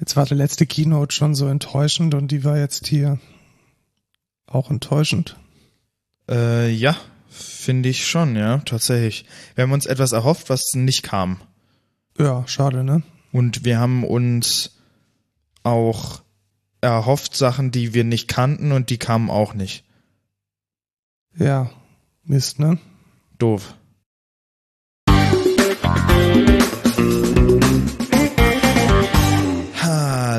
Jetzt war die letzte Keynote schon so enttäuschend und die war jetzt hier auch enttäuschend. Äh, ja, finde ich schon, ja, tatsächlich. Wir haben uns etwas erhofft, was nicht kam. Ja, schade, ne? Und wir haben uns auch erhofft Sachen, die wir nicht kannten und die kamen auch nicht. Ja, Mist, ne? Doof.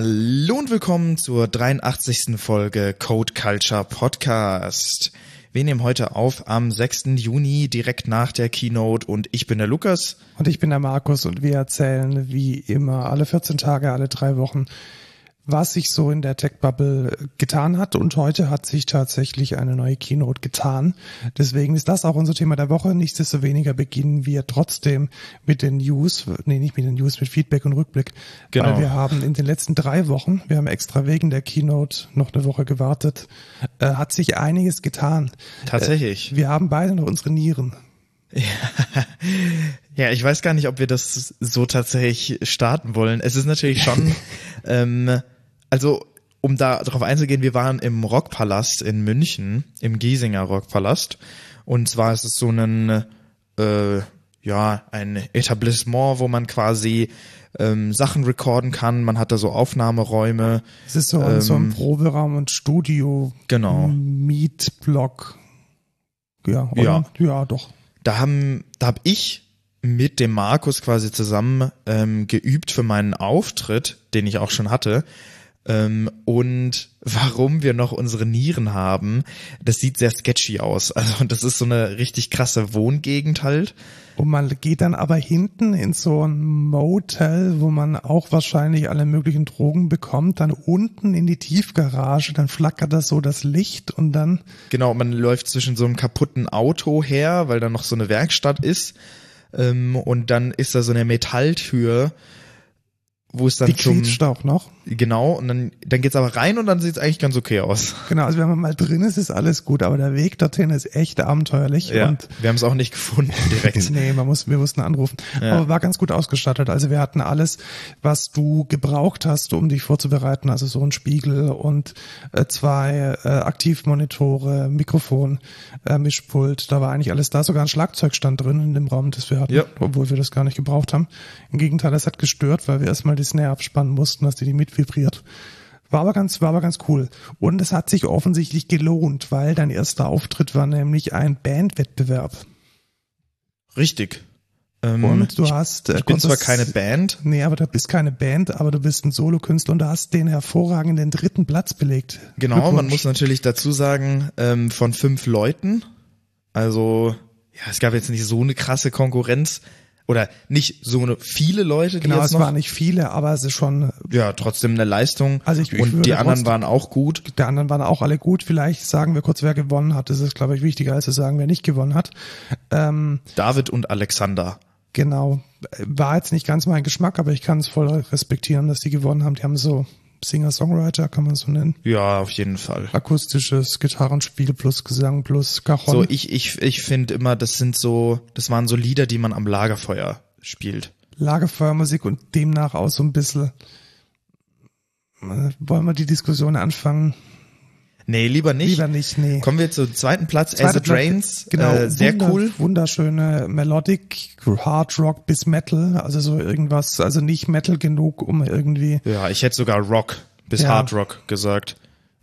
Hallo und willkommen zur 83. Folge Code Culture Podcast. Wir nehmen heute auf am 6. Juni direkt nach der Keynote und ich bin der Lukas. Und ich bin der Markus und wir erzählen wie immer alle 14 Tage, alle drei Wochen was sich so in der Tech-Bubble getan hat. Und heute hat sich tatsächlich eine neue Keynote getan. Deswegen ist das auch unser Thema der Woche. Nichtsdestoweniger beginnen wir trotzdem mit den News, nee, nicht mit den News, mit Feedback und Rückblick. Genau. Weil wir haben in den letzten drei Wochen, wir haben extra wegen der Keynote noch eine Woche gewartet, äh, hat sich einiges getan. Tatsächlich. Äh, wir haben beide noch unsere Nieren. Ja. ja, ich weiß gar nicht, ob wir das so tatsächlich starten wollen. Es ist natürlich schon ähm, also um da drauf einzugehen, wir waren im Rockpalast in München, im Giesinger Rockpalast. Und zwar ist es so ein, äh, ja, ein Etablissement, wo man quasi ähm, Sachen recorden kann. Man hat da so Aufnahmeräume. Es ist so, ähm, so ein Proberaum und Studio. Genau. Mietblock. Ja, oder? Ja. ja, doch. Da haben, da hab ich mit dem Markus quasi zusammen ähm, geübt für meinen Auftritt, den ich auch schon hatte. Ähm, und warum wir noch unsere Nieren haben, das sieht sehr sketchy aus. Also das ist so eine richtig krasse Wohngegend halt. Und man geht dann aber hinten in so ein Motel, wo man auch wahrscheinlich alle möglichen Drogen bekommt, dann unten in die Tiefgarage, dann flackert das so das Licht und dann. Genau, man läuft zwischen so einem kaputten Auto her, weil da noch so eine Werkstatt ist. Ähm, und dann ist da so eine Metalltür wo es dann die zum auch noch. Genau, und dann, dann geht's aber rein und dann sieht's eigentlich ganz okay aus. Genau, also wenn man mal drin ist, ist alles gut, aber der Weg dorthin ist echt abenteuerlich. Ja, und wir haben es auch nicht gefunden direkt. nee, man muss, wir mussten anrufen. Ja. Aber war ganz gut ausgestattet. Also wir hatten alles, was du gebraucht hast, um dich vorzubereiten. Also so ein Spiegel und äh, zwei äh, Aktivmonitore, Mikrofon, äh, Mischpult. Da war eigentlich alles da. Sogar ein Schlagzeugstand drin in dem Raum, das wir hatten, ja. obwohl wir das gar nicht gebraucht haben. Im Gegenteil, das hat gestört, weil wir erstmal die Snare abspannen mussten, dass die, die mitvibriert. War aber ganz, war aber ganz cool. Und es hat sich offensichtlich gelohnt, weil dein erster Auftritt war nämlich ein Bandwettbewerb. Richtig. Ähm, und du hast, äh, ich bin zwar keine Band. Nee, aber du bist keine Band, aber du bist ein Solokünstler und du hast den hervorragenden dritten Platz belegt. Genau, man muss natürlich dazu sagen, ähm, von fünf Leuten. Also, ja, es gab jetzt nicht so eine krasse Konkurrenz oder nicht so eine viele Leute. Die genau, es waren nicht viele, aber es ist schon ja trotzdem eine Leistung. Also ich, ich und die anderen waren auch gut. Die anderen waren auch alle gut. Vielleicht sagen wir kurz, wer gewonnen hat. Das ist glaube ich wichtiger, als zu sagen, wer nicht gewonnen hat. Ähm, David und Alexander. Genau, war jetzt nicht ganz mein Geschmack, aber ich kann es voll respektieren, dass die gewonnen haben. Die haben so Singer-Songwriter, kann man so nennen. Ja, auf jeden Fall. Akustisches Gitarrenspiel plus Gesang plus Cajon. So, ich, ich, ich finde immer, das sind so, das waren so Lieder, die man am Lagerfeuer spielt. Lagerfeuermusik und demnach auch so ein bisschen, äh, wollen wir die Diskussion anfangen? Nee, lieber nicht. Lieber nicht, nee. Kommen wir zum zweiten Platz, Zweite As It Rains. Genau, äh, sehr wunder, cool. Wunderschöne Melodic, Hard Rock bis Metal, also so irgendwas, also nicht Metal genug, um irgendwie. Ja, ich hätte sogar Rock bis ja. Hard Rock gesagt.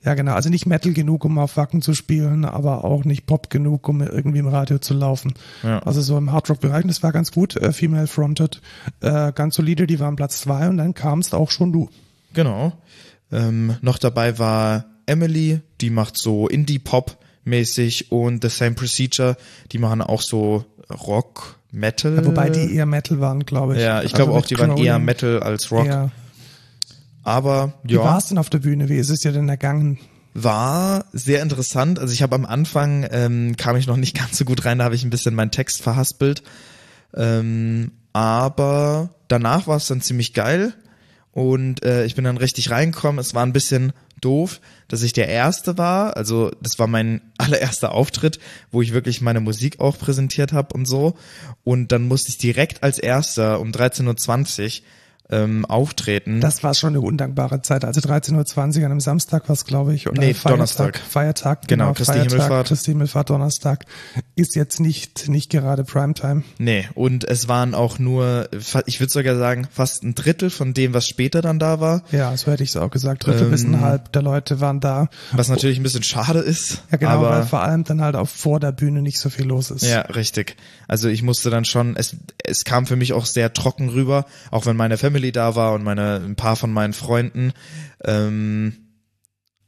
Ja, genau, also nicht Metal genug, um auf Wacken zu spielen, aber auch nicht Pop genug, um irgendwie im Radio zu laufen. Ja. Also so im Hard Rock Bereich, das war ganz gut, äh, Female Fronted, äh, ganz solide, die waren Platz zwei und dann kamst auch schon du. Genau. Ähm, noch dabei war Emily, die macht so Indie-Pop mäßig und The Same Procedure, die machen auch so Rock, Metal. Ja, wobei die eher Metal waren, glaube ich. Ja, ich also glaube auch, die waren eher Metal als Rock. Ja. Aber ja. Wie war es denn auf der Bühne? Wie ist es dir denn ergangen? War sehr interessant. Also ich habe am Anfang ähm, kam ich noch nicht ganz so gut rein, da habe ich ein bisschen meinen Text verhaspelt. Ähm, aber danach war es dann ziemlich geil und äh, ich bin dann richtig reingekommen. Es war ein bisschen doof, dass ich der Erste war. Also das war mein allererster Auftritt, wo ich wirklich meine Musik auch präsentiert habe und so. Und dann musste ich direkt als Erster um 13.20 Uhr ähm, auftreten. Das war schon eine undankbare Zeit. Also 13.20 Uhr an einem Samstag war es, glaube ich. Oder Nee, Feiertag, Donnerstag. Feiertag, Genau, genau, Christi Feiertag, Himmelfahrt. Christi Himmelfahrt, Donnerstag. Ist jetzt nicht, nicht gerade Primetime. Nee, und es waren auch nur, ich würde sogar sagen, fast ein Drittel von dem, was später dann da war. Ja, so hätte ich es auch gesagt. Drittel bis ein Ähm, halb der Leute waren da. Was natürlich ein bisschen schade ist. Ja, genau, weil aber vor allem dann halt auch vor der Bühne nicht so viel los ist. Ja, richtig. Also ich musste dann schon, es, es kam für mich auch sehr trocken rüber, auch wenn meine Family da war und meine, ein paar von meinen Freunden. Ähm,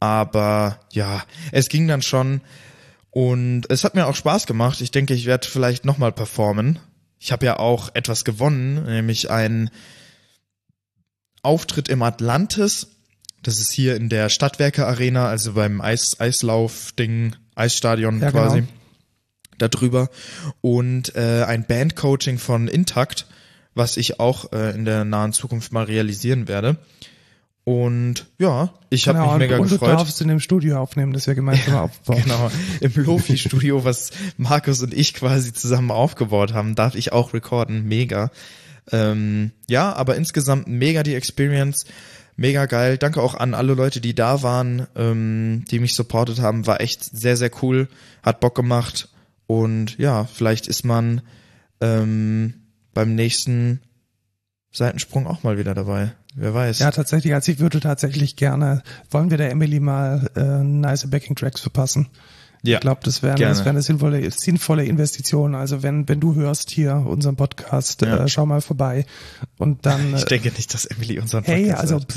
aber ja, es ging dann schon und es hat mir auch Spaß gemacht. Ich denke, ich werde vielleicht nochmal performen. Ich habe ja auch etwas gewonnen, nämlich einen Auftritt im Atlantis. Das ist hier in der Stadtwerke Arena, also beim Eis, Eislauf-Ding, Eisstadion Ja, quasi genau. darüber und äh, ein Bandcoaching von Intakt, was ich auch äh, in der nahen Zukunft mal realisieren werde. Und ja, ich habe Genau, mich mega und du gefreut. darfst in dem Studio aufnehmen, das wir gemeinsam aufbauen. Genau, im Lofi-Studio, was Markus und ich quasi zusammen aufgebaut haben, darf ich auch recorden. Mega. Ähm, ja, aber insgesamt mega die Experience. Mega geil. Danke auch an alle Leute, die da waren, ähm, die mich supportet haben. War echt sehr, sehr cool. Hat Bock gemacht. Und ja, vielleicht ist man ähm, beim nächsten Seitensprung auch mal wieder dabei. Wer weiß. Ja, tatsächlich. Also ich würde tatsächlich gerne, wollen wir der Emily mal äh, nice Backing Tracks verpassen? Ja, Ich glaube, das wäre das wäre eine sinnvolle, sinnvolle Investition. Also wenn, wenn du hörst hier unseren Podcast, Ja. äh, schau mal vorbei und dann. ich äh, denke nicht, dass Emily unseren Hey, Podcast also hört.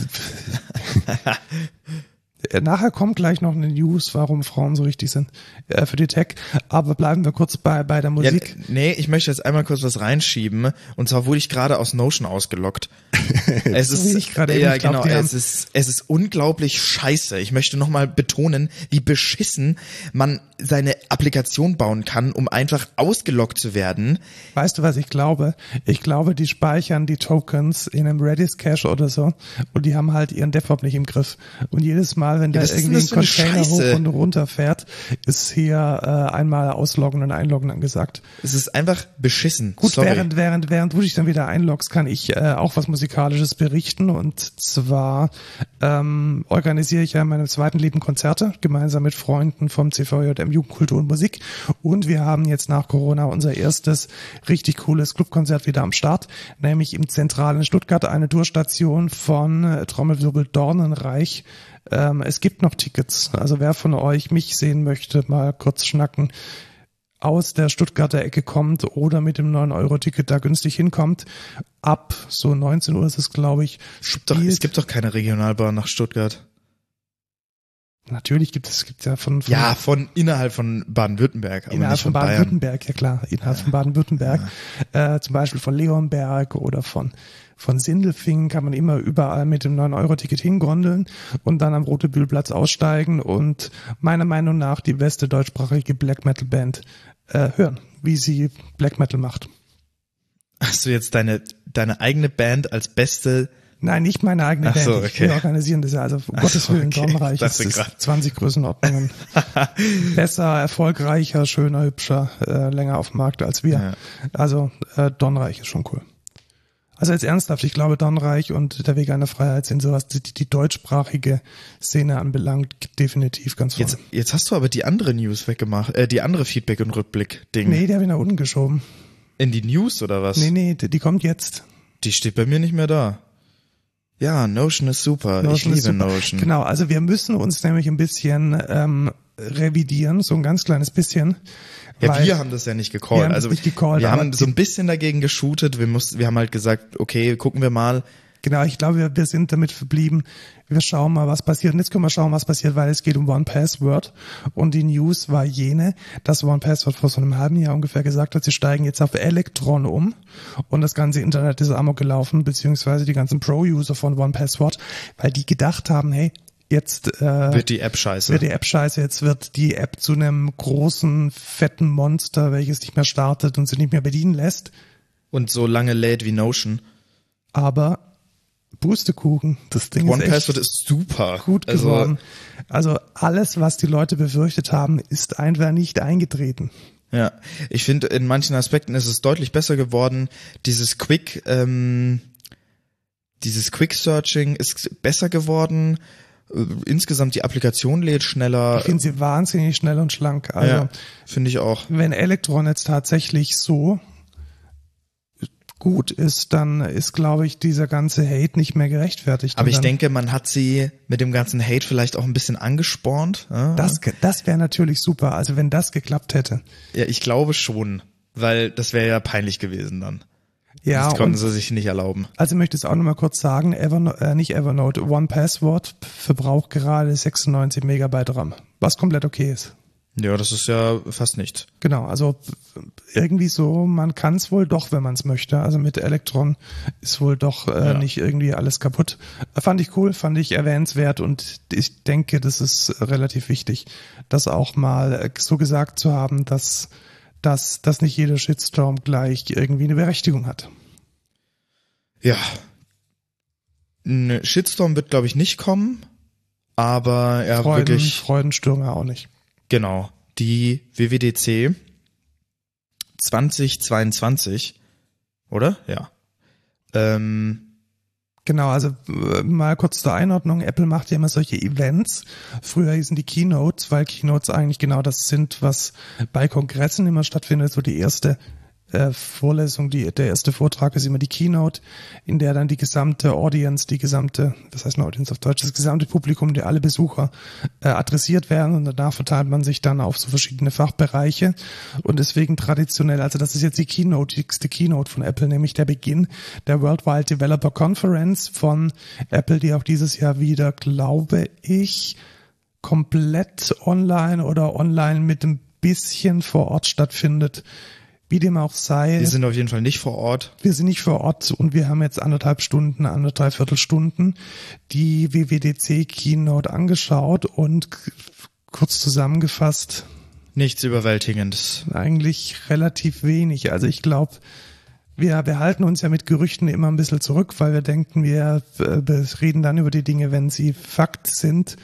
Äh, nachher kommt gleich noch eine News, warum Frauen so richtig sind äh, für die Tech. Aber bleiben wir kurz bei bei der Ja, Musik. nee, ich möchte jetzt einmal kurz was reinschieben. Und zwar wurde ich gerade aus Notion ausgelockt. es ist, ich gerade ja, glaub, genau, es ist, es ist unglaublich scheiße. Ich möchte nochmal betonen, wie beschissen man seine Applikation bauen kann, um einfach ausgelockt zu werden. Weißt du, was ich glaube? Ich glaube, die speichern die Tokens in einem Redis Cache oder so und die haben halt ihren DevOps nicht im Griff. Und jedes Mal, wenn Ja, da irgendwie ein Container hoch und runter fährt, ist hier äh, einmal ausloggen und einloggen angesagt. Es ist einfach beschissen. Gut, Sorry. während, während, während du dich dann wieder einloggst, kann ich äh, auch was Musikalisches berichten. Und zwar ähm, organisiere ich ja meine zweiten lieben Konzerte gemeinsam mit Freunden vom CVJM Jugendkultur und Musik. Und wir haben jetzt nach Corona unser erstes richtig cooles Clubkonzert wieder am Start, nämlich im zentralen Stuttgart eine Tourstation von Trommelwirbel Dornenreich. Ähm, es gibt noch Tickets. Also wer von euch mich sehen möchte, mal kurz schnacken aus der Stuttgarter Ecke kommt oder mit dem 9-Euro-Ticket da günstig hinkommt. Ab so 19 Uhr ist es, glaube ich. Doch, es Spielt, gibt doch keine Regionalbahn nach Stuttgart. Natürlich gibt es, gibt ja von, von Ja, von innerhalb von Baden-Württemberg, innerhalb von von. Baden-Württemberg, ja klar, innerhalb von Baden-Württemberg, äh, zum Beispiel von Leonberg oder von von Sindelfingen kann man immer überall mit dem 9-Euro-Ticket hingondeln und dann am Rotebühlplatz aussteigen und meiner Meinung nach die beste deutschsprachige Black Metal Band äh, hören, wie sie Black Metal macht. Hast du jetzt deine, deine eigene Band als beste Nein, nicht meine eigene Ach Band. so, Ich- okay. Wir organisieren das ja. Also um Gottes so, Willen, okay. Dornreich ist, ist 20 Größenordnungen. Besser, erfolgreicher, schöner, hübscher, äh, länger auf dem Markt als wir. Ja. Also äh, Dornreich ist schon cool. Also jetzt ernsthaft, ich glaube, Dornreich und der Weg einer Freiheit sind sowas, die, die deutschsprachige Szene anbelangt, definitiv ganz vorne. Jetzt, jetzt hast du aber die andere News weggemacht, äh, die andere Feedback- und Rückblick-Ding. Nee, der habe ich nach unten geschoben. In die News oder was? Nee, nee, die, die kommt jetzt. Die steht bei mir nicht mehr da. Ja, Notion ist super. Notion ich liebe super. Notion. Genau, also wir müssen uns nämlich ein bisschen ähm, revidieren, so ein ganz kleines bisschen. Ja, wir haben das ja nicht Wir gecallt. haben das Also nicht gecallt, wir haben so ein bisschen dagegen geshootet. Wir mussten, wir haben halt gesagt, okay, gucken wir mal. Genau, ich glaube, wir, wir sind damit verblieben. Wir schauen mal, was passiert. Und jetzt können wir schauen, was passiert, weil es geht um One Password. Und die News war jene, dass One Password vor so einem halben Jahr ungefähr gesagt hat, sie steigen jetzt auf Electron um. Und das ganze Internet ist amok gelaufen, beziehungsweise die ganzen Pro-User von One Password, weil die gedacht haben, hey, jetzt äh, Wird die App scheiße. wird die App scheiße, jetzt wird die App zu einem großen, fetten Monster, welches nicht mehr startet und sich nicht mehr bedienen lässt. und so lange lädt wie Notion. Aber Pustekuchen, das Ding One ist echt Password ist super. gut also, geworden. Also alles, was die Leute befürchtet haben, ist einfach nicht eingetreten. Ja, ich finde, in manchen Aspekten ist es deutlich besser geworden. Dieses Quick, ähm, dieses Quick Searching ist besser geworden. Äh, Insgesamt die Applikation lädt schneller. Ich finde sie wahnsinnig schnell und schlank. Also ja, finde ich auch. wenn Elektron jetzt tatsächlich so gut ist, dann ist, glaube ich, dieser ganze Hate nicht mehr gerechtfertigt. Aber ich denke, man hat sie mit dem ganzen Hate vielleicht auch ein bisschen angespornt. Das, das wäre natürlich super. Also wenn das geklappt hätte. ja ich glaube schon, weil das wäre ja peinlich gewesen dann. Ja, das konnten sie sich nicht erlauben. Also ich möchte es auch nochmal kurz sagen, Evernote, äh, nicht Evernote, One Password verbraucht gerade 96 Megabyte RAM, was komplett okay ist. Ja, das ist ja fast nichts. Genau, also irgendwie so, man kann es wohl doch, wenn man es möchte. Also mit Elektron ist wohl doch äh, Ja. nicht irgendwie alles kaputt. Fand ich cool, fand ich erwähnenswert und ich denke, das ist relativ wichtig, das auch mal äh, so gesagt zu haben, dass, dass, dass nicht jeder Shitstorm gleich irgendwie eine Berechtigung hat. Ja. Ein Shitstorm wird, glaube ich, nicht kommen. Aber ja, Freuden, wirklich. Freudenstürme auch nicht. Genau, die WWDC 2022, oder? Ja. Ähm, Genau, also äh, mal kurz zur Einordnung. Apple macht ja immer solche Events. Früher hießen die Keynotes, weil Keynotes eigentlich genau das sind, was bei Kongressen immer stattfindet. So die erste äh, Vorlesung, die, der erste Vortrag ist immer die Keynote, in der dann die gesamte Audience, die gesamte, was heißt eine Audience auf Deutsch, das gesamte Publikum, die alle Besucher äh, adressiert werden und danach verteilt man sich dann auf so verschiedene Fachbereiche und deswegen traditionell, also das ist jetzt die Keynote-igste Keynote von Apple, nämlich der Beginn der Worldwide Developer Conference von Apple, die auch dieses Jahr wieder, glaube ich, komplett online oder online mit ein bisschen vor Ort stattfindet. Wie dem auch sei. wir sind auf jeden Fall nicht vor Ort. Wir sind nicht vor Ort und wir haben jetzt anderthalb Stunden, anderthalb Viertelstunden die WWDC Keynote angeschaut und kurz zusammengefasst Nichts Überwältigendes. eigentlich relativ wenig. Also ich glaube, wir, wir halten uns ja mit Gerüchten immer ein bisschen zurück, weil wir denken, wir äh, reden dann über die Dinge, wenn sie Fakt sind.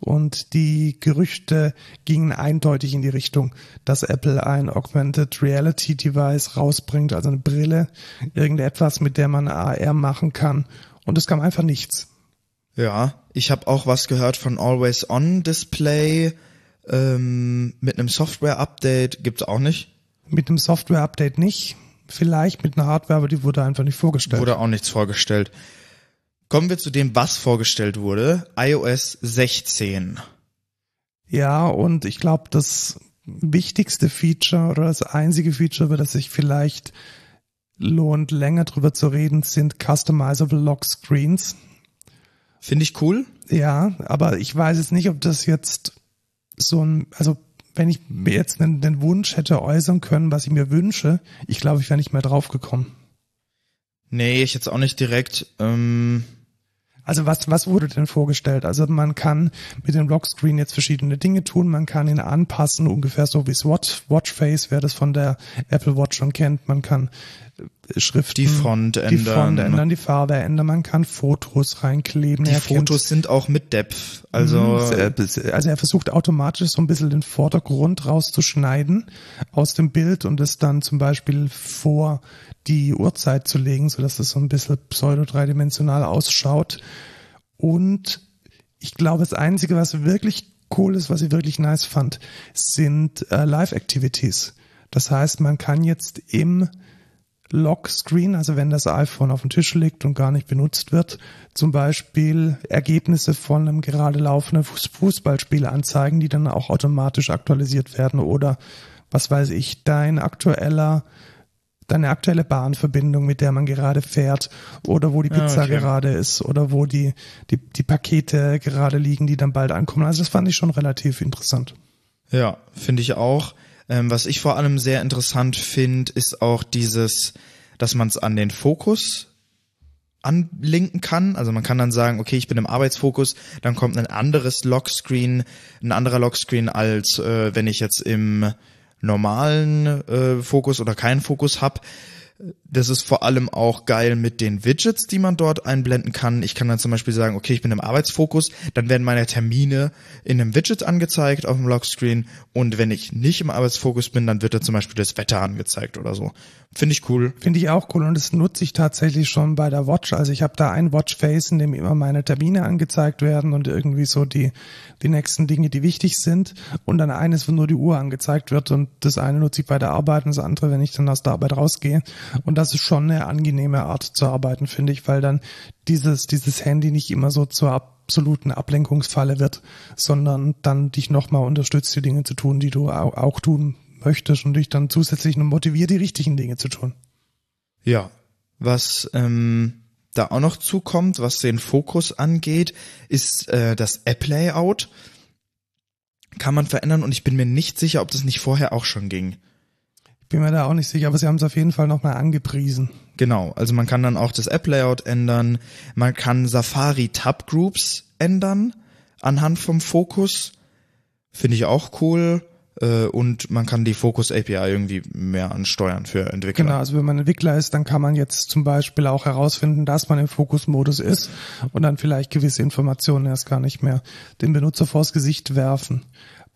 Und die Gerüchte gingen eindeutig in die Richtung, dass Apple ein Augmented Reality Device rausbringt, also eine Brille, irgendetwas, mit der man AR machen kann. Und es kam einfach nichts. Ja, ich habe auch was gehört von Always On Display ähm, mit einem Software Update gibt's auch nicht. Mit dem Software-Update nicht. Vielleicht mit einer Hardware, aber die wurde einfach nicht vorgestellt. Wurde auch nichts vorgestellt. Kommen wir zu dem, was vorgestellt wurde. iOS 16. Ja, und ich glaube, das wichtigste Feature oder das einzige Feature, über das sich vielleicht lohnt, länger drüber zu reden, sind Customizable Lock Screens. Finde ich cool. Ja, aber ich weiß jetzt nicht, ob das jetzt so ein, also wenn ich mir jetzt den, den Wunsch hätte äußern können, was ich mir wünsche, ich glaube, ich wäre nicht mehr drauf gekommen. Nee, ich jetzt auch nicht direkt. Ähm, Also was, was wurde denn vorgestellt? Also man kann mit dem Lockscreen jetzt verschiedene Dinge tun. Man kann ihn anpassen, ungefähr so wie Watch, Watchface, wer das von der Apple Watch schon kennt. Man kann Schriften, Die Font die ändern. Font ändern, die Farbe ändern. Man kann Fotos reinkleben. die Fotos sind auch mit Depth. Also Mhm, also er versucht automatisch so ein bisschen den Vordergrund rauszuschneiden aus dem Bild und es dann zum Beispiel vor die Uhrzeit zu legen, sodass es so ein bisschen pseudo-dreidimensional ausschaut. Und ich glaube, das Einzige, was wirklich cool ist, was ich wirklich nice fand, sind äh, Live-Activities. Das heißt, man kann jetzt im Lockscreen, also wenn das iPhone auf dem Tisch liegt und gar nicht benutzt wird, zum Beispiel Ergebnisse von einem gerade laufenden Fuß- Fußballspiel anzeigen, die dann auch automatisch aktualisiert werden oder was weiß ich, dein aktueller deine aktuelle Bahnverbindung, mit der man gerade fährt oder wo die Ah, Pizza okay. gerade ist oder wo die, die, die Pakete gerade liegen, die dann bald ankommen. Also das fand ich schon relativ interessant. Ja, finde ich auch. Ähm, was ich vor allem sehr interessant finde, ist auch dieses, dass man es an den Fokus anlinken kann. Also man kann dann sagen, okay, ich bin im Arbeitsfokus, dann kommt ein anderes Lockscreen, ein anderer Lockscreen als äh, wenn ich jetzt im normalen äh, Fokus oder keinen Fokus hab. Das ist vor allem auch geil mit den Widgets, die man dort einblenden kann. Ich kann dann zum Beispiel sagen, okay, ich bin im Arbeitsfokus, dann werden meine Termine in einem Widget angezeigt auf dem Lockscreen und wenn ich nicht im Arbeitsfokus bin, dann wird da zum Beispiel das Wetter angezeigt oder so. Finde ich cool. Finde ich auch cool und das nutze ich tatsächlich schon bei der Watch. Also ich habe da ein Watchface, in dem immer meine Termine angezeigt werden und irgendwie so die, die nächsten Dinge, die wichtig sind und dann eines, wo nur die Uhr angezeigt wird und das eine nutze ich bei der Arbeit und das andere, wenn ich dann aus der Arbeit rausgehe. Und das ist schon eine angenehme Art zu arbeiten, finde ich, weil dann dieses, dieses Handy nicht immer so zur absoluten Ablenkungsfalle wird, sondern dann dich nochmal unterstützt, die Dinge zu tun, die du auch, tun möchtest und dich dann zusätzlich noch motiviert, die richtigen Dinge zu tun. Ja. Was ähm, da auch noch zukommt, was den Fokus angeht, ist äh, das App-Layout. Kann man verändern und ich bin mir nicht sicher, ob das nicht vorher auch schon ging bin mir da auch nicht sicher, aber sie haben es auf jeden Fall nochmal angepriesen. Genau, also man kann dann auch das App-Layout ändern, man kann Safari-Tab-Groups ändern anhand vom Fokus, finde ich auch cool äh, und man kann die Focus API irgendwie mehr ansteuern für Entwickler. Genau, also wenn man Entwickler ist, dann kann man jetzt zum Beispiel auch herausfinden, dass man im Fokusmodus ist und dann vielleicht gewisse Informationen erst gar nicht mehr dem Benutzer vors Gesicht werfen.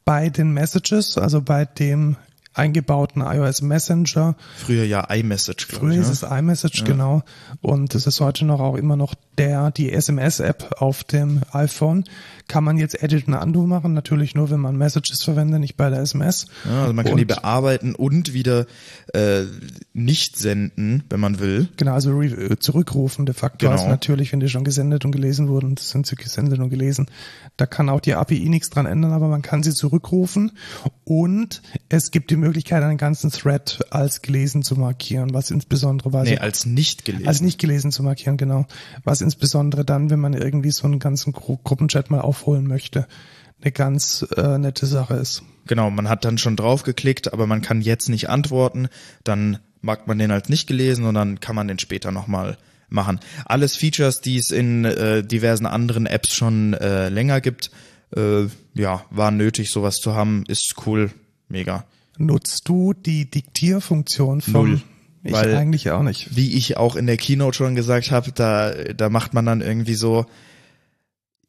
Bei den Messages, also bei dem eingebauten iOS Messenger. Früher ja iMessage. Früher ich, ist ne? es iMessage, ja. genau. Und es ist heute noch auch immer noch der, die SMS-App auf dem iPhone kann man jetzt Edit und Undo machen, natürlich nur, wenn man Messages verwendet, nicht bei der SMS. Ja, also man kann und, die bearbeiten und wieder äh, nicht senden, wenn man will. Genau, also äh, zurückrufen de facto. Genau. Also natürlich, wenn die schon gesendet und gelesen wurden, sind sie gesendet und gelesen. Da kann auch die API nichts dran ändern, aber man kann sie zurückrufen und es gibt die Möglichkeit, einen ganzen Thread als gelesen zu markieren, was insbesondere war. Nee, als nicht gelesen. Als nicht gelesen zu markieren, genau. Was insbesondere dann, wenn man irgendwie so einen ganzen Gru Gruppenchat mal aufholen möchte, eine ganz äh, nette Sache ist. Genau, man hat dann schon drauf geklickt, aber man kann jetzt nicht antworten, dann mag man den als nicht gelesen und dann kann man den später nochmal machen. Alles Features, die es in äh, diversen anderen Apps schon äh, länger gibt, äh, ja, war nötig, sowas zu haben, ist cool, mega. Nutzt du die Diktierfunktion von Null. Ich weil, eigentlich auch nicht. Wie ich auch in der Keynote schon gesagt habe, da, da macht man dann irgendwie so,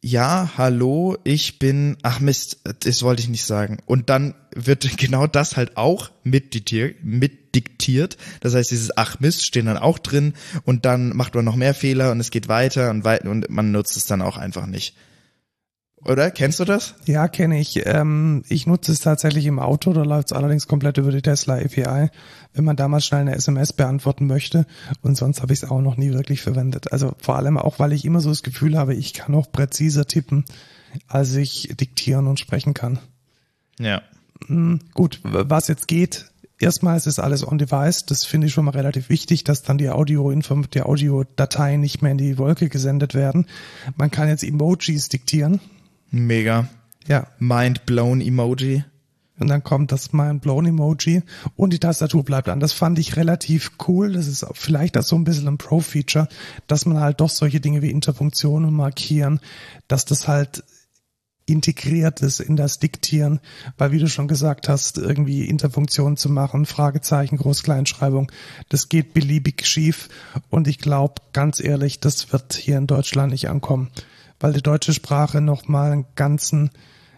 ja, hallo, ich bin, ach Mist, das wollte ich nicht sagen. Und dann wird genau das halt auch mitdiktiert, mitdiktiert. Das heißt, dieses ach Mist stehen dann auch drin und dann macht man noch mehr Fehler und es geht weiter und weiter und man nutzt es dann auch einfach nicht. Oder? Kennst du das? Ja, kenne ich. Ähm, ich nutze es tatsächlich im Auto, da läuft es allerdings komplett über die Tesla API, wenn man damals schnell eine SMS beantworten möchte. Und sonst habe ich es auch noch nie wirklich verwendet. Also vor allem auch, weil ich immer so das Gefühl habe, ich kann auch präziser tippen, als ich diktieren und sprechen kann. Ja. Hm, gut, was jetzt geht, Erstmal ist es alles on-device. Das finde ich schon mal relativ wichtig, dass dann die Audio die Audiodateien nicht mehr in die Wolke gesendet werden. Man kann jetzt Emojis diktieren. Mega. Ja. Mind blown Emoji. Und dann kommt das Mind blown Emoji und die Tastatur bleibt an. Das fand ich relativ cool. Das ist vielleicht auch so ein bisschen ein Pro-Feature, dass man halt doch solche Dinge wie Interpunktionen markieren, dass das halt integriert ist in das Diktieren, weil wie du schon gesagt hast, irgendwie Interfunktionen zu machen, Fragezeichen, Groß-Kleinschreibung, das geht beliebig schief und ich glaube, ganz ehrlich, das wird hier in Deutschland nicht ankommen weil die deutsche Sprache nochmal einen ganzen,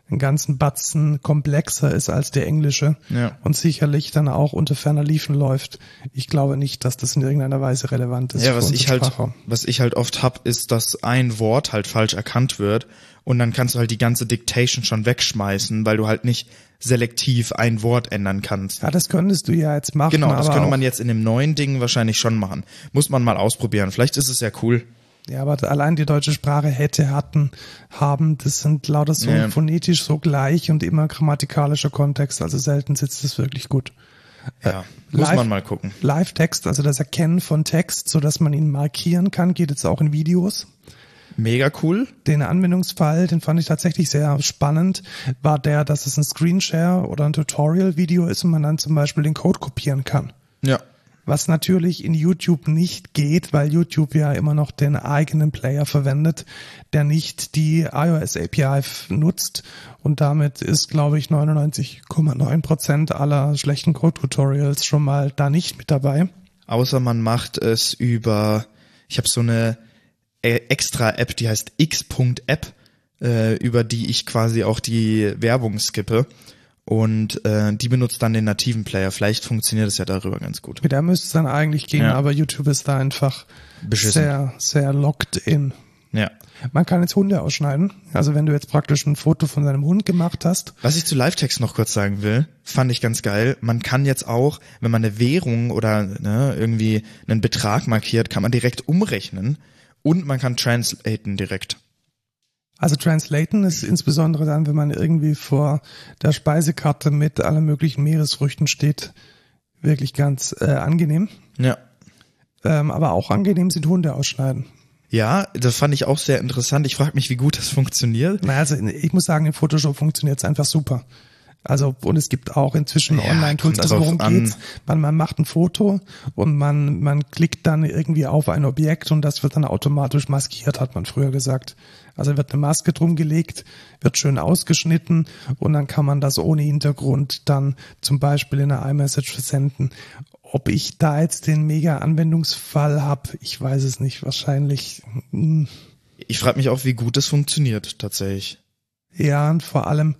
einen ganzen Batzen komplexer ist als der englische ja. und sicherlich dann auch unter ferner Liefen läuft. Ich glaube nicht, dass das in irgendeiner Weise relevant ist. Ja, was ich halt, was ich halt oft hab, ist, dass ein Wort halt falsch erkannt wird und dann kannst du halt die ganze Dictation schon wegschmeißen, weil du halt nicht selektiv ein Wort ändern kannst. Ja, das könntest du ja jetzt machen. Genau, das könnte man jetzt in dem neuen Ding wahrscheinlich schon machen. Muss man mal ausprobieren. Vielleicht ist es ja cool. Ja, aber allein die deutsche Sprache hätte, hatten, haben, das sind lauter so ja. phonetisch so gleich und immer grammatikalischer Kontext, also selten sitzt das wirklich gut. Ja, äh, muss Live, man mal gucken. Live-Text, also das Erkennen von Text, so dass man ihn markieren kann, geht jetzt auch in Videos. Mega cool. Den Anwendungsfall, den fand ich tatsächlich sehr spannend, war der, dass es ein Screenshare oder ein Tutorial-Video ist und man dann zum Beispiel den Code kopieren kann. Ja was natürlich in YouTube nicht geht, weil YouTube ja immer noch den eigenen Player verwendet, der nicht die iOS API nutzt und damit ist, glaube ich, 99,9 Prozent aller schlechten Code-Tutorials schon mal da nicht mit dabei. außer man macht es über, ich habe so eine äh, extra App, die heißt x.app, äh, über die ich quasi auch die Werbung skippe. Und äh, die benutzt dann den nativen Player. Vielleicht funktioniert es ja darüber ganz gut. Mit der müsste es dann eigentlich gehen, Ja. aber YouTube ist da einfach Beschissen. sehr, sehr locked in. Ja. Man kann jetzt Hunde ausschneiden. Also wenn du jetzt praktisch ein Foto von deinem Hund gemacht hast, Was ich zu Live-Text noch kurz sagen will, fand ich ganz geil. Man kann jetzt auch, wenn man eine Währung oder ne, irgendwie einen Betrag markiert, kann man direkt umrechnen und man kann translaten direkt. Also Translaten ist insbesondere dann, wenn man irgendwie vor der Speisekarte mit allen möglichen Meeresfrüchten steht, wirklich ganz äh, angenehm. Ja. Ähm, aber auch angenehm sind Hunde ausschneiden. Ja, das fand ich auch sehr interessant. Ich frage mich, wie gut das funktioniert. Na, also ich muss sagen, im Photoshop funktioniert es einfach super. Also und es gibt auch inzwischen Ja, Online-Tools. Also worum an. geht's? Man, man macht ein Foto und man man klickt dann irgendwie auf ein Objekt und das wird dann automatisch maskiert, hat man früher gesagt. Also wird eine Maske drum gelegt, wird schön ausgeschnitten und dann kann man das ohne Hintergrund dann zum Beispiel in einer iMessage versenden. Ob ich da jetzt den mega Anwendungsfall habe, ich weiß es nicht. Wahrscheinlich. hm, Ich frage mich auch, wie gut das funktioniert tatsächlich. Ja, und vor allem,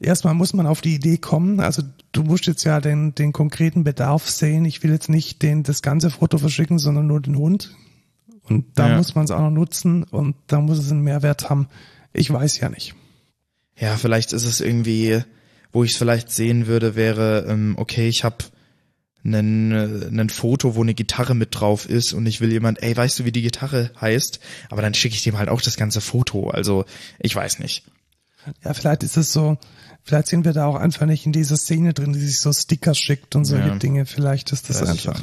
erstmal muss man auf die Idee kommen. Also du musst jetzt ja den, den konkreten Bedarf sehen. Ich will jetzt nicht den, das ganze Foto verschicken, sondern nur den Hund. Und da Ja. muss man es auch noch nutzen und da muss es einen Mehrwert haben. Ich weiß ja nicht. Ja, vielleicht ist es irgendwie, wo ich es vielleicht sehen würde, wäre, ähm, okay, ich habe einen, äh, einen Foto, wo eine Gitarre mit drauf ist und ich will jemand, ey, weißt du, wie die Gitarre heißt? Aber dann schicke ich dem halt auch das ganze Foto. Also, ich weiß nicht. Ja, vielleicht ist es so, vielleicht sind wir da auch einfach nicht in dieser Szene drin, die sich so Sticker schickt und solche Ja. Dinge. Vielleicht ist das ich einfach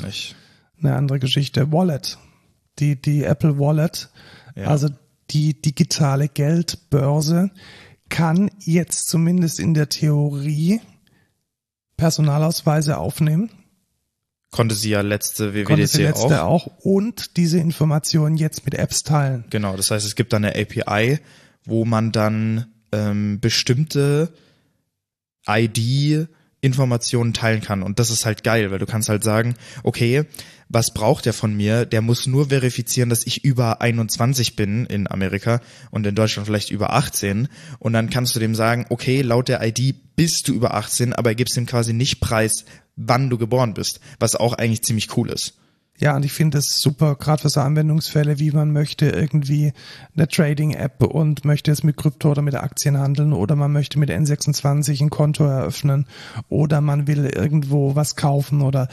eine andere Geschichte. Wallet. Die, die Apple Wallet, Ja. also die digitale Geldbörse, kann jetzt zumindest in der Theorie Personalausweise aufnehmen. Konnte sie ja letzte Konnte sie WWDC letzte auch. auch. Und diese Informationen jetzt mit Apps teilen. Genau, das heißt, es gibt dann eine API, wo man dann ähm, bestimmte ID-Informationen teilen kann. Und das ist halt geil, weil du kannst halt sagen, okay, was braucht der von mir? Der muss nur verifizieren, dass ich über 21 bin in Amerika und in Deutschland vielleicht über 18. Und dann kannst du dem sagen, okay, laut der ID bist du über 18, aber er gibst ihm quasi nicht preis, wann du geboren bist, was auch eigentlich ziemlich cool ist. Ja, und ich finde es super, gerade für so Anwendungsfälle, wie man möchte irgendwie eine Trading-App und möchte jetzt mit Krypto oder mit Aktien handeln oder man möchte mit N26 ein Konto eröffnen oder man will irgendwo was kaufen oder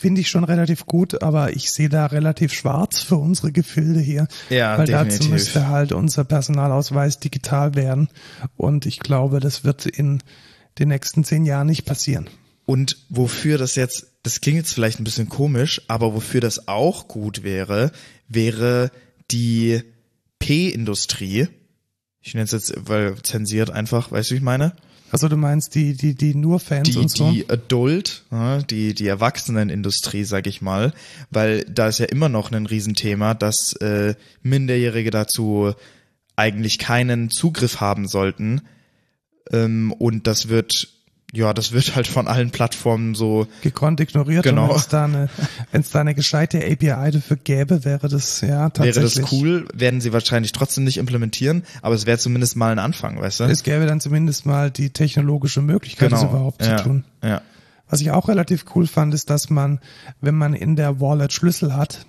finde ich schon relativ gut, aber ich sehe da relativ schwarz für unsere Gefilde hier. Ja, weil dazu definitiv. müsste halt unser Personalausweis digital werden und ich glaube, das wird in den nächsten zehn Jahren nicht passieren. Und wofür das jetzt, das klingt jetzt vielleicht ein bisschen komisch, aber wofür das auch gut wäre, wäre die P-Industrie. Ich nenne es jetzt, weil zensiert einfach, weißt du, wie ich meine? Also du meinst die, die, die nur Fans Die, und so? die Adult, die, die Erwachsenenindustrie, sag ich mal, weil da ist ja immer noch ein Riesenthema, dass äh, Minderjährige dazu eigentlich keinen Zugriff haben sollten. Ähm, und das wird, ja, das wird halt von allen Plattformen so gekonnt ignoriert. Genau. Und wenn es da eine, wenn es da eine gescheite API dafür gäbe, wäre das ja tatsächlich. wäre das cool, werden sie wahrscheinlich trotzdem nicht implementieren, aber es wäre zumindest mal ein Anfang, weißt du? Es gäbe dann zumindest mal die technologische Möglichkeit, das überhaupt Genau. ja, zu tun. Ja. Was ich auch relativ cool fand, ist, dass man, wenn man in der Wallet Schlüssel hat,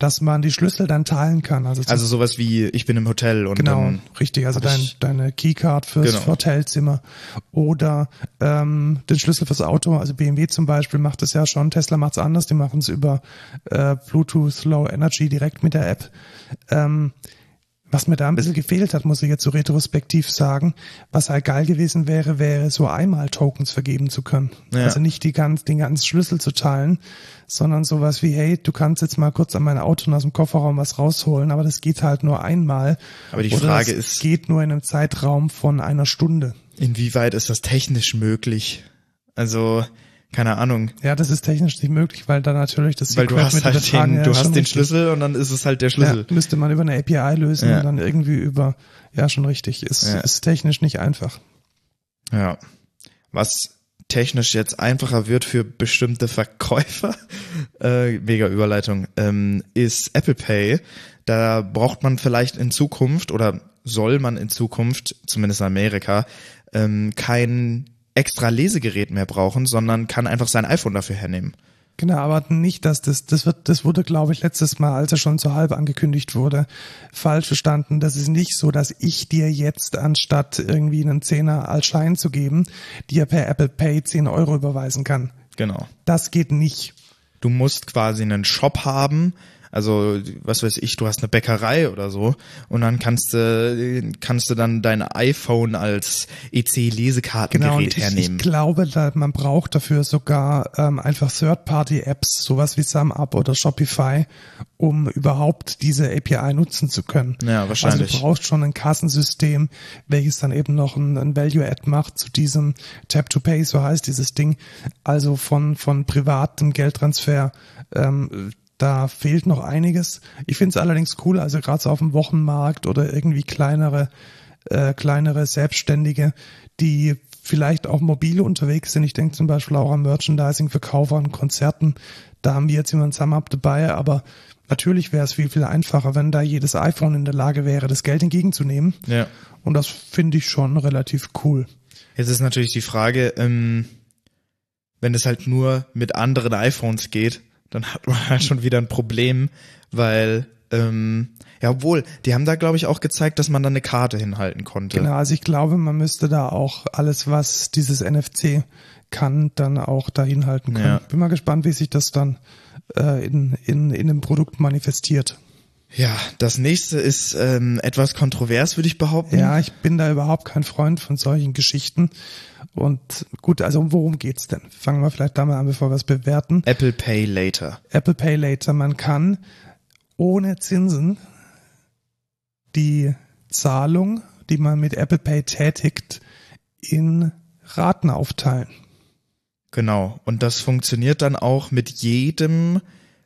dass man die Schlüssel dann teilen kann. Also, Also sowas wie, ich bin im Hotel und genau, dann, richtig. Also dein, deine Keycard fürs Genau. Hotelzimmer oder ähm, den Schlüssel fürs Auto. Also BMW zum Beispiel macht das ja schon. Tesla macht's anders. Die machen es über äh, Bluetooth Low Energy direkt mit der App. Ähm, was mir da ein bisschen gefehlt hat, muss ich jetzt so retrospektiv sagen, was halt geil gewesen wäre, wäre so einmal Tokens vergeben zu können. Ja. Also nicht die ganz, den ganzen Schlüssel zu teilen, sondern sowas wie, hey, du kannst jetzt mal kurz an mein Auto und aus dem Kofferraum was rausholen, aber das geht halt nur einmal. Aber die Oder Frage es ist- geht nur in einem Zeitraum von einer Stunde. inwieweit ist das technisch möglich? Also, keine Ahnung, Ja, das ist technisch nicht möglich, weil da natürlich das weil du hast halt den, ja, du hast den. Schlüssel und dann ist es halt der Schlüssel. Ja, müsste man über eine API lösen Ja. und dann irgendwie über, ja, schon richtig. Ist, ist technisch nicht einfach. Ja. Was technisch jetzt einfacher wird für bestimmte Verkäufer, äh, mega Überleitung, ähm, ist Apple Pay. Da braucht man vielleicht in Zukunft oder soll man in Zukunft, zumindest in Amerika, ähm, kein extra Lesegerät mehr brauchen, sondern kann einfach sein iPhone dafür hernehmen. Genau, aber nicht, dass das, das wird, das wurde, glaube ich, letztes Mal, als er schon so halb angekündigt wurde, falsch verstanden. Das ist nicht so, dass ich dir jetzt anstatt irgendwie einen Zehner als Schein zu geben, dir per Apple Pay 10 Euro überweisen kann. Genau. Das geht nicht. Du musst quasi einen Shop haben, also, was weiß ich, du hast eine Bäckerei oder so und dann kannst du, kannst du dann dein iPhone als EC-Lesekartengerät genau, ich, hernehmen. Ich glaube, man braucht dafür sogar ähm, einfach Third-Party-Apps, sowas wie SumUp oder Shopify, um überhaupt diese API nutzen zu können. Ja, wahrscheinlich. Also du brauchst schon ein Kassensystem, welches dann eben noch ein, ein Value-Add macht zu diesem Tap-to-Pay, so heißt dieses Ding. Also von, von privatem Geldtransfer ähm, da fehlt noch einiges. Ich finde es allerdings cool, also gerade so auf dem Wochenmarkt oder irgendwie kleinere, äh, kleinere Selbstständige, die vielleicht auch mobil unterwegs sind. Ich denke zum Beispiel auch an Merchandising, Verkauf an Konzerten. Da haben wir jetzt jemanden zusammen dabei, aber natürlich wäre es viel, viel einfacher, wenn da jedes iPhone in der Lage wäre, das Geld entgegenzunehmen. Ja. Und das finde ich schon relativ cool. Jetzt ist natürlich die Frage, ähm, wenn es halt nur mit anderen iPhones geht, dann hat man halt schon wieder ein Problem, weil ähm, ja, obwohl, die haben da, glaube ich, auch gezeigt, dass man da eine Karte hinhalten konnte. Genau, also ich glaube, man müsste da auch alles, was dieses NFC kann, dann auch da hinhalten können. Ja. Bin mal gespannt, wie sich das dann äh, in, in, in dem Produkt manifestiert. Ja, das nächste ist ähm, etwas kontrovers, würde ich behaupten. Ja, ich bin da überhaupt kein Freund von solchen Geschichten. Und gut, also worum geht's denn? Fangen wir vielleicht da mal an, bevor wir es bewerten. Apple Pay Later. Apple Pay Later. Man kann ohne Zinsen die Zahlung, die man mit Apple Pay tätigt, in Raten aufteilen. Genau. Und das funktioniert dann auch mit jedem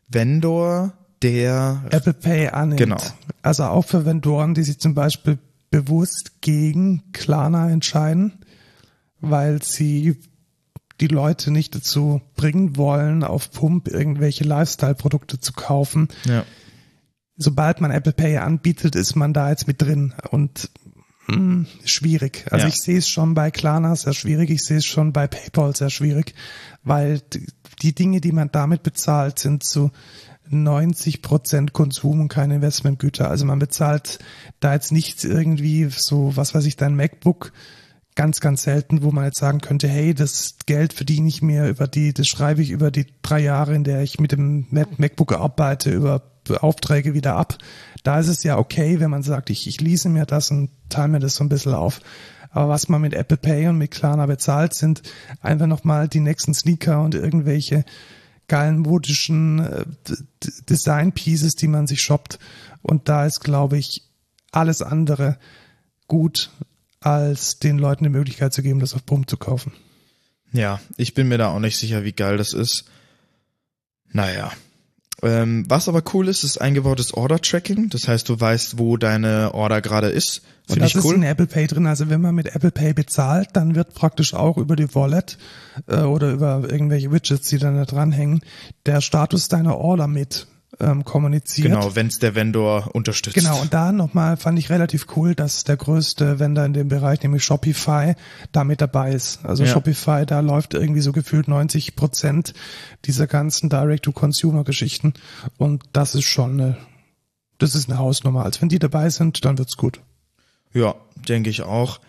Vendor, der Apple Pay annimmt. Genau. Also auch für Vendoren, die sich zum Beispiel bewusst gegen Klarna entscheiden, weil sie die Leute nicht dazu bringen wollen, auf Pump irgendwelche Lifestyle-Produkte zu kaufen. Ja. Sobald man Apple Pay anbietet, ist man da jetzt mit drin und mh, schwierig. Also Ja. ich sehe es schon bei Klarna sehr schwierig, ich sehe es schon bei PayPal sehr schwierig, weil die Dinge, die man damit bezahlt, sind zu 90 Prozent Konsum und keine Investmentgüter. Also man bezahlt da jetzt nicht irgendwie so, was weiß ich, dein MacBook ganz, ganz selten, wo man jetzt sagen könnte, hey, das Geld verdiene ich mir über die, das schreibe ich über die drei Jahre, in der ich mit dem Mac- MacBook arbeite, über Aufträge wieder ab. Da ist es ja okay, wenn man sagt, ich, ich lease mir das und teile mir das so ein bisschen auf. Aber was man mit Apple Pay und mit Klarna bezahlt, sind einfach nochmal die nächsten Sneaker und irgendwelche geilen modischen äh, D- D- Design Pieces, die man sich shoppt. Und da ist, glaube ich, alles andere gut, als den Leuten die Möglichkeit zu geben, das auf Pump zu kaufen. Ja, ich bin mir da auch nicht sicher, wie geil das ist. Naja. Ähm, was aber cool ist, ist eingebautes Order-Tracking. Das heißt, du weißt, wo deine Order gerade ist. Und Finde das ich ist cool. in Apple Pay drin. Also wenn man mit Apple Pay bezahlt, dann wird praktisch auch über die Wallet äh, oder über irgendwelche Widgets, die dann da dranhängen, der Status deiner Order mit ähm, kommuniziert. Genau, wenn es der Vendor unterstützt. Genau, und da nochmal fand ich relativ cool, dass der größte Vendor in dem Bereich, nämlich Shopify, da mit dabei ist. Also Ja. Shopify, da läuft irgendwie so gefühlt 90 Prozent dieser ganzen Direct-to-Consumer-Geschichten. Und das ist schon eine, das ist eine Hausnummer. Als wenn die dabei sind, dann wird's gut. Ja, denke ich auch.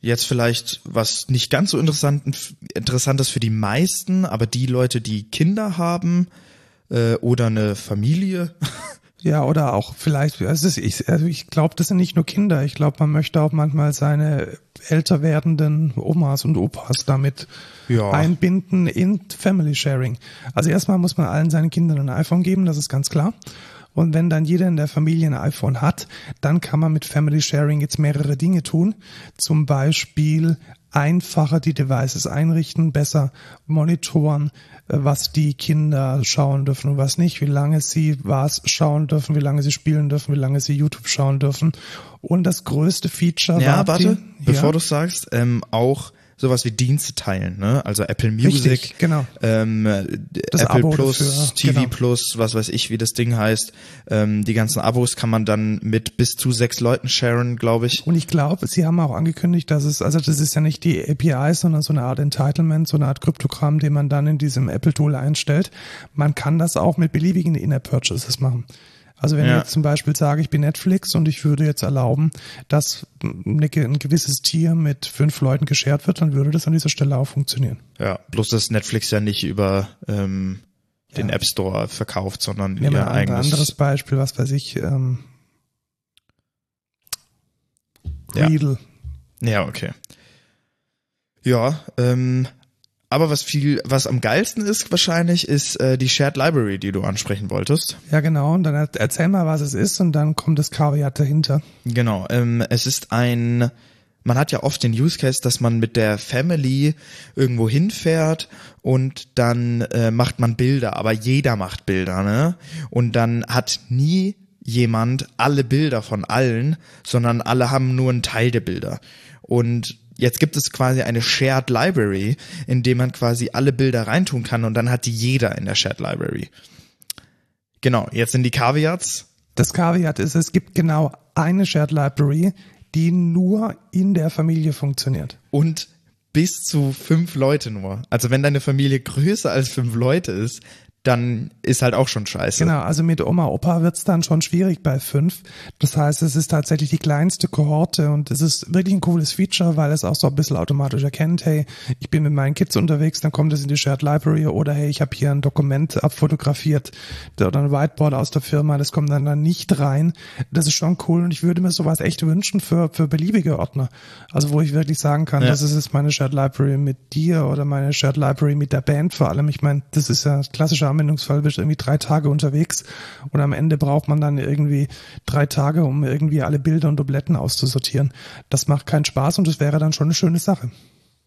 Jetzt vielleicht was nicht ganz so interessant, interessantes für die meisten, aber die Leute, die Kinder haben äh, oder eine Familie. Ja, oder auch vielleicht, also ich, also ich glaube, das sind nicht nur Kinder. Ich glaube, man möchte auch manchmal seine älter werdenden Omas und Opas damit Ja. einbinden in Family Sharing. Also erstmal muss man allen seinen Kindern ein iPhone geben, das ist ganz klar. Und wenn dann jeder in der Familie ein iPhone hat, dann kann man mit Family Sharing jetzt mehrere Dinge tun. Zum Beispiel einfacher die Devices einrichten, besser monitoren, was die Kinder schauen dürfen und was nicht, wie lange sie was schauen dürfen, wie lange sie spielen dürfen, wie lange sie YouTube schauen dürfen. Und das größte Feature Ja, war warte, die, bevor ja, du sagst, ähm, auch sowas wie Dienste teilen, ne? Also Apple Music, Richtig, genau. ähm, Das Apple Abo Plus, dafür, TV genau. Plus, was weiß ich, wie das Ding heißt. Ähm, die ganzen Abos kann man dann mit bis zu sechs Leuten sharen, glaube ich. Und ich glaube, sie haben auch angekündigt, dass es, also das ist ja nicht die API, sondern so eine Art Entitlement, so eine Art Kryptogramm, den man dann in diesem Apple-Tool einstellt. Man kann das auch mit beliebigen In-App-Purchases machen. Also wenn Ja. ich jetzt zum Beispiel sage, ich bin Netflix und ich würde jetzt erlauben, dass ein gewisses Tier mit fünf Leuten geshared wird, dann würde das an dieser Stelle auch funktionieren. Ja, bloß dass Netflix ja nicht über ähm, den Ja. App Store verkauft, sondern Nehmen ihr ein eigenes. anderes Beispiel, was weiß ich, ähm, Ja. Readle. Ja, okay. Ja, ähm, aber was viel, was am geilsten ist wahrscheinlich, ist äh, die Shared Library, die du ansprechen wolltest. Ja, genau. Und dann er- erzähl mal, was es ist und dann kommt das Kaviar dahinter. Genau, ähm, es ist ein, man hat ja oft den Use Case, dass man mit der Family irgendwo hinfährt und dann äh, macht man Bilder, aber jeder macht Bilder, ne? Und dann hat nie jemand alle Bilder von allen, sondern alle haben nur einen Teil der Bilder. Und jetzt gibt es quasi eine Shared Library, in dem man quasi alle Bilder reintun kann und dann hat die jeder in der Shared Library. Genau, jetzt sind die Caveats. Das Kaviar ist, es gibt genau eine Shared Library, die nur in der Familie funktioniert. und bis zu fünf Leute nur. Also wenn deine Familie größer als fünf Leute ist, dann ist halt auch schon scheiße. Genau, also mit Oma, Opa wird's dann schon schwierig bei fünf. Das heißt, es ist tatsächlich die kleinste Kohorte und es ist wirklich ein cooles Feature, weil es auch so ein bisschen automatisch erkennt, hey, ich bin mit meinen Kids unterwegs, dann kommt es in die Shared Library oder hey, ich habe hier ein Dokument abfotografiert oder ein Whiteboard aus der Firma, das kommt dann, dann nicht rein. Das ist schon cool und ich würde mir sowas echt wünschen für, für beliebige Ordner. Also wo ich wirklich sagen kann, Ja. das ist jetzt meine Shared Library mit dir oder meine Shared Library mit der Band vor allem. Ich meine, das ist ja klassischer Anwendungsfall, bist irgendwie drei Tage unterwegs und am Ende braucht man dann irgendwie drei Tage, um irgendwie alle Bilder und Dubletten auszusortieren. Das macht keinen Spaß und das wäre dann schon eine schöne Sache.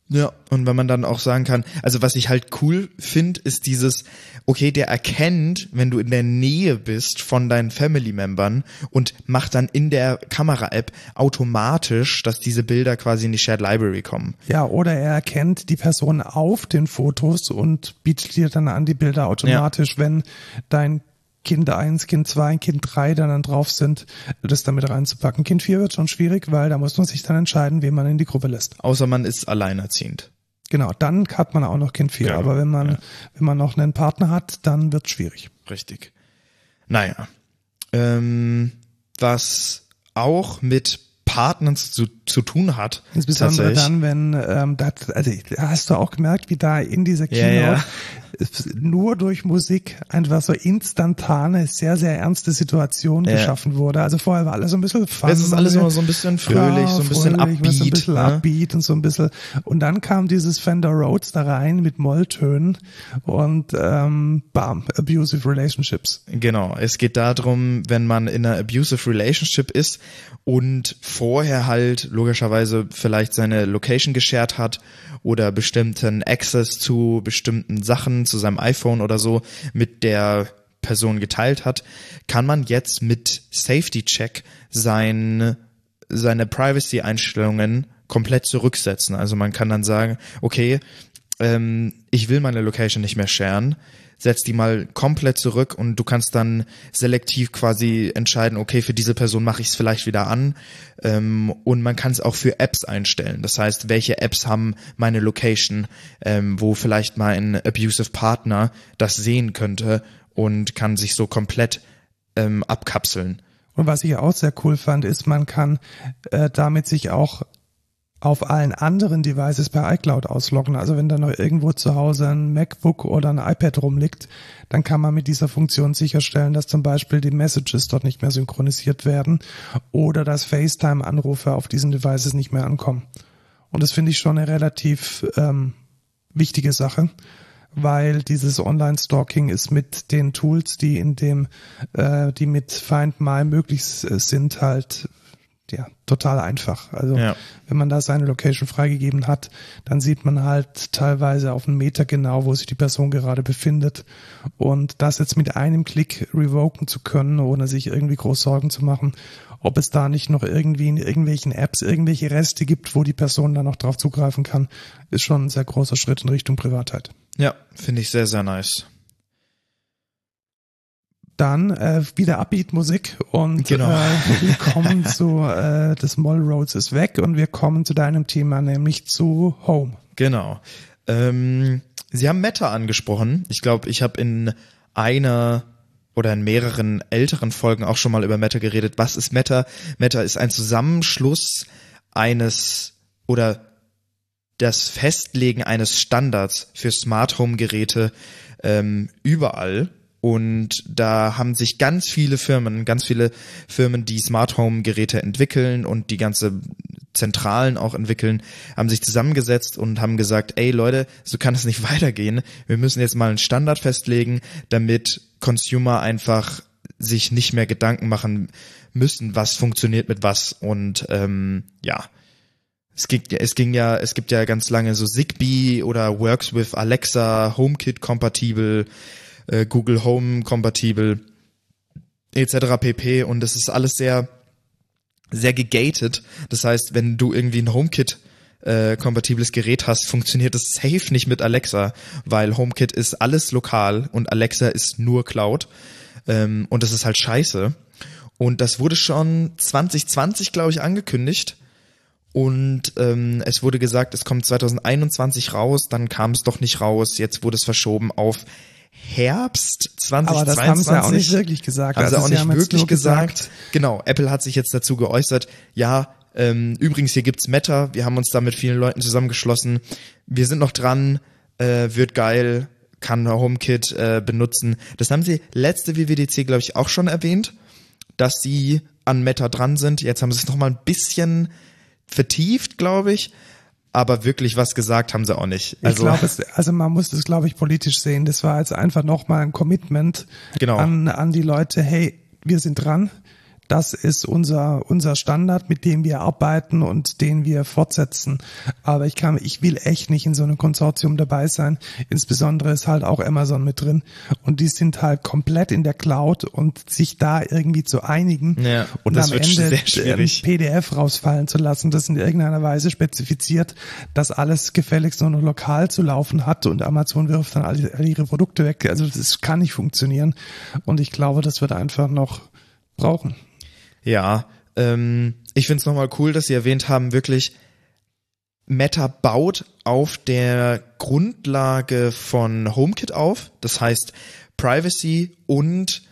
Ja, und wenn man dann auch sagen kann, also was ich halt cool finde, ist dieses, okay, der erkennt, wenn du in der Nähe bist von deinen Family-Membern und macht dann in der Kamera-App automatisch, dass diese Bilder quasi in die Shared Library kommen. Ja, oder er erkennt die Person auf den Fotos und bietet dir dann an die Bilder automatisch, wenn dein Kind 1, Kind 2, Kind 3 dann, dann drauf sind, das damit reinzupacken. Kind 4 wird schon schwierig, weil da muss man sich dann entscheiden, wen man in die Gruppe lässt. Außer man ist alleinerziehend. Genau, dann hat man auch noch Kind 4. Ja, aber wenn man, ja. wenn man noch einen Partner hat, dann wird schwierig. Richtig. Naja. Ähm, was auch mit Partnern zu, zu tun hat. Insbesondere dann, wenn, ähm, das, also hast du auch gemerkt, wie da in dieser Ja, Keynote ja. es nur durch Musik einfach so instantane, sehr, sehr ernste Situation Ja. geschaffen wurde. Also vorher war alles so ein bisschen fun. Es ist alles immer so ein bisschen fröhlich, so ein bisschen fröhlich, upbeat. So ein bisschen ne? upbeat und so ein bisschen. Und dann kam dieses Fender Rhodes da rein mit Molltönen und ähm, bam, abusive relationships. Genau, es geht darum, wenn man in einer abusive relationship ist und vorher halt logischerweise vielleicht seine Location geshared hat oder bestimmten Access zu bestimmten Sachen, zu seinem iPhone oder so mit der Person geteilt hat, kann man jetzt mit Safety Check sein, seine Privacy-Einstellungen komplett zurücksetzen. Also man kann dann sagen, okay, ähm, ich will meine Location nicht mehr sharen, setz die mal komplett zurück und du kannst dann selektiv quasi entscheiden, okay, für diese Person mache ich es vielleicht wieder an ähm, und man kann es auch für Apps einstellen. Das heißt, welche Apps haben meine Location, ähm, wo vielleicht mein abusive Partner das sehen könnte und kann sich so komplett ähm, abkapseln. Und was ich auch sehr cool fand, ist, man kann äh, damit sich auch auf allen anderen Devices per iCloud ausloggen. Also wenn da noch irgendwo zu Hause ein MacBook oder ein iPad rumliegt, dann kann man mit dieser Funktion sicherstellen, dass zum Beispiel die Messages dort nicht mehr synchronisiert werden oder dass FaceTime-Anrufe auf diesen Devices nicht mehr ankommen. Und das finde ich schon eine relativ ähm, wichtige Sache, weil dieses Online-Stalking ist mit den Tools, die in dem, äh, die mit Find My möglich s- sind, halt ja total einfach. Also Ja. wenn man da seine Location freigegeben hat, dann sieht man halt teilweise auf einen Meter genau, wo sich die Person gerade befindet. Und das jetzt mit einem Klick revoken zu können, ohne sich irgendwie groß Sorgen zu machen, ob es da nicht noch irgendwie in irgendwelchen Apps irgendwelche Reste gibt, wo die Person dann noch drauf zugreifen kann, ist schon ein sehr großer Schritt in Richtung Privatheit. Ja, finde ich sehr, sehr nice. Dann äh, wieder Upbeat-Musik und Genau. äh, wir kommen zu, äh, das Moll Roads ist weg und wir kommen zu deinem Thema, nämlich zu Home. Genau. Ähm, Sie haben Meta angesprochen. Ich glaube, ich habe in einer oder in mehreren älteren Folgen auch schon mal über Meta geredet. Was ist Meta? Meta ist ein Zusammenschluss eines oder das Festlegen eines Standards für Smart Home Geräte ähm, überall. Und da haben sich ganz viele Firmen, ganz viele Firmen, die Smart Home Geräte entwickeln und die ganze Zentralen auch entwickeln, haben sich zusammengesetzt und haben gesagt, ey Leute, so kann es nicht weitergehen. Wir müssen jetzt mal einen Standard festlegen, damit Consumer einfach sich nicht mehr Gedanken machen müssen, was funktioniert mit was. Und ähm, ja, es ging, es ging ja, es gibt ja ganz lange so Zigbee oder Works with Alexa, HomeKit kompatibel, äh, Google Home kompatibel, etc. pp. Und es ist alles sehr, sehr gegated. Das heißt, wenn du irgendwie ein HomeKit äh, kompatibles Gerät hast, funktioniert es safe nicht mit Alexa, weil HomeKit ist alles lokal und Alexa ist nur Cloud. Ähm, und das ist halt scheiße. Und das wurde schon 2020, glaube ich, angekündigt. Und ähm, es wurde gesagt, es kommt 2021 raus, dann kam es doch nicht raus, jetzt wurde es verschoben auf Herbst 2022. Aber das haben sie ja auch nicht wirklich gesagt. Haben sie Also auch nicht wirklich nur gesagt. Genau, Apple hat sich jetzt dazu geäußert, ja, ähm, übrigens, hier gibt's Meta, wir haben uns da mit vielen Leuten zusammengeschlossen. Wir sind noch dran, äh, wird geil, kann HomeKit äh, benutzen. Das haben sie letzte WWDC, glaube ich, auch schon erwähnt, dass sie an Meta dran sind. Jetzt haben sie es noch mal ein bisschen vertieft, glaube ich. Aber wirklich was gesagt haben sie auch nicht. Ich glaube, es, also man muss das, glaube ich, politisch sehen. Das war jetzt einfach nochmal ein Commitment Genau. an, an die Leute, hey, wir sind dran. Das ist unser, unser Standard, mit dem wir arbeiten und den wir fortsetzen. Aber ich kann, ich will echt nicht in so einem Konsortium dabei sein. Insbesondere ist halt auch Amazon mit drin. Und die sind halt komplett in der Cloud und sich da irgendwie zu einigen Ja, und das am Ende ein PDF rausfallen zu lassen, das in irgendeiner Weise spezifiziert, dass alles gefälligst nur noch lokal zu laufen hat und Amazon wirft dann alle, alle ihre Produkte weg. Also das kann nicht funktionieren. Und ich glaube, das wird einfach noch brauchen. Ja, ähm, ich find's nochmal cool, dass Sie erwähnt haben, wirklich Meta baut auf der Grundlage von HomeKit auf. Das heißt Privacy und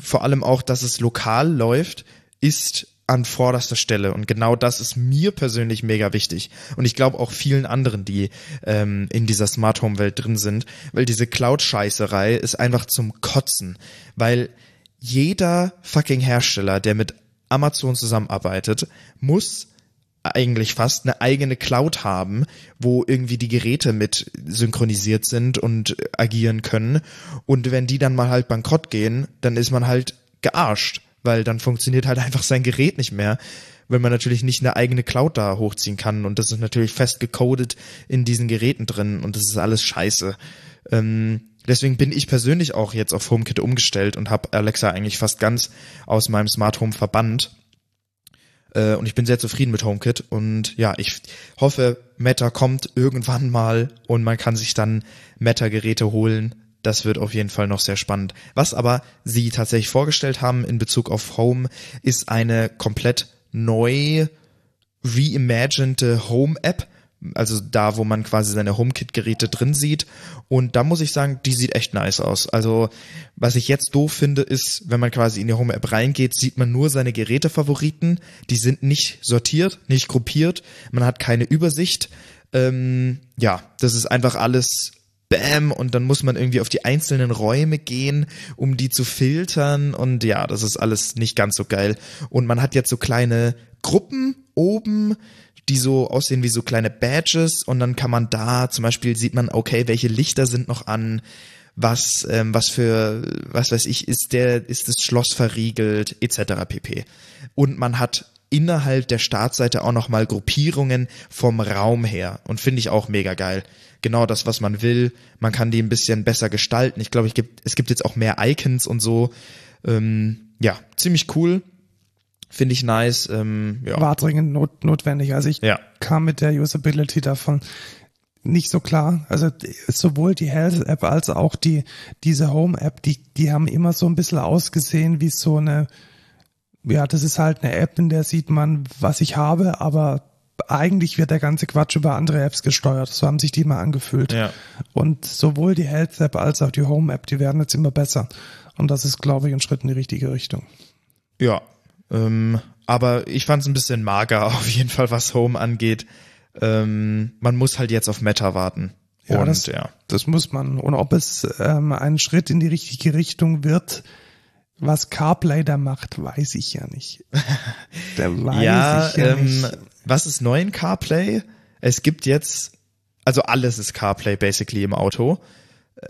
vor allem auch, dass es lokal läuft, ist an vorderster Stelle. Und genau das ist mir persönlich mega wichtig. Und ich glaube auch vielen anderen, die ähm, in dieser Smart Home Welt drin sind, weil diese Cloud-Scheißerei ist einfach zum Kotzen. Weil jeder fucking Hersteller, der mit Amazon zusammenarbeitet, muss eigentlich fast eine eigene Cloud haben, wo irgendwie die Geräte mit synchronisiert sind und agieren können. Und wenn die dann mal halt bankrott gehen, dann ist man halt gearscht, weil dann funktioniert halt einfach sein Gerät nicht mehr, wenn man natürlich nicht eine eigene Cloud da hochziehen kann. Und das ist natürlich fest gecodet in diesen Geräten drin und das ist alles scheiße. Ähm, deswegen bin ich persönlich auch jetzt auf HomeKit umgestellt und habe Alexa eigentlich fast ganz aus meinem Smart Home verbannt. Äh, und ich bin sehr zufrieden mit HomeKit und ja, ich hoffe, Meta kommt irgendwann mal und man kann sich dann Meta-Geräte holen. Das wird auf jeden Fall noch sehr spannend. Was aber sie tatsächlich vorgestellt haben in Bezug auf Home, ist eine komplett neu reimaginete Home-App. Also da, wo man quasi seine HomeKit-Geräte drin sieht. Und da muss ich sagen, die sieht echt nice aus. Also was ich jetzt doof finde, ist, wenn man quasi in die Home-App reingeht, sieht man nur seine Gerätefavoriten. Die sind nicht sortiert, nicht gruppiert. Man hat keine Übersicht. Ähm, ja, das ist einfach alles Bam und dann muss man irgendwie auf die einzelnen Räume gehen, um die zu filtern und ja, das ist alles nicht ganz so geil. Und man hat jetzt so kleine Gruppen oben, die so aussehen wie so kleine Badges und dann kann man da zum Beispiel sieht man, okay, welche Lichter sind noch an, was, ähm, was für, was weiß ich, ist der, ist das Schloss verriegelt, etc. pp. Und man hat innerhalb der Startseite auch nochmal Gruppierungen vom Raum her und finde ich auch mega geil. Genau das, was man will. Man kann die ein bisschen besser gestalten. Ich glaube, ich gibt, es gibt jetzt auch mehr Icons und so. Ähm, ja, ziemlich cool. Finde ich nice. Ähm, ja. War dringend not notwendig. Also ich Ja. kam mit der Usability davon nicht so klar. Also sowohl die Health App als auch die diese Home App, die die haben immer so ein bisschen ausgesehen wie so eine ja, das ist halt eine App, in der sieht man, was ich habe, aber eigentlich wird der ganze Quatsch über andere Apps gesteuert. So haben sich die mal angefühlt. Ja. Und sowohl die Health App als auch die Home App, die werden jetzt immer besser. Und das ist, glaube ich, ein Schritt in die richtige Richtung. Ja. Ähm, aber ich fand es ein bisschen mager, auf jeden Fall, was Home angeht. Ähm, man muss halt jetzt auf Meta warten. Ja, Und das, ja. das muss man. Und ob es ähm, ein Schritt in die richtige Richtung wird, was CarPlay da macht, weiß ich ja nicht. Da weiß ja, ich ja ähm, nicht. was ist neu in CarPlay? Es gibt jetzt, also alles ist CarPlay basically im Auto.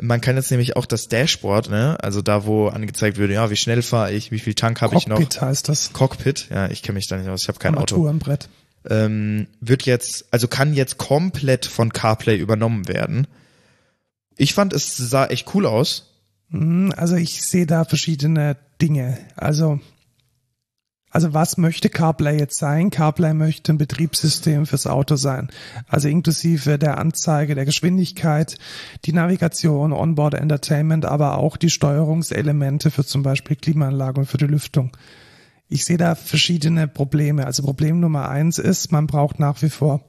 Man kann jetzt nämlich auch das Dashboard, ne, also da, wo angezeigt wird, ja, wie schnell fahre ich, wie viel Tank habe ich noch. Cockpit heißt das. Cockpit, ja, ich kenne mich da nicht aus, ich habe kein Auto. Armatur am Brett. ähm, wird jetzt, also kann jetzt komplett von CarPlay übernommen werden. Ich fand, es sah echt cool aus. Hm, Also ich sehe da verschiedene Dinge. Also, also was möchte CarPlay jetzt sein? CarPlay möchte ein Betriebssystem fürs Auto sein. Also inklusive der Anzeige der Geschwindigkeit, die Navigation, Onboard Entertainment, aber auch die Steuerungselemente für zum Beispiel Klimaanlage und für die Lüftung. Ich sehe da verschiedene Probleme. Also Problem Nummer eins ist, man braucht nach wie vor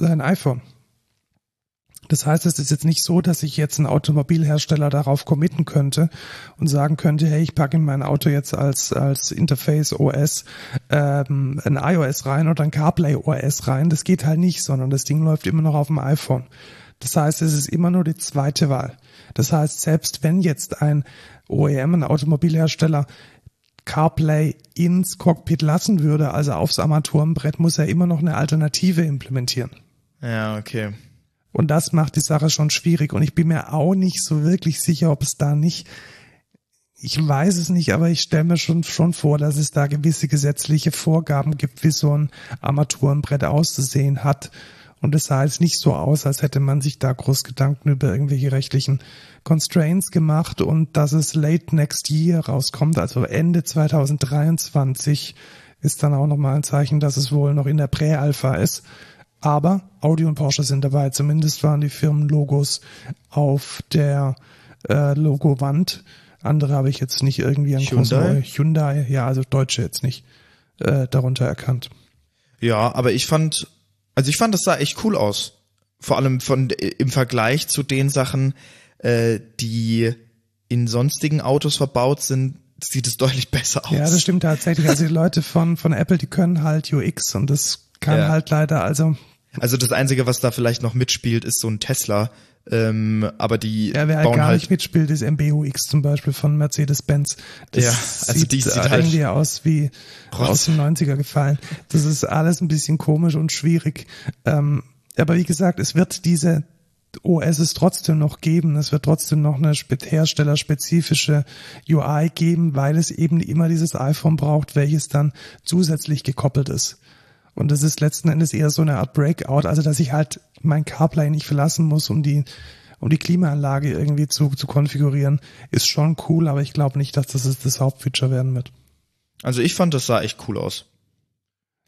sein iPhone. Das heißt, es ist jetzt nicht so, dass ich jetzt ein Automobilhersteller darauf committen könnte und sagen könnte, hey, ich packe in mein Auto jetzt als, als Interface OS ähm, ein iOS rein oder ein CarPlay OS rein. Das geht halt nicht, sondern das Ding läuft immer noch auf dem iPhone. Das heißt, es ist immer nur die zweite Wahl. Das heißt, selbst wenn jetzt ein OEM, ein Automobilhersteller, CarPlay ins Cockpit lassen würde, also aufs Armaturenbrett, muss er immer noch eine Alternative implementieren. Ja, okay. Und das macht die Sache schon schwierig. Und ich bin mir auch nicht so wirklich sicher, ob es da nicht, ich weiß es nicht, aber ich stelle mir schon, schon vor, dass es da gewisse gesetzliche Vorgaben gibt, wie so ein Armaturenbrett auszusehen hat. Und es sah jetzt nicht so aus, als hätte man sich da groß Gedanken über irgendwelche rechtlichen Constraints gemacht und dass es late next year rauskommt, also Ende 2023 ist dann auch nochmal ein Zeichen, dass es wohl noch in der Prä-Alpha ist. Aber Audi und Porsche sind dabei. Zumindest waren die Firmenlogos auf der äh, Logowand. Andere habe ich jetzt nicht irgendwie an Hyundai? Hyundai, ja, also Deutsche jetzt nicht äh, darunter erkannt. Ja, aber ich fand, also ich fand, das sah echt cool aus. Vor allem von im Vergleich zu den Sachen, äh, die in sonstigen Autos verbaut sind, sieht es deutlich besser aus. Ja, das stimmt tatsächlich. Also die Leute von, von Apple, die können halt UX und das kann Ja. halt leider, also Also das Einzige, was da vielleicht noch mitspielt, ist so ein Tesla. Ähm, aber die ja, wer halt bauen gar halt nicht mitspielt, ist MBUX zum Beispiel von Mercedes-Benz. Ja, also die sieht halt irgendwie aus wie Rotz. aus den 90er gefallen. Das ist alles ein bisschen komisch und schwierig. Ähm, aber wie gesagt, es wird diese OS trotzdem noch geben. Es wird trotzdem noch eine spe- herstellerspezifische UI geben, weil es eben immer dieses iPhone braucht, welches dann zusätzlich gekoppelt ist. Und das ist letzten Endes eher so eine Art Breakout, also dass ich halt mein CarPlay nicht verlassen muss, um die, um die Klimaanlage irgendwie zu, zu konfigurieren, ist schon cool, aber ich glaube nicht, dass das das Hauptfeature werden wird. Also ich fand, das sah echt cool aus.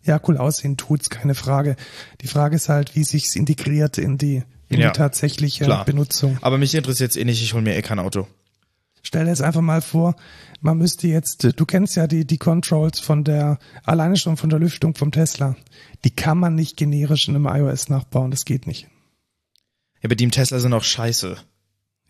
Ja, cool aussehen tut's, keine Frage. Die Frage ist halt, wie sich's integriert in die, in Ja, die tatsächliche klar. Benutzung. Aber mich interessiert jetzt eh nicht, ich hol mir eh kein Auto. Stell dir jetzt einfach mal vor, man müsste jetzt, du kennst ja die, die Controls von der, alleine schon von der Lüftung vom Tesla. Die kann man nicht generisch in einem iOS nachbauen, das geht nicht. Ja, aber die im Tesla sind auch scheiße.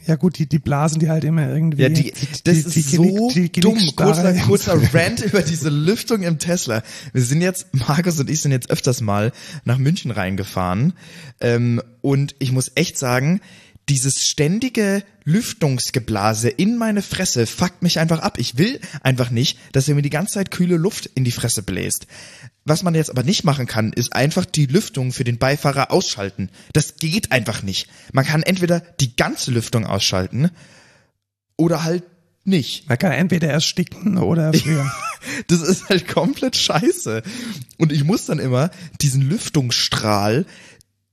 Ja gut, die, die blasen die halt immer irgendwie. Ja, die, das ist so Genick- die dumm. Genickstarre Kurzer, kurzer Rant über diese Lüftung im Tesla. Wir sind jetzt, Markus und ich sind jetzt öfters mal nach München reingefahren. Ähm, und ich muss echt sagen, dieses ständige Lüftungsgeblase in meine Fresse fuckt mich einfach ab. Ich will einfach nicht, dass er mir die ganze Zeit kühle Luft in die Fresse bläst. Was man jetzt aber nicht machen kann, ist einfach die Lüftung für den Beifahrer ausschalten. Das geht einfach nicht. Man kann entweder die ganze Lüftung ausschalten oder halt nicht. Man kann entweder ersticken oder frieren. Das ist halt komplett scheiße. Und ich muss dann immer diesen Lüftungsstrahl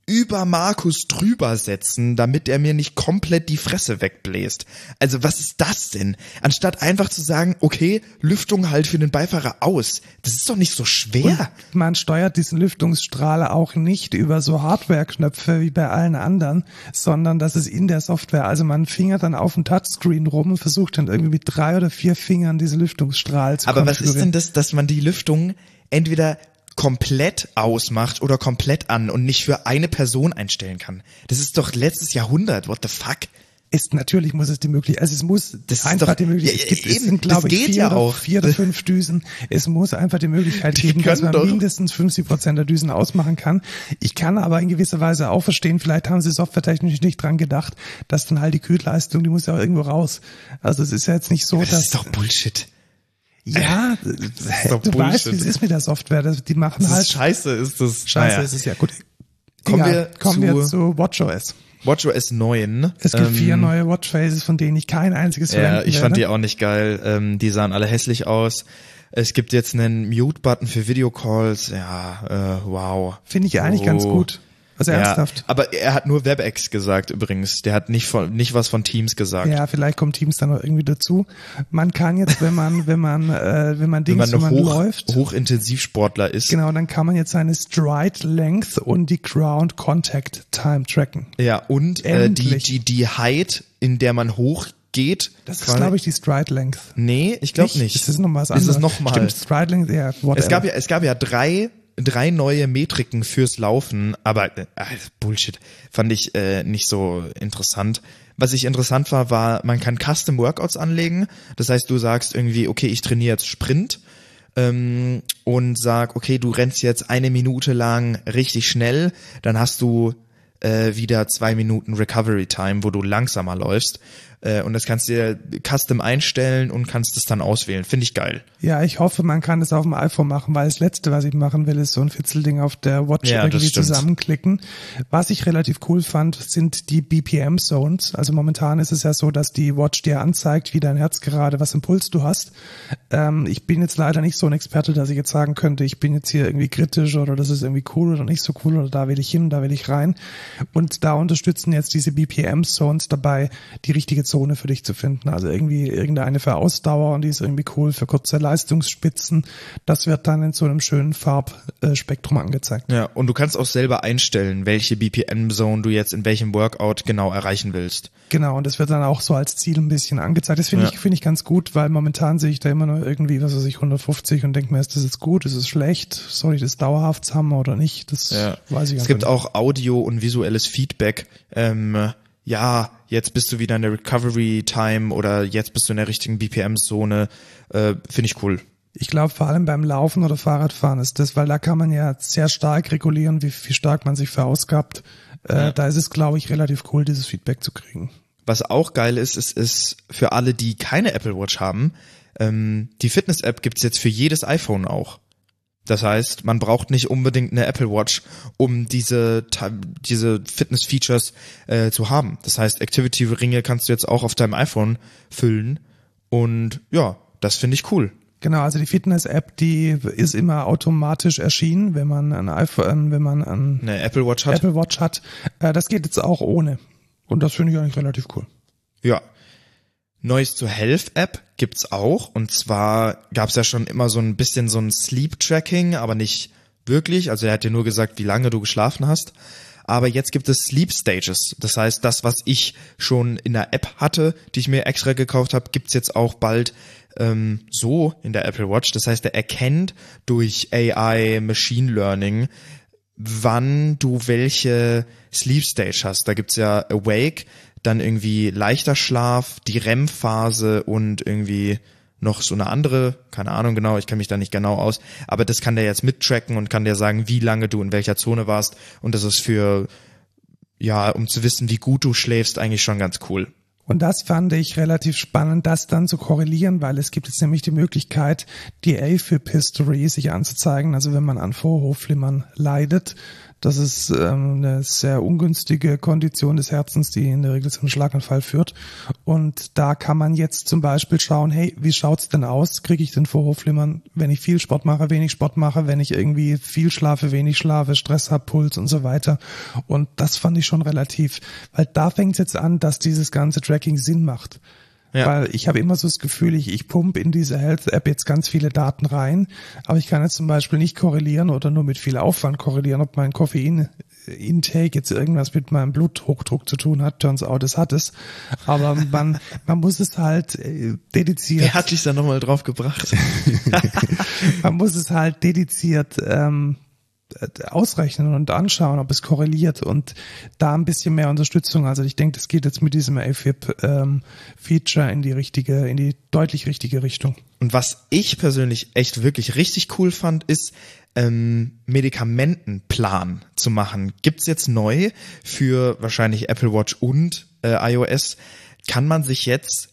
über Markus drüber setzen, damit er mir nicht komplett die Fresse wegbläst. Also was ist das denn? Anstatt einfach zu sagen, okay, Lüftung halt für den Beifahrer aus. Das ist doch nicht so schwer. Und man steuert diesen Lüftungsstrahler auch nicht über so Hardware-Knöpfe wie bei allen anderen, sondern das ist in der Software. Also man fingert dann auf dem Touchscreen rum und versucht dann irgendwie mit drei oder vier Fingern diese Lüftungsstrahl zu Aber was ist denn das, dass man die Lüftung entweder komplett ausmacht oder komplett an und nicht für eine Person einstellen kann. Das ist doch letztes Jahrhundert. What the fuck? Ist natürlich muss es die Möglichkeit, also es muss Das einfach doch- die Möglichkeit, Ja, es, gibt, es eben, sind glaube das ich vier, ja oder, auch. vier oder fünf Düsen. Es muss einfach die Möglichkeit Die geben, dass man doch- mindestens 50 Prozent der Düsen ausmachen kann. Ich kann aber in gewisser Weise auch verstehen, vielleicht haben sie softwaretechnisch nicht dran gedacht, dass dann halt die Kühlleistung, die muss ja auch irgendwo raus. Also es ist ja jetzt nicht so, Das dass ist doch Bullshit. Ja, doch du weißt, wie es ist mit der Software. Das- Die machen Das halt ist scheiße, ist das. Scheiße, Naja. ist es ja gut. Kommen Egal, wir kommen zu- wir zu WatchOS. WatchOS 9. Es gibt ähm, vier neue Watchfaces, von denen ich kein einziges Ja, ich fand werde. die auch nicht geil. Ähm, die sahen alle hässlich aus. Es gibt jetzt einen Mute-Button für Videocalls. Ja, äh, wow. Finde ich eigentlich ganz Oh. gut. Also Ja, ernsthaft. aber er hat nur WebEx gesagt übrigens. Der hat nicht von, nicht was von Teams gesagt. Ja, vielleicht kommen Teams dann noch irgendwie dazu. Man kann jetzt, wenn man, wenn man, äh, wenn man Wenn Dings, man wenn man Hoch, läuft, Hochintensivsportler ist. genau, dann kann man jetzt seine Stride Length und die Ground Contact Time tracken. Ja, und äh, die, die, die Height, in der man hochgeht. Das ist, glaube ich, die Stride Length. Nee, ich glaube nicht. Das ist noch was Ist anderes. es noch mal? Stimmt, Stride Length, ja, whatever. Es gab ja, es gab ja drei, drei neue Metriken fürs Laufen, aber äh, Bullshit fand ich äh, nicht so interessant. Was ich interessant war, war, man kann Custom Workouts anlegen. Das heißt, du sagst irgendwie, okay, ich trainiere jetzt Sprint ähm, und sag, okay, du rennst jetzt eine Minute lang richtig schnell, dann hast du äh, wieder zwei Minuten Recovery Time, wo du langsamer läufst. Äh, und das kannst du dir custom einstellen und kannst es dann auswählen. Finde ich geil. Ja, ich hoffe, man kann das auf dem iPhone machen, weil das letzte, was ich machen will, ist so ein Fitzelding auf der Watch Ja, irgendwie zusammenklicken. Was ich relativ cool fand, sind die BPM Zones. Also momentan ist es ja so, dass die Watch dir anzeigt, wie dein Herz gerade, was Impuls du hast. Ähm, ich bin jetzt leider nicht so ein Experte, dass ich jetzt sagen könnte, ich bin jetzt hier irgendwie kritisch oder das ist irgendwie cool oder nicht so cool oder da will ich hin, da will ich rein. Und da unterstützen jetzt diese BPM Zones dabei, die richtige Zone für dich zu finden. Also irgendwie irgendeine für Ausdauer und die ist irgendwie cool für kurze Leistungsspitzen. Das wird dann in so einem schönen Farbspektrum angezeigt. Ja, und du kannst auch selber einstellen, welche BPM-Zone du jetzt in welchem Workout genau erreichen willst. Genau, und das wird dann auch so als Ziel ein bisschen angezeigt. Das finde Ja. ich, finde ich ganz gut, weil momentan sehe ich da immer nur irgendwie, was weiß ich, 150 und denke mir, ist das jetzt gut, ist es schlecht, soll ich das dauerhaft haben oder nicht? Das Ja. weiß ich es gibt nicht. auch Audio und visuelles Feedback. Ähm, ja, jetzt bist du wieder in der Recovery Time oder jetzt bist du in der richtigen BPM-Zone. Äh, Finde ich cool. Ich glaube, vor allem beim Laufen oder Fahrradfahren ist das, weil da kann man ja sehr stark regulieren, wie, wie stark man sich verausgabt. Äh, Da ist es, glaube ich, relativ cool, dieses Feedback zu kriegen. Was auch geil ist, ist, ist für alle, die keine Apple Watch haben, ähm, die Fitness-App gibt's jetzt für jedes iPhone auch. Das heißt, man braucht nicht unbedingt eine Apple Watch, um diese, diese Fitness-Features äh, zu haben. Das heißt, Activity-Ringe kannst du jetzt auch auf deinem iPhone füllen. Und ja, das finde ich cool. Genau, also die Fitness-App, die ist immer automatisch erschienen, wenn man ein iPhone, wenn man ein Eine Apple Watch hat. Apple Watch hat. Äh, das geht jetzt auch ohne. Und das finde ich eigentlich relativ cool. Ja. Neues zur Health App gibt's auch. Und zwar gab's ja schon immer so ein bisschen so ein Sleep Tracking, aber nicht wirklich. Also er hat dir nur gesagt, wie lange du geschlafen hast. Aber jetzt gibt es Sleep Stages. Das heißt, das, was ich schon in der App hatte, die ich mir extra gekauft habe, gibt's jetzt auch bald ähm, so in der Apple Watch. Das heißt, er erkennt durch AI, Machine Learning, wann du welche Sleep Stage hast. Da gibt's ja Awake, dann irgendwie leichter Schlaf, die REM-Phase und irgendwie noch so eine andere, keine Ahnung genau, ich kenne mich da nicht genau aus, aber das kann der jetzt mittracken und kann dir sagen, wie lange du in welcher Zone warst und das ist für, ja, um zu wissen, wie gut du schläfst, eigentlich schon ganz cool. Und das fand ich relativ spannend, das dann zu korrelieren, weil es gibt jetzt nämlich die Möglichkeit, die AFib History sich anzuzeigen. Also wenn man an Vorhofflimmern leidet, Das ist ähm, eine sehr ungünstige Kondition des Herzens, die in der Regel zum Schlaganfall führt. Und da kann man jetzt zum Beispiel schauen, hey, wie schaut's denn aus? Kriege ich den Vorhofflimmern, wenn ich viel Sport mache, wenig Sport mache, wenn ich irgendwie viel schlafe, wenig schlafe, Stress habe, Puls und so weiter. Und das fand ich schon relativ, weil da fängt jetzt an, dass dieses ganze Tracking Sinn macht. Ja. Weil ich habe immer so das Gefühl, ich, ich pumpe in diese Health-App jetzt ganz viele Daten rein, aber ich kann jetzt zum Beispiel nicht korrelieren oder nur mit viel Aufwand korrelieren, ob mein Koffein Intake jetzt irgendwas mit meinem Bluthochdruck zu tun hat. Turns out, es hat es. Aber man, man muss es halt äh, dediziert. Wer hat dich da nochmal drauf gebracht? man muss es halt dediziert ähm, ausrechnen und anschauen, ob es korreliert und da ein bisschen mehr Unterstützung. Also ich denke, das geht jetzt mit diesem AFib-Feature ähm, in die richtige, in die deutlich richtige Richtung. Und was ich persönlich echt wirklich richtig cool fand, ist, ähm, Medikamentenplan zu machen. Gibt's jetzt neu für wahrscheinlich Apple Watch und äh, iOS, kann man sich jetzt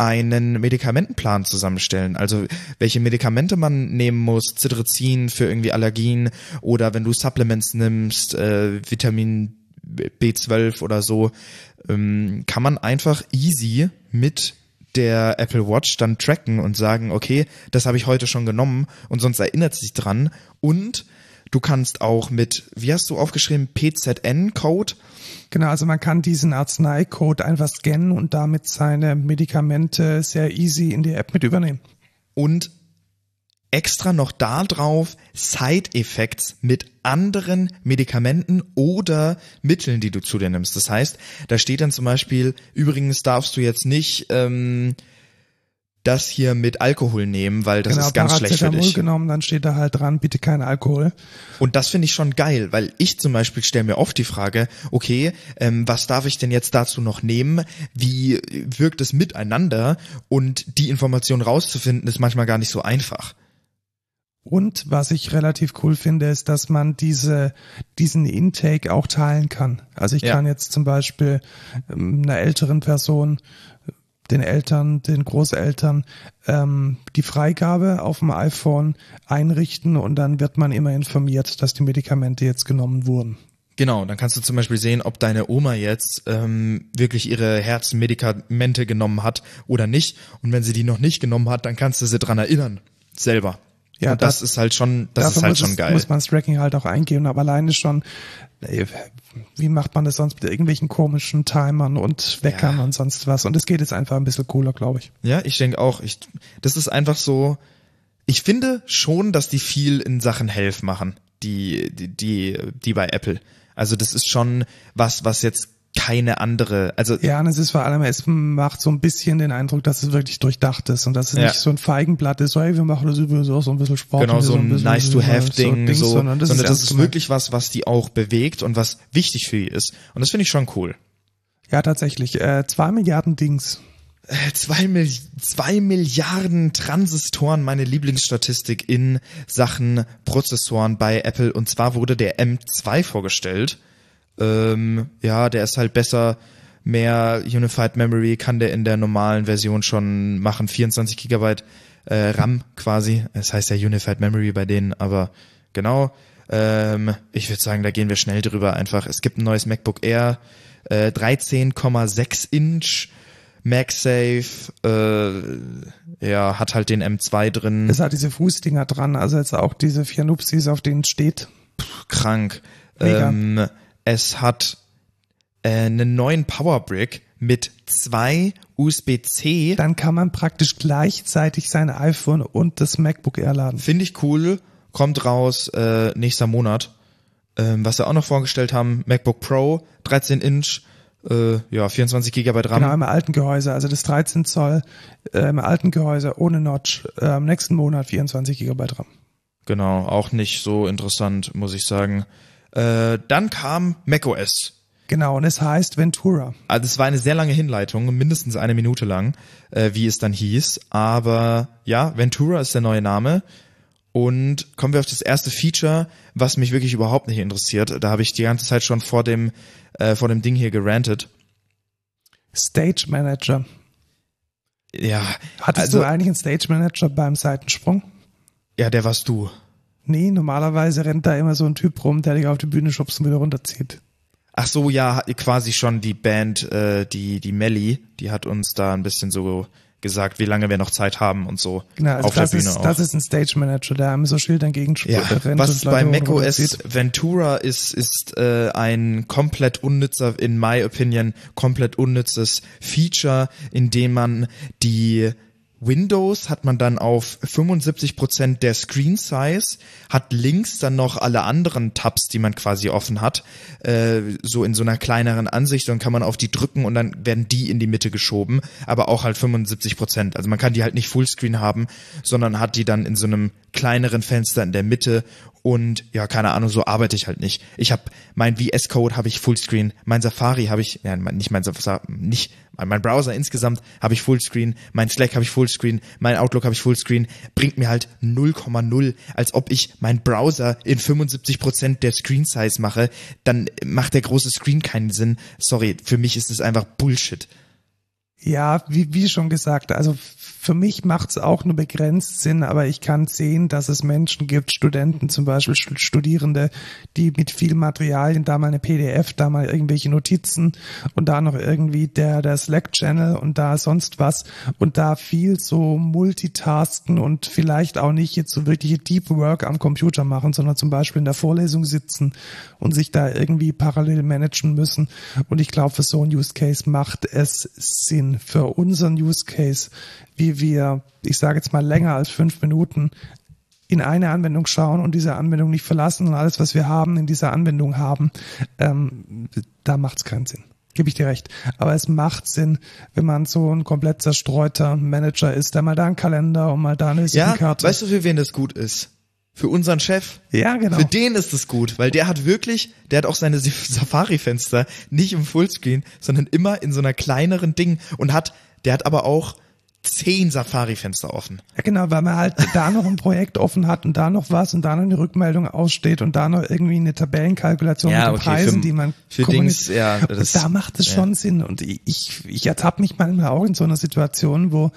einen Medikamentenplan zusammenstellen. Also welche Medikamente man nehmen muss, Cetirizin für irgendwie Allergien oder wenn du Supplements nimmst, äh, Vitamin B12 oder so, ähm, kann man einfach easy mit der Apple Watch dann tracken und sagen, okay, das habe ich heute schon genommen und sonst erinnert sich dran und du kannst auch mit, wie hast du aufgeschrieben, PZN-Code Genau, also man kann diesen Arzneicode einfach scannen und damit seine Medikamente sehr easy in die App mit übernehmen. Und extra noch da drauf Side-Effects mit anderen Medikamenten oder Mitteln, die du zu dir nimmst. Das heißt, da steht dann zum Beispiel, übrigens darfst du jetzt nicht ähm, das hier mit Alkohol nehmen, weil das genau, ist ganz schlecht für dich. genommen, dann steht da halt dran, bitte kein Alkohol. Und das finde ich schon geil, weil ich zum Beispiel stelle mir oft die Frage, okay, ähm, was darf ich denn jetzt dazu noch nehmen? Wie wirkt es miteinander? Und die Information rauszufinden, ist manchmal gar nicht so einfach. Und was ich relativ cool finde, ist, dass man diese, diesen Intake auch teilen kann. Also ich ja. kann jetzt zum Beispiel ähm, einer älteren Person den Eltern, den Großeltern ähm, die Freigabe auf dem iPhone einrichten und dann wird man immer informiert, dass die Medikamente jetzt genommen wurden. Genau, dann kannst du zum Beispiel sehen, ob deine Oma jetzt ähm, wirklich ihre Herzmedikamente genommen hat oder nicht. Und wenn sie die noch nicht genommen hat, dann kannst du sie dran erinnern. Selber. Ja, und das, das, ist halt schon, das ist halt schon es, geil. Muss man das Tracking halt auch eingeben, aber alleine schon, wie macht man das sonst mit irgendwelchen komischen Timern und Weckern ja. und sonst was? Und es geht jetzt einfach ein bisschen cooler, glaube ich. Ja, ich denke auch. Ich, das ist einfach so. Ich finde schon, dass die viel in Sachen Health machen, die, die, die, die bei Apple. Also das ist schon was, was jetzt keine andere, also. Ja, und es ist vor allem, es macht so ein bisschen den Eindruck, dass es wirklich durchdacht ist und dass es ja. nicht so ein Feigenblatt ist, so, hey, wir machen das übrigens auch so ein bisschen Sport. Genau, so ein, ein nice to have Ding, so, so, sondern das, sondern ist, das ist wirklich was, was die auch bewegt und was wichtig für die ist. Und das finde ich schon cool. Ja, tatsächlich. Äh, zwei Milliarden Dings. Äh, zwei, Mil zwei Milliarden Transistoren, meine Lieblingsstatistik in Sachen Prozessoren bei Apple. Und zwar wurde der M2 vorgestellt ähm, ja, der ist halt besser, mehr Unified Memory kann der in der normalen Version schon machen, 24 Gigabyte äh, RAM quasi. Es heißt ja Unified Memory bei denen, aber genau. Ähm, ich würde sagen, da gehen wir schnell drüber einfach. Es gibt ein neues MacBook Air, äh, 13,6 Inch. MagSafe, äh, ja, hat halt den M2 drin. Es hat diese Fußdinger dran, also jetzt auch diese vier Nupsis, auf denen steht. Puh, krank. Mega. Ähm, es hat äh, einen neuen Powerbrick mit zwei USB-C. Dann kann man praktisch gleichzeitig sein iPhone und das MacBook Air laden. Finde ich cool. Kommt raus äh, nächster Monat. Ähm, was wir auch noch vorgestellt haben, MacBook Pro, 13 Inch, äh, ja, 24 Gigabyte RAM. Genau, im alten Gehäuse, also das 13 Zoll äh, im alten Gehäuse ohne Notch, äh, im nächsten Monat 24 Gigabyte RAM. Genau, auch nicht so interessant, muss ich sagen. Äh, dann kam macOS. Genau, und es heißt Ventura. Also es war eine sehr lange Hinleitung, mindestens eine Minute lang, äh, wie es dann hieß. Aber ja, Ventura ist der neue Name. Und kommen wir auf das erste Feature, was mich wirklich überhaupt nicht interessiert. Da habe ich die ganze Zeit schon vor dem, äh, vor dem Ding hier gerantet. Stage Manager. Ja. Hattest also, du eigentlich einen Stage Manager beim Seitensprung? Ja, der warst du. Nee, normalerweise rennt da immer so ein Typ rum, der dich auf die Bühne schubst und wieder runterzieht. Ach so, ja, quasi schon die Band, äh, die, die Melly, die hat uns da ein bisschen so gesagt, wie lange wir noch Zeit haben und so Genau, also auf der das, Bühne ist, auch. das ist ein Stage Manager, der einem so Schild entgegen ja, rennt was bei macOS. Ventura ist, ist äh, ein komplett unnützer, in my opinion, komplett unnützes Feature, in dem man die Windows hat man dann auf 75% der Screen Size, hat links dann noch alle anderen Tabs, die man quasi offen hat, äh, so in so einer kleineren Ansicht, dann kann man auf die drücken und dann werden die in die Mitte geschoben, aber auch halt 75%. Also man kann die halt nicht Fullscreen haben, sondern hat die dann in so einem kleineren Fenster in der Mitte und ja, keine Ahnung, so arbeite ich halt nicht. Ich habe mein VS Code habe ich Fullscreen, mein Safari habe ich, ja, nicht mein Safari, nicht mein Browser insgesamt habe ich Fullscreen, mein Slack habe ich Fullscreen, mein Outlook habe ich Fullscreen, bringt mir halt 0,0, als ob ich mein Browser in 75% der Screen Size mache, dann macht der große Screen keinen Sinn. Sorry, für mich ist es einfach Bullshit. Ja, wie, wie schon gesagt, also für mich macht es auch nur begrenzt Sinn, aber ich kann sehen, dass es Menschen gibt, Studenten zum Beispiel, Stu- Studierende, die mit viel Materialien, da mal eine PDF, da mal irgendwelche Notizen und da noch irgendwie der, der Slack-Channel und da sonst was und da viel so multitasken und vielleicht auch nicht jetzt so wirkliche Deep Work am Computer machen, sondern zum Beispiel in der Vorlesung sitzen und sich da irgendwie parallel managen müssen. Und ich glaube, für so einen Use Case macht es Sinn. Für unseren Use Case, wie wir, ich sage jetzt mal länger als fünf Minuten in eine Anwendung schauen und diese Anwendung nicht verlassen und alles, was wir haben, in dieser Anwendung haben, ähm, da macht es keinen Sinn. Gebe ich dir recht. Aber es macht Sinn, wenn man so ein komplett zerstreuter Manager ist, der mal da einen Kalender und mal da eine Ja, Visitenkarte. weißt du, für wen das gut ist? Für unseren Chef. ja, genau. Für den ist es gut, weil der hat wirklich, der hat auch seine Safari-Fenster nicht im Fullscreen, sondern immer in so einer kleineren Ding und hat, der hat aber auch zehn Safari-Fenster offen. Ja, genau, weil man halt da noch ein Projekt offen hat und da noch was und da noch eine Rückmeldung aussteht und da noch irgendwie eine Tabellenkalkulation Ja, mit den okay, Preisen, für- die man für. Dings, ja, Und das- da macht es ja. schon Sinn und ich, ich ertappe mich manchmal auch in so einer Situation, wo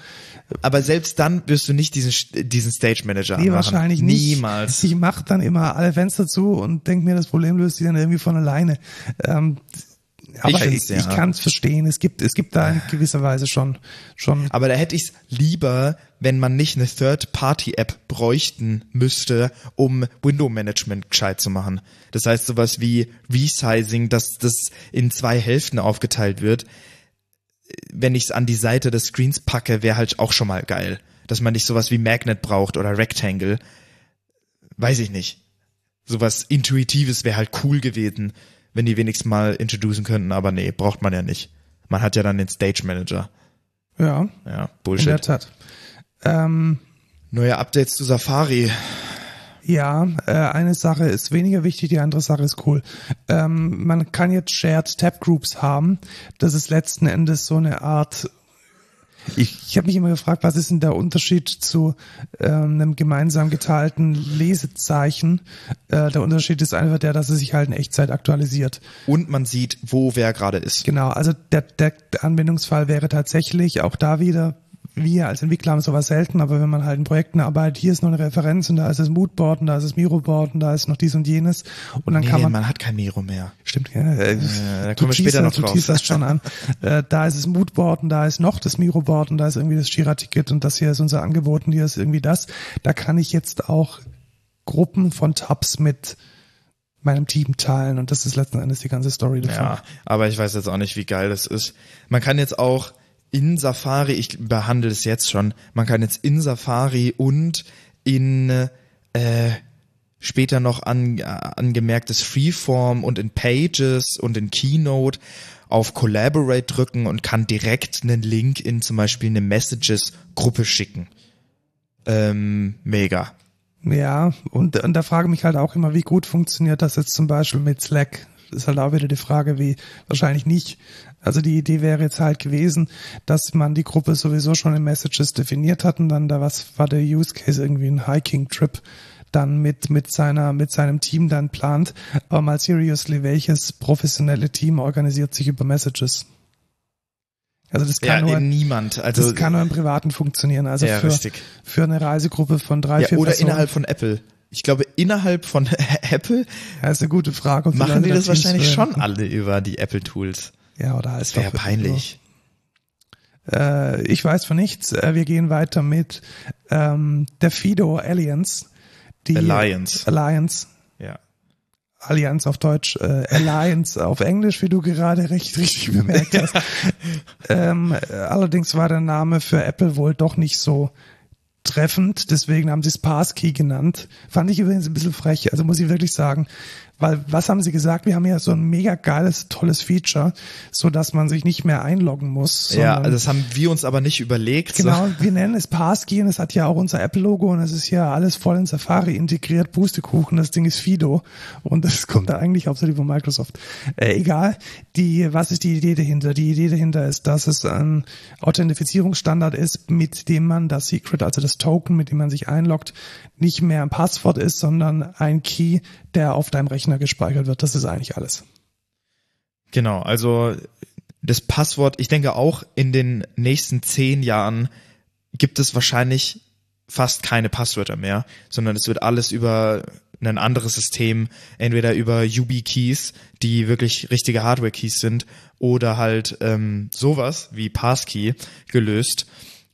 Aber selbst dann wirst du nicht diesen, diesen Stage Manager nee, anmachen. wahrscheinlich nicht. Niemals. Ich mache dann immer alle Fenster zu und denke mir, das Problem löst sich dann irgendwie von alleine. Ähm, aber ich, ich, ja. kann es verstehen. Es gibt, es gibt da in gewisser Weise schon, schon Aber da hätte ich es lieber, wenn man nicht eine Third-Party-App bräuchten müsste, um Window-Management gescheit zu machen. Das heißt sowas wie Resizing, dass das in zwei Hälften aufgeteilt wird. Wenn ich es an die Seite des Screens packe, wäre halt auch schon mal geil. Dass man nicht sowas wie Magnet braucht oder Rectangle. Weiß ich nicht. Sowas Intuitives wäre halt cool gewesen, wenn die wenigstens mal introducen könnten, aber nee, braucht man ja nicht. Man hat ja dann den Stage Manager. ja, Ja, in der Bullshit. Tat. Ähm, Neue Updates zu Safari. Ja, äh, eine Sache ist weniger wichtig, die andere Sache ist cool. Ähm, man kann jetzt Shared Tab Groups haben. Das ist letzten Endes so eine Art. Ich, ich habe mich immer gefragt, was ist denn der Unterschied zu ähm, einem gemeinsam geteilten Lesezeichen? Äh, der Unterschied ist einfach der, dass es sich halt in Echtzeit aktualisiert. Und man sieht, wo wer gerade ist. Genau, also der, der, der Anwendungsfall wäre tatsächlich auch da wieder, wir als Entwickler haben sowas selten, aber wenn man halt in Projekten arbeitet, hier ist noch eine Referenz und da ist das Moodboard und da ist das Miroboard und da ist noch dies und jenes und dann Nee, kann man, man hat kein Miro mehr. stimmt, ja, äh, da du kommen wir später noch teaserst- du drauf. teaserst schon an, äh, da ist das Moodboard und da ist noch das Miroboard und da ist irgendwie das Jira-Ticket und das hier ist unser Angebot und hier ist irgendwie das. Da kann ich jetzt auch Gruppen von Tabs mit meinem Team teilen und das ist letzten Endes die ganze Story davon. Ja, aber ich weiß jetzt auch nicht, wie geil das ist. Man kann jetzt auch in Safari, ich behandle es jetzt schon, man kann jetzt in Safari und in äh, später noch an, angemerktes Freeform und in Pages und in Keynote auf Collaborate drücken und kann direkt einen Link in zum Beispiel eine Messages-Gruppe schicken. Ähm, mega. Ja, und, und da frage ich mich halt auch immer, wie gut funktioniert das jetzt zum Beispiel mit Slack? Ist halt auch wieder die Frage, wie wahrscheinlich nicht. Also die Idee wäre jetzt halt gewesen, dass man die Gruppe sowieso schon in Messages definiert hat und dann da was war der Use Case irgendwie ein Hiking Trip dann mit mit seiner mit seinem Team dann plant. Aber mal seriously, welches professionelle Team organisiert sich über Messages? Also das Ja, kann nur niemand. Also das kann nur im Privaten funktionieren. Also ja, für richtig. für eine Reisegruppe von drei Ja, vier oder Personen. innerhalb von Apple. Ich glaube, innerhalb von Apple Ja, ist eine gute Frage. machen die das wahrscheinlich schon alle über die Apple Tools. Ja, oder Das heißt wäre peinlich. Äh, ich weiß von nichts. Äh, wir gehen weiter mit ähm, der Fido Alliance. Die Alliance. Alliance. Ja. Allianz auf Deutsch, äh, Alliance auf Englisch, wie du gerade recht richtig bemerkt hast. ähm, äh, allerdings war der Name für Apple wohl doch nicht so treffend, deswegen haben sie es Passkey genannt. Fand ich übrigens ein bisschen frech, also muss ich wirklich sagen. Weil, was haben sie gesagt? Wir haben ja so ein mega geiles, tolles Feature, so dass man sich nicht mehr einloggen muss. Ja, sondern- das haben wir uns aber nicht überlegt. Genau, wir nennen es Passkey und es hat ja auch unser Apple-Logo und es ist ja alles voll in Safari integriert, Pustekuchen, das Ding ist Fido und das kommt da eigentlich hauptsächlich von Microsoft. Äh, egal, die, was ist die Idee dahinter? Die Idee dahinter ist, dass es ein Authentifizierungsstandard ist, mit dem man das Secret, also das Token, mit dem man sich einloggt, nicht mehr ein Passwort ist, sondern ein Key, der auf deinem Rechner gespeichert wird. Das ist eigentlich alles. Genau, also das Passwort, ich denke auch in den nächsten zehn Jahren gibt es wahrscheinlich fast keine Passwörter mehr, sondern es wird alles über ein anderes System, entweder über YubiKeys, die wirklich richtige Hardware-Keys sind, oder halt ähm, sowas wie Passkey gelöst.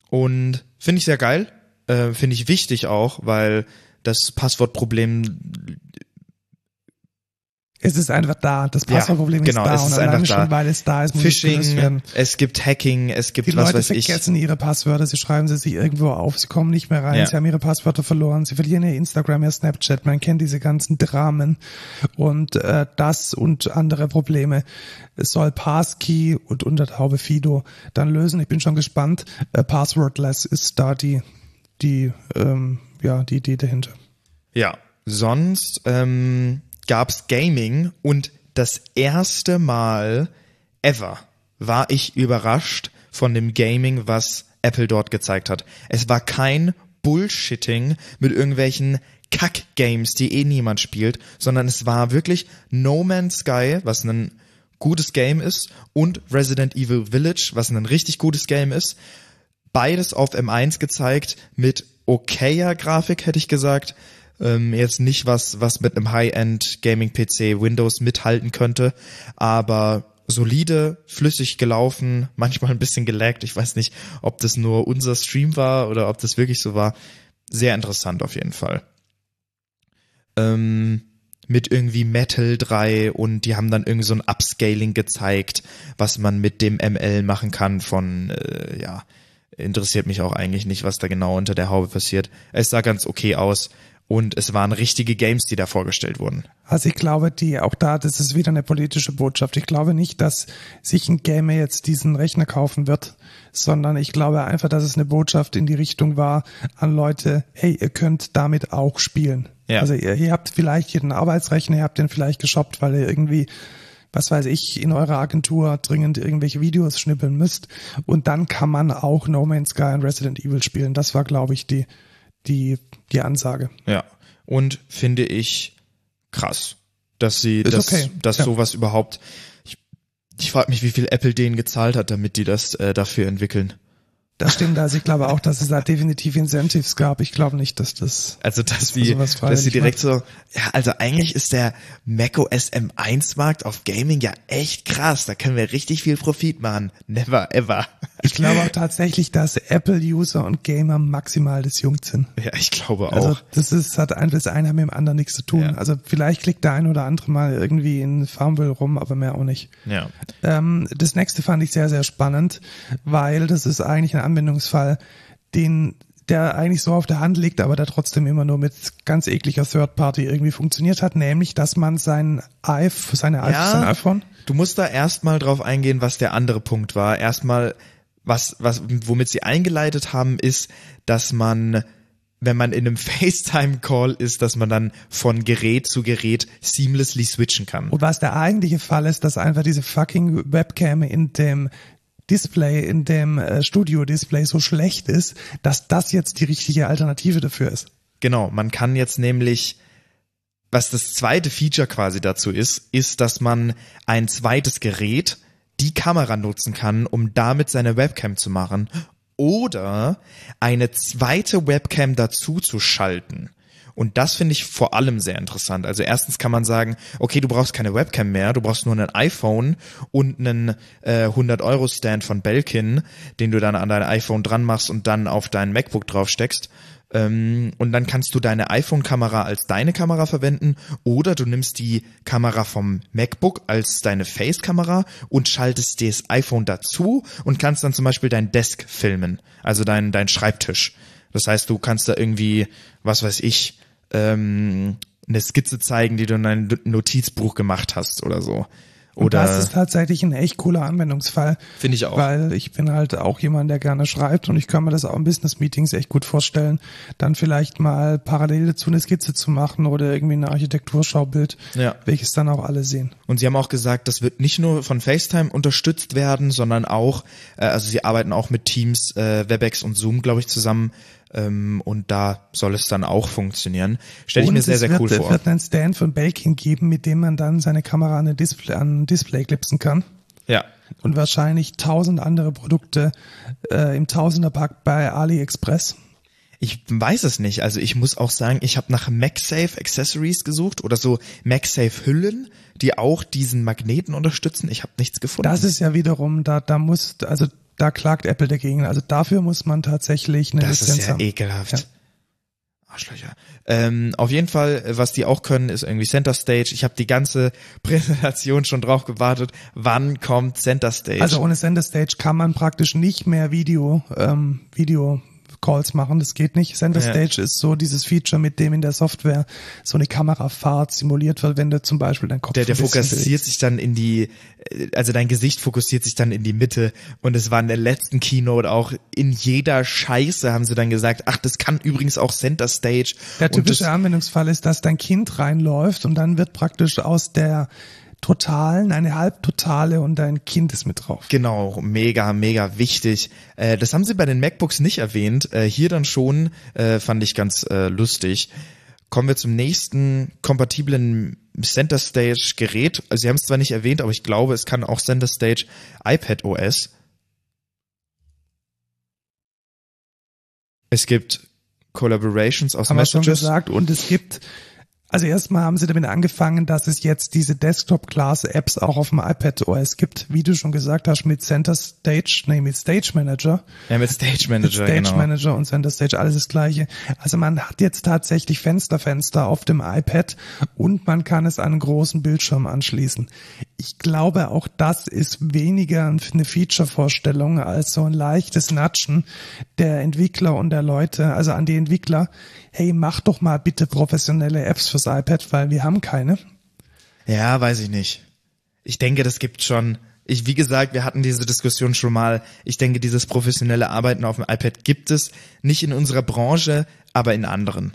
Und finde ich sehr geil, äh, finde ich wichtig auch, weil das Passwortproblem Es ist einfach da. Das Ja, Passwortproblem genau, ist da es ist und alleine einfach schon, da. weil es da ist, muss es Phishing, werden. es gibt Hacking, es gibt Die was Leute weiß ich. vergessen ihre Passwörter, sie schreiben sie sich irgendwo auf, sie kommen nicht mehr rein, Ja. sie haben ihre Passwörter verloren, sie verlieren ihr Instagram, ihr Snapchat, man kennt diese ganzen Dramen und äh, das und andere Probleme es soll Passkey und unter der Haube Fido dann lösen. Ich bin schon gespannt. Äh, Passwordless ist da die die ähm, ja die Idee dahinter. Ja, sonst ähm, gab's Gaming und das erste Mal ever war ich überrascht von dem Gaming, was Apple dort gezeigt hat. Es war kein Bullshitting mit irgendwelchen Kack-Games, die eh niemand spielt, sondern es war wirklich No Man's Sky, was ein gutes Game ist, und Resident Evil Village, was ein richtig gutes Game ist. Beides auf M1 gezeigt mit okayer Grafik, hätte ich gesagt. Ähm, jetzt nicht was, was mit einem High-End Gaming-PC Windows mithalten könnte, aber solide, flüssig gelaufen, manchmal ein bisschen gelaggt. Ich weiß nicht, ob das nur unser Stream war oder ob das wirklich so war. Sehr interessant auf jeden Fall. Ähm, mit irgendwie Metal 3 und die haben dann irgendwie so ein Upscaling gezeigt, was man mit dem ML machen kann von, äh, ja, interessiert mich auch eigentlich nicht, was da genau unter der Haube passiert. Es sah ganz okay aus und es waren richtige Games, die da vorgestellt wurden. Also ich glaube, die auch da, das ist wieder eine politische Botschaft. Ich glaube nicht, dass sich ein Gamer jetzt diesen Rechner kaufen wird, sondern ich glaube einfach, dass es eine Botschaft in die Richtung war an Leute, hey, ihr könnt damit auch spielen. Ja. Also ihr, ihr habt vielleicht hier einen Arbeitsrechner, ihr habt den vielleicht geshoppt, weil ihr irgendwie was weiß ich, in eurer Agentur dringend irgendwelche Videos schnippeln müsst. Und dann kann man auch No Man's Sky und Resident Evil spielen. Das war, glaube ich, die, die, die Ansage. Ja. Und finde ich krass, dass sie Ist das, okay. dass Ja. sowas überhaupt. Ich, ich frage mich, wie viel Apple denen gezahlt hat, damit die das äh, dafür entwickeln. Das stimmt, also ich glaube auch, dass es da definitiv Incentives gab. Ich glaube nicht, dass das Also dass Dass sowas dass sie direkt so, ja, also eigentlich ist der macOS M1 Markt auf Gaming ja echt krass. Da können wir richtig viel Profit machen. Never ever. Ich glaube auch tatsächlich, dass Apple-User und Gamer maximal disjunkt sind. Ja, ich glaube auch. Also das ist, hat ein, das eine mit dem anderen nichts zu tun. Ja. Also vielleicht klickt der ein oder andere mal irgendwie in Farmville rum, aber mehr auch nicht. ja. Ähm, das nächste fand ich sehr, sehr spannend, weil das ist eigentlich ein Anwendungsfall, den der eigentlich so auf der Hand liegt, aber der trotzdem immer nur mit ganz ekliger Third Party irgendwie funktioniert hat, nämlich, dass man sein iPhone, seine Ja. sein iPhone Du musst da erstmal drauf eingehen, was der andere Punkt war. Erstmal, was, was, womit sie eingeleitet haben, ist, dass man, wenn man in einem FaceTime-Call ist, dass man dann von Gerät zu Gerät seamlessly switchen kann. Und was der eigentliche Fall ist, dass einfach diese fucking Webcam in dem Display, in dem äh, Studio-Display so schlecht ist, dass das jetzt die richtige Alternative dafür ist. Genau, man kann jetzt nämlich, was das zweite Feature quasi dazu ist, ist, dass man ein zweites Gerät, die Kamera nutzen kann, um damit seine Webcam zu machen oder eine zweite Webcam dazu zu schalten. Und das finde ich vor allem sehr interessant. Also erstens kann man sagen, okay, du brauchst keine Webcam mehr, du brauchst nur ein iPhone und einen äh, 100-Euro-Stand von Belkin, den du dann an dein iPhone dran machst und dann auf dein MacBook draufsteckst. Ähm, und dann kannst du deine iPhone-Kamera als deine Kamera verwenden oder du nimmst die Kamera vom MacBook als deine Face-Kamera und schaltest das iPhone dazu und kannst dann zum Beispiel dein Desk filmen, also dein, dein Schreibtisch. Das heißt, du kannst da irgendwie, was weiß ich, ähm, eine Skizze zeigen, die du in dein Notizbuch gemacht hast oder so. Oder und das ist tatsächlich ein echt cooler Anwendungsfall. Finde ich auch. Weil ich bin halt auch jemand, der gerne schreibt und ich kann mir das auch in Business-Meetings echt gut vorstellen, dann vielleicht mal parallel dazu eine Skizze zu machen oder irgendwie ein Architekturschaubild, Ja. welches dann auch alle sehen. Und sie haben auch gesagt, das wird nicht nur von FaceTime unterstützt werden, sondern auch, äh, also sie arbeiten auch mit Teams, äh, WebEx und Zoom, glaube ich, zusammen. Ähm, und da soll es dann auch funktionieren. Stelle ich mir sehr, es sehr wird, cool es vor. wird einen Stand von Belkin geben, mit dem man dann seine Kamera an ein Display, an ein Display klipsen kann. Ja. Und wahrscheinlich tausend andere Produkte äh, im Tausenderpack bei AliExpress. Ich weiß es nicht. Also ich muss auch sagen, ich habe nach MagSafe Accessories gesucht oder so MagSafe Hüllen, die auch diesen Magneten unterstützen. Ich habe nichts gefunden. Das ist ja wiederum, da, da muss, also da klagt Apple dagegen. Also dafür muss man tatsächlich eine Das Lizenz ist ja haben. ekelhaft. Ja. Arschlöcher. Ähm, auf jeden Fall, äh, was die auch können, ist irgendwie Center Stage. Ich habe die ganze Präsentation schon drauf gewartet. Wann kommt Center Stage? Also ohne Sender Stage kann man praktisch nicht mehr Video, ähm, Video Calls machen, das geht nicht. Center Ja. Stage ist so dieses Feature, mit dem in der Software so eine Kamerafahrt simuliert wird, wenn du zum Beispiel deinen Kopf der, der fokussiert sich dann in die, äh, also dein Gesicht fokussiert sich dann in die Mitte und es war in der letzten Keynote auch in jeder Scheiße haben sie dann gesagt, ach, das kann übrigens auch Center Stage. Der typische das, Anwendungsfall ist, dass dein Kind reinläuft und dann wird praktisch aus der totalen eine halbtotale und dein Kind ist mit drauf. Genau, mega, mega wichtig. Äh, das haben sie bei den MacBooks nicht erwähnt. Äh, hier dann schon, äh, fand ich ganz äh, lustig. Kommen wir zum nächsten kompatiblen Center Stage Gerät. Also sie haben es zwar nicht erwähnt, aber ich glaube, es kann auch Center Stage iPad OS. Es gibt Collaborations aus Haben Messages. gesagt. Und es gibt, also erstmal haben sie damit angefangen, dass es jetzt diese Desktop-Class-Apps auch auf dem iPad OS gibt, wie du schon gesagt hast, mit Center Stage, nee, mit Stage Manager. Ja, mit Stage Manager, Stage genau. Manager und Center Stage, alles das gleiche. Also man hat jetzt tatsächlich Fensterfenster auf dem iPad und man kann es an einen großen Bildschirm anschließen. Ich glaube, auch das ist weniger eine Feature-Vorstellung als so ein leichtes Natschen der Entwickler und der Leute, also an die Entwickler, hey, mach doch mal bitte professionelle Apps fürs iPad, weil wir haben keine. Ja, weiß ich nicht. Ich denke, das gibt schon. Ich, wie gesagt, wir hatten diese Diskussion schon mal. Ich denke, dieses professionelle Arbeiten auf dem iPad gibt es nicht in unserer Branche, aber in anderen.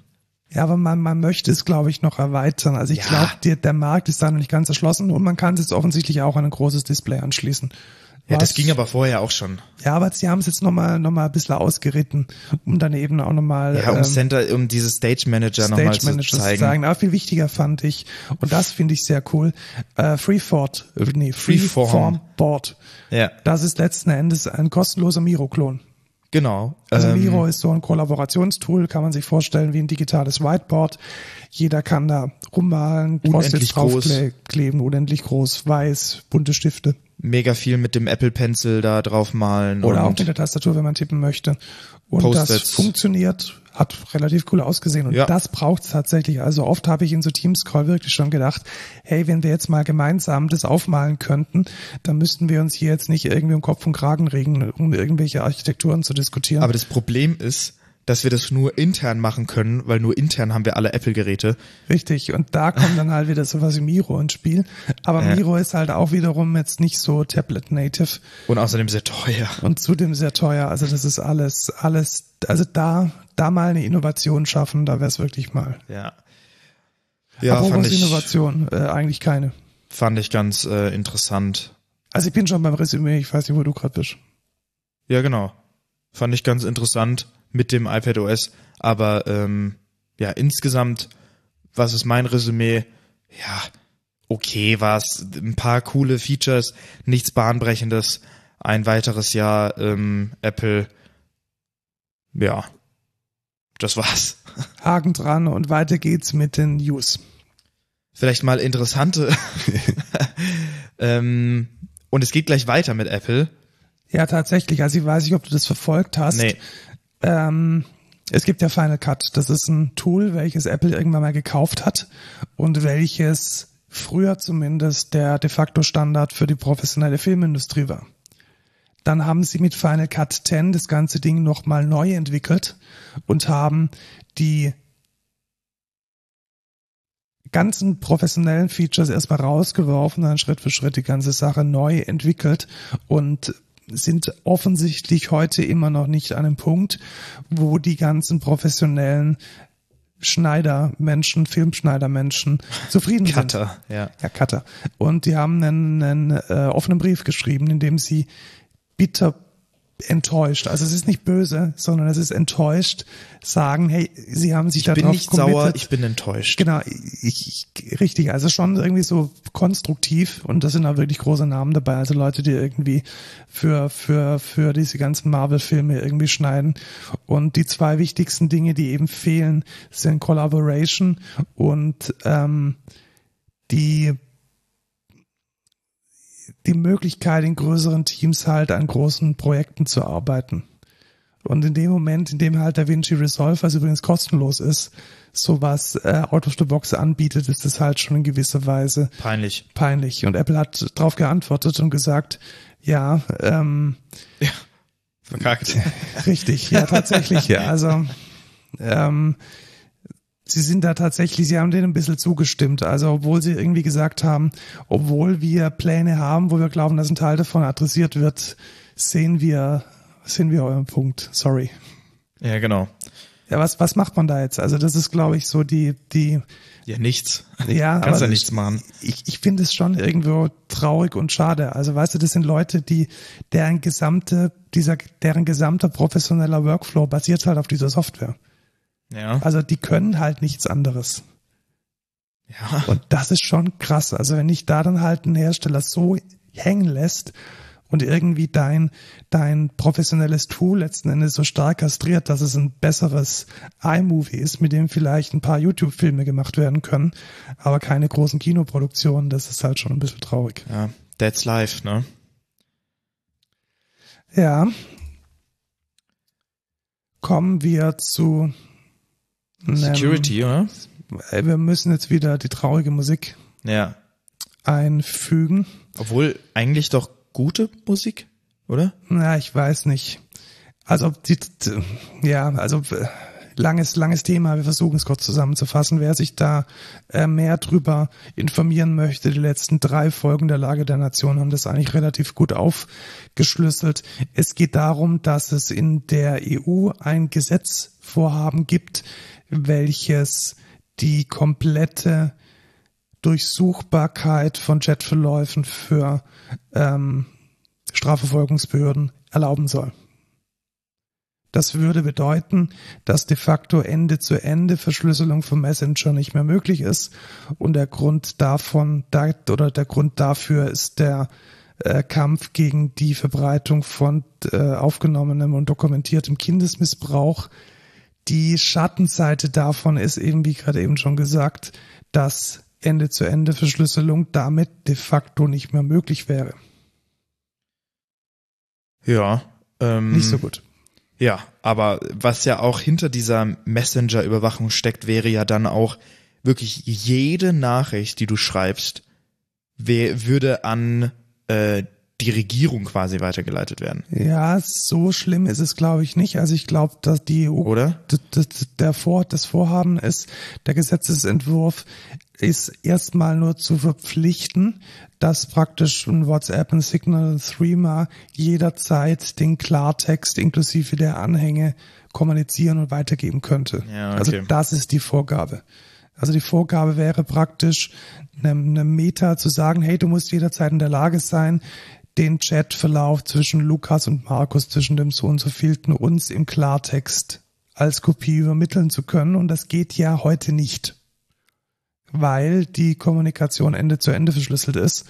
Ja, aber man, man möchte es, glaube ich, noch erweitern. Also ich Ja. glaube, der, der Markt ist da noch nicht ganz erschlossen und man kann es jetzt offensichtlich auch an ein großes Display anschließen. Ja, das ging aber vorher auch schon. Ja, aber sie haben es jetzt nochmal noch mal ein bisschen ausgeritten, um dann eben auch nochmal Ja, um Center, um diese Stage Manager nochmal Stage zu Manager zu zeigen. zeigen. Aber viel wichtiger fand ich, und das finde ich sehr cool, äh, Freeform, äh, nee, Freeform. Freeform Board. Ja, Das ist letzten Endes ein kostenloser Miro-Klon. Genau. Also Ähm, Miro ist so ein Kollaborationstool, kann man sich vorstellen wie ein digitales Whiteboard. Jeder kann da rummalen, Unendlich groß. draufkleben, unendlich groß, weiß, bunte Stifte. mega viel mit dem Apple Pencil da drauf malen. Oder auch mit der Tastatur, wenn man tippen möchte. Und das Post-its. funktioniert, hat relativ cool ausgesehen. Und Ja. das braucht's tatsächlich. Also oft habe ich in so Teams-Call wirklich schon gedacht, hey, wenn wir jetzt mal gemeinsam das aufmalen könnten, dann müssten wir uns hier jetzt nicht irgendwie um Kopf und Kragen regen, um irgendwelche Architekturen zu diskutieren. Aber das Problem ist, dass wir das nur intern machen können, weil nur intern haben wir alle Apple-Geräte. Richtig, und da kommt dann halt wieder sowas wie Miro ins Spiel. Aber Ja. Miro ist halt auch wiederum jetzt nicht so Tablet-native Und außerdem sehr teuer. und zudem sehr teuer. Also das ist alles, alles, also da, da mal eine Innovation schaffen, da wäre es wirklich mal. Ja. Ja, Apropos fand ich, Innovation, äh, eigentlich keine. fand ich ganz äh, interessant. Also ich bin schon beim Resümee, ich weiß nicht, wo du gerade bist. Ja, genau. Fand ich ganz interessant mit dem iPad OS. Aber ähm, ja, insgesamt, was ist mein Resümee? Ja, okay war's. Ein paar coole Features, nichts Bahnbrechendes. Ein weiteres Jahr ähm, Apple. Ja. das war's. Haken dran und weiter geht's mit den News. Vielleicht mal interessante. ähm, und es geht gleich weiter mit Apple. Ja, tatsächlich. Also ich weiß nicht, ob du das verfolgt hast. Nee. Ähm, es gibt ja Final Cut. Das ist ein Tool, welches Apple irgendwann mal gekauft hat und welches früher zumindest der de facto Standard für die professionelle Filmindustrie war. Dann haben sie mit Final Cut 10 das ganze Ding nochmal neu entwickelt und haben die ganzen professionellen Features erstmal rausgeworfen, dann Schritt für Schritt die ganze Sache neu entwickelt und sind offensichtlich heute immer noch nicht an einem Punkt, wo die ganzen professionellen Schneidermenschen, Filmschneidermenschen zufrieden Cutter, sind. ja. Ja, Cutter. Und die haben einen, einen äh, offenen Brief geschrieben, in dem sie bitter enttäuscht. Also es ist nicht böse, sondern es ist enttäuscht, sagen, hey, sie haben sich Ich bin darauf nicht committed. sauer, ich bin enttäuscht. Genau, ich, ich, richtig, also schon irgendwie so konstruktiv und da sind auch wirklich große Namen dabei, also Leute, die irgendwie für, für, für diese ganzen Marvel-Filme irgendwie schneiden. Und die zwei wichtigsten Dinge, die eben fehlen, sind Collaboration und ähm, die die Möglichkeit, in größeren Teams halt an großen Projekten zu arbeiten. Und in dem Moment, in dem halt DaVinci Resolve, was übrigens kostenlos ist, sowas äh, out of the box anbietet, ist das halt schon in gewisser Weise Peinlich. peinlich. Und Apple hat darauf geantwortet und gesagt, ja, ähm, Ja. Verkackt. richtig, ja tatsächlich, ja. Also ähm, sie sind da tatsächlich, sie haben denen ein bisschen zugestimmt. Also obwohl sie irgendwie gesagt haben, obwohl wir Pläne haben, wo wir glauben, dass ein Teil davon adressiert wird, sehen wir, sehen wir euren Punkt. Sorry. Ja, genau. Ja, was, was macht man da jetzt? Also das ist, glaube ich, so die, die, Ja, nichts. ja, Kannst ja nichts machen. ich, ich finde es schon irgendwo traurig und schade. Also weißt du, das sind Leute, die deren gesamte, dieser, deren gesamter professioneller Workflow basiert halt auf dieser Software. Ja. Also die können halt nichts anderes. Ja. Und das ist schon krass. Also wenn nicht da dann halt ein Hersteller so hängen lässt und irgendwie dein, dein professionelles Tool letzten Endes so stark kastriert, dass es ein besseres iMovie ist, mit dem vielleicht ein paar YouTube-Filme gemacht werden können, aber keine großen Kinoproduktionen, das ist halt schon ein bisschen traurig. Ja. That's life, ne? Ja. Kommen wir zu einem- Security, oder? Äh, Wir müssen jetzt wieder die traurige Musik Ja. einfügen. Obwohl eigentlich doch gute Musik, oder? Na, ich weiß nicht. Also, die, die, ja, also äh, langes, langes Thema. Wir versuchen es kurz zusammenzufassen. Wer sich da äh, mehr drüber informieren möchte, die letzten drei Folgen der Lage der Nation haben das eigentlich relativ gut aufgeschlüsselt. Es geht darum, dass es in der EU ein Gesetzvorhaben gibt, welches die komplette Durchsuchbarkeit von Chatverläufen für ähm, Strafverfolgungsbehörden erlauben soll. Das würde bedeuten, dass de facto Ende-zu-Ende Verschlüsselung von Messenger nicht mehr möglich ist. Und der Grund davon, da, oder der Grund dafür ist der äh, Kampf gegen die Verbreitung von äh, aufgenommenem und dokumentiertem Kindesmissbrauch. Die Schattenseite davon ist eben, wie gerade eben schon gesagt, dass Ende-zu-Ende-Verschlüsselung damit de facto nicht mehr möglich wäre. Ja. Ähm, Nicht so gut. Ja, aber was ja auch hinter dieser Messenger-Überwachung steckt, wäre ja dann auch wirklich jede Nachricht, die du schreibst, würde an äh, die Regierung quasi weitergeleitet werden, Ja, so schlimm ist es, glaube ich, nicht. Also ich glaube, dass die EU, oder? der Vor, das Vorhaben ist, der Gesetzesentwurf ist erstmal nur zu verpflichten, dass praktisch ein WhatsApp, ein Signal, Threema jederzeit den Klartext inklusive der Anhänge kommunizieren und weitergeben könnte. Ja, okay. Also das ist die Vorgabe. Also die Vorgabe wäre praktisch, einem, einem Meta zu sagen, hey, du musst jederzeit in der Lage sein, den Chatverlauf zwischen Lukas und Markus, zwischen dem so und so vielten uns im Klartext als Kopie übermitteln zu können. Und das geht ja heute nicht, weil die Kommunikation Ende zu Ende verschlüsselt ist.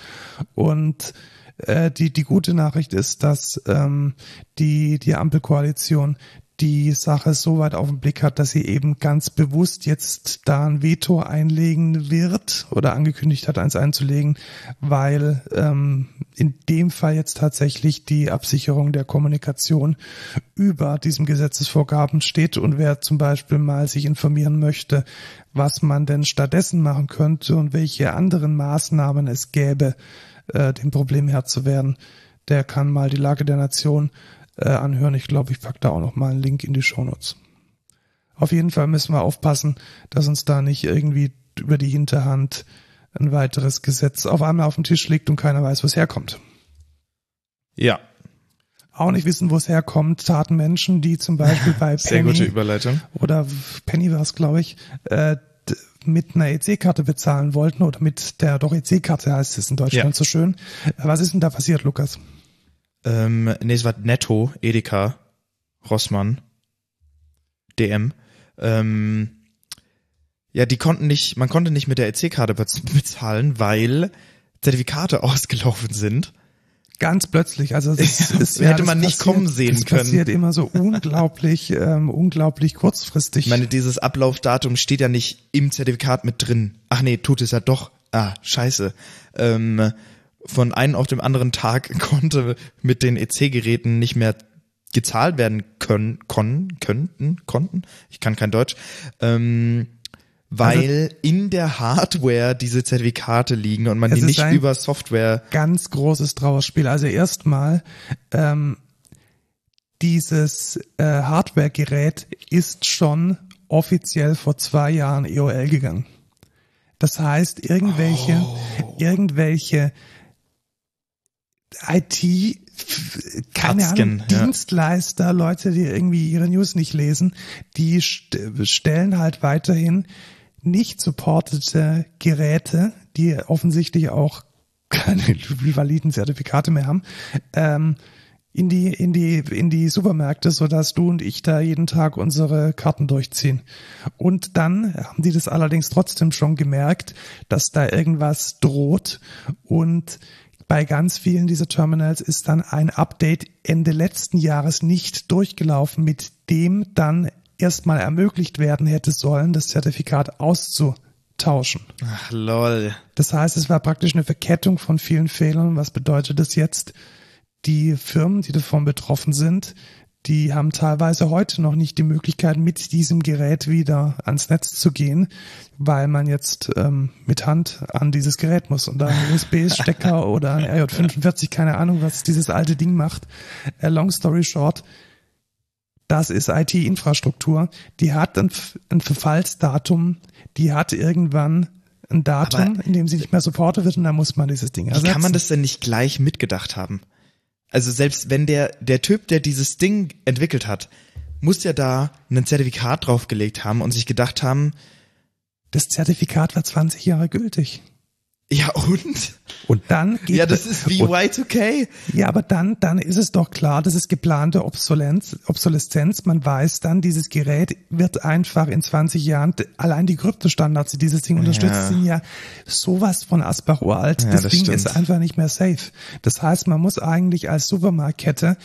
Und äh, die, die gute Nachricht ist, dass ähm, die, die Ampelkoalition die Sache so weit auf den Blick hat, dass sie eben ganz bewusst jetzt da ein Veto einlegen wird oder angekündigt hat, eins einzulegen, weil ähm, in dem Fall jetzt tatsächlich die Absicherung der Kommunikation über diesem Gesetzesvorgaben steht. Und wer zum Beispiel mal sich informieren möchte, was man denn stattdessen machen könnte und welche anderen Maßnahmen es gäbe, äh, dem Problem Herr zu werden, der kann mal die Lage der Nation äh, anhören. Ich glaube, ich pack da auch noch mal einen Link in die Shownotes. Auf jeden Fall müssen wir aufpassen, dass uns da nicht irgendwie über die Hinterhand ein weiteres Gesetz auf einmal auf dem Tisch liegt und keiner weiß, wo es herkommt. Ja. Auch nicht wissen, wo es herkommt, taten Menschen, die zum Beispiel bei Sehr Penny gute Überleitung. oder Penny war es, glaube ich, äh, mit einer EC-Karte bezahlen wollten oder mit der doch EC-Karte heißt es in Deutschland Ja. so schön. Was ist denn da passiert, Lukas? Ähm, nee, es war Netto, Edeka, Rossmann, DM. Ähm, ja, die konnten nicht, man konnte nicht mit der EC-Karte bez- bezahlen, weil Zertifikate ausgelaufen sind. Ganz plötzlich, also es, es, Hätte das man nicht kommen sehen können. passiert immer so unglaublich, ähm, unglaublich kurzfristig. Ich meine, dieses Ablaufdatum steht ja nicht im Zertifikat mit drin. Ach nee, tut es ja doch. Ah, scheiße. Ähm, von einem auf dem anderen Tag konnte mit den EC-Geräten nicht mehr gezahlt werden können, kon, könnten, konnten. Ich kann kein Deutsch. Ähm, weil in der Hardware diese Zertifikate liegen und man die nicht über Software. ganz großes Trauerspiel. Also erstmal, ähm, dieses äh, Hardware-Gerät ist schon offiziell vor zwei Jahren EOL gegangen. Das heißt, irgendwelche, Oh. irgendwelche IT, keine Katzken, Ahnung, ja. Dienstleister, Leute, die irgendwie ihre News nicht lesen, die st stellen halt weiterhin nicht supportete Geräte, die offensichtlich auch keine validen Zertifikate mehr haben, ähm, in die, in die, in die Supermärkte, so dass du und ich da jeden Tag unsere Karten durchziehen. Und dann haben die das allerdings trotzdem schon gemerkt, dass da irgendwas droht und bei ganz vielen dieser Terminals ist dann ein Update Ende letzten Jahres nicht durchgelaufen, mit dem dann erstmal ermöglicht werden hätte sollen, das Zertifikat auszutauschen. Ach, lol. Das heißt, es war praktisch eine Verkettung von vielen Fehlern. Was bedeutet das jetzt? Die Firmen, die davon betroffen sind, die haben teilweise heute noch nicht die Möglichkeit, mit diesem Gerät wieder ans Netz zu gehen, weil man jetzt ähm, mit Hand an dieses Gerät muss und da ein USB-Stecker oder ein RJ45, keine Ahnung, was dieses alte Ding macht. Äh, long story short, das ist IT-Infrastruktur. Die hat ein, ein Verfallsdatum, die hat irgendwann ein Datum, Aber- in dem sie nicht mehr supportet wird und dann muss man dieses Ding Wie ersetzen. kann man das denn nicht gleich mitgedacht haben? Also selbst wenn der, der Typ, der dieses Ding entwickelt hat, muss ja da ein Zertifikat draufgelegt haben und sich gedacht haben, Das Zertifikat war 20 Jahre gültig. Ja und? Und dann geht Ja, das ist wie und, Y2K. Ja, aber dann, dann ist es doch klar, das ist geplante Obsolenz, Obsoleszenz. Man weiß dann, dieses Gerät wird einfach in 20 Jahren, allein die Kryptostandards, die dieses Ding unterstützt, Ja. sind ja sowas von Asbach uralt. Ja, das, das Ding stimmt. ist einfach nicht mehr safe. Das heißt, man muss eigentlich als Supermarktkette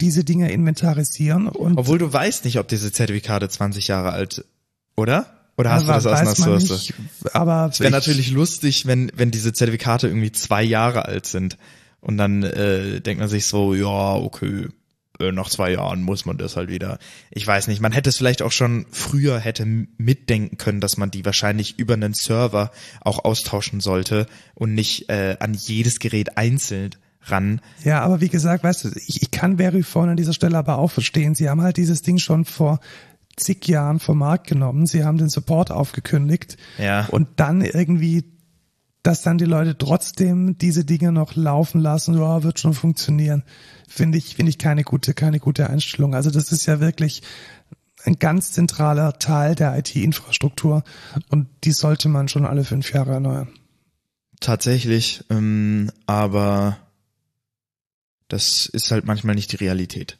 diese Dinge inventarisieren und Obwohl du weißt nicht, ob diese Zertifikate 20 Jahre alt, oder? Oder hast aber du das aus einer weiß man Source? nicht, aber Es wäre ich- natürlich lustig, wenn, wenn diese Zertifikate irgendwie zwei Jahre alt sind. Und dann äh, denkt man sich so, ja, okay, äh, nach zwei Jahren muss man das halt wieder. Ich weiß nicht, man hätte es vielleicht auch schon früher hätte mitdenken können, dass man die wahrscheinlich über einen Server auch austauschen sollte und nicht äh, an jedes Gerät einzeln ran. Ja, aber wie gesagt, weißt du, ich, ich kann Verifone an dieser Stelle aber auch verstehen. Sie haben halt dieses Ding schon vor zig Jahren vom Markt genommen. Sie haben den Support aufgekündigt. Ja. Und dann irgendwie, dass dann die Leute trotzdem diese Dinge noch laufen lassen, ja, wird schon funktionieren, finde ich, finde ich keine gute, keine gute Einstellung. Also das ist ja wirklich ein ganz zentraler Teil der IT-Infrastruktur und die sollte man schon alle fünf Jahre erneuern. Tatsächlich, ähm, aber das ist halt manchmal nicht die Realität.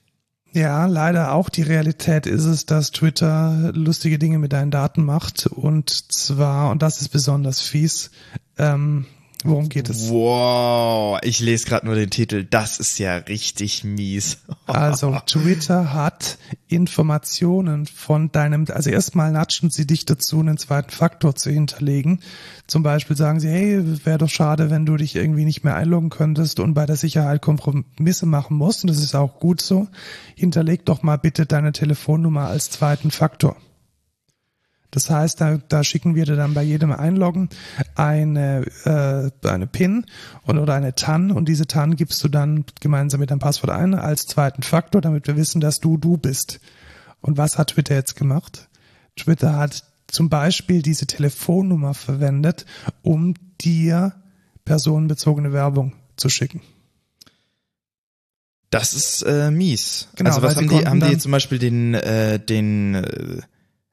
Ja, leider auch die Realität ist es, dass Twitter lustige Dinge mit deinen Daten macht. Und zwar, und das ist besonders fies, ähm, Worum geht es? Wow, ich lese gerade nur den Titel. Das ist ja richtig mies. Also Twitter hat Informationen von deinem, also erstmal natschen sie dich dazu, einen zweiten Faktor zu hinterlegen. Zum Beispiel sagen sie, hey, wäre doch schade, wenn du dich irgendwie nicht mehr einloggen könntest und bei der Sicherheit Kompromisse machen musst. Und das ist auch gut so. Hinterleg doch mal bitte deine Telefonnummer als zweiten Faktor. Das heißt, da, da schicken wir dir dann bei jedem Einloggen eine, äh, eine PIN und, oder eine TAN und diese TAN gibst du dann gemeinsam mit deinem Passwort ein als zweiten Faktor, damit wir wissen, dass du du bist. Und was hat Twitter jetzt gemacht? Twitter hat zum Beispiel diese Telefonnummer verwendet, um dir personenbezogene Werbung zu schicken. Das ist äh, mies. Genau, also was haben die, haben die zum Beispiel den, äh, den äh,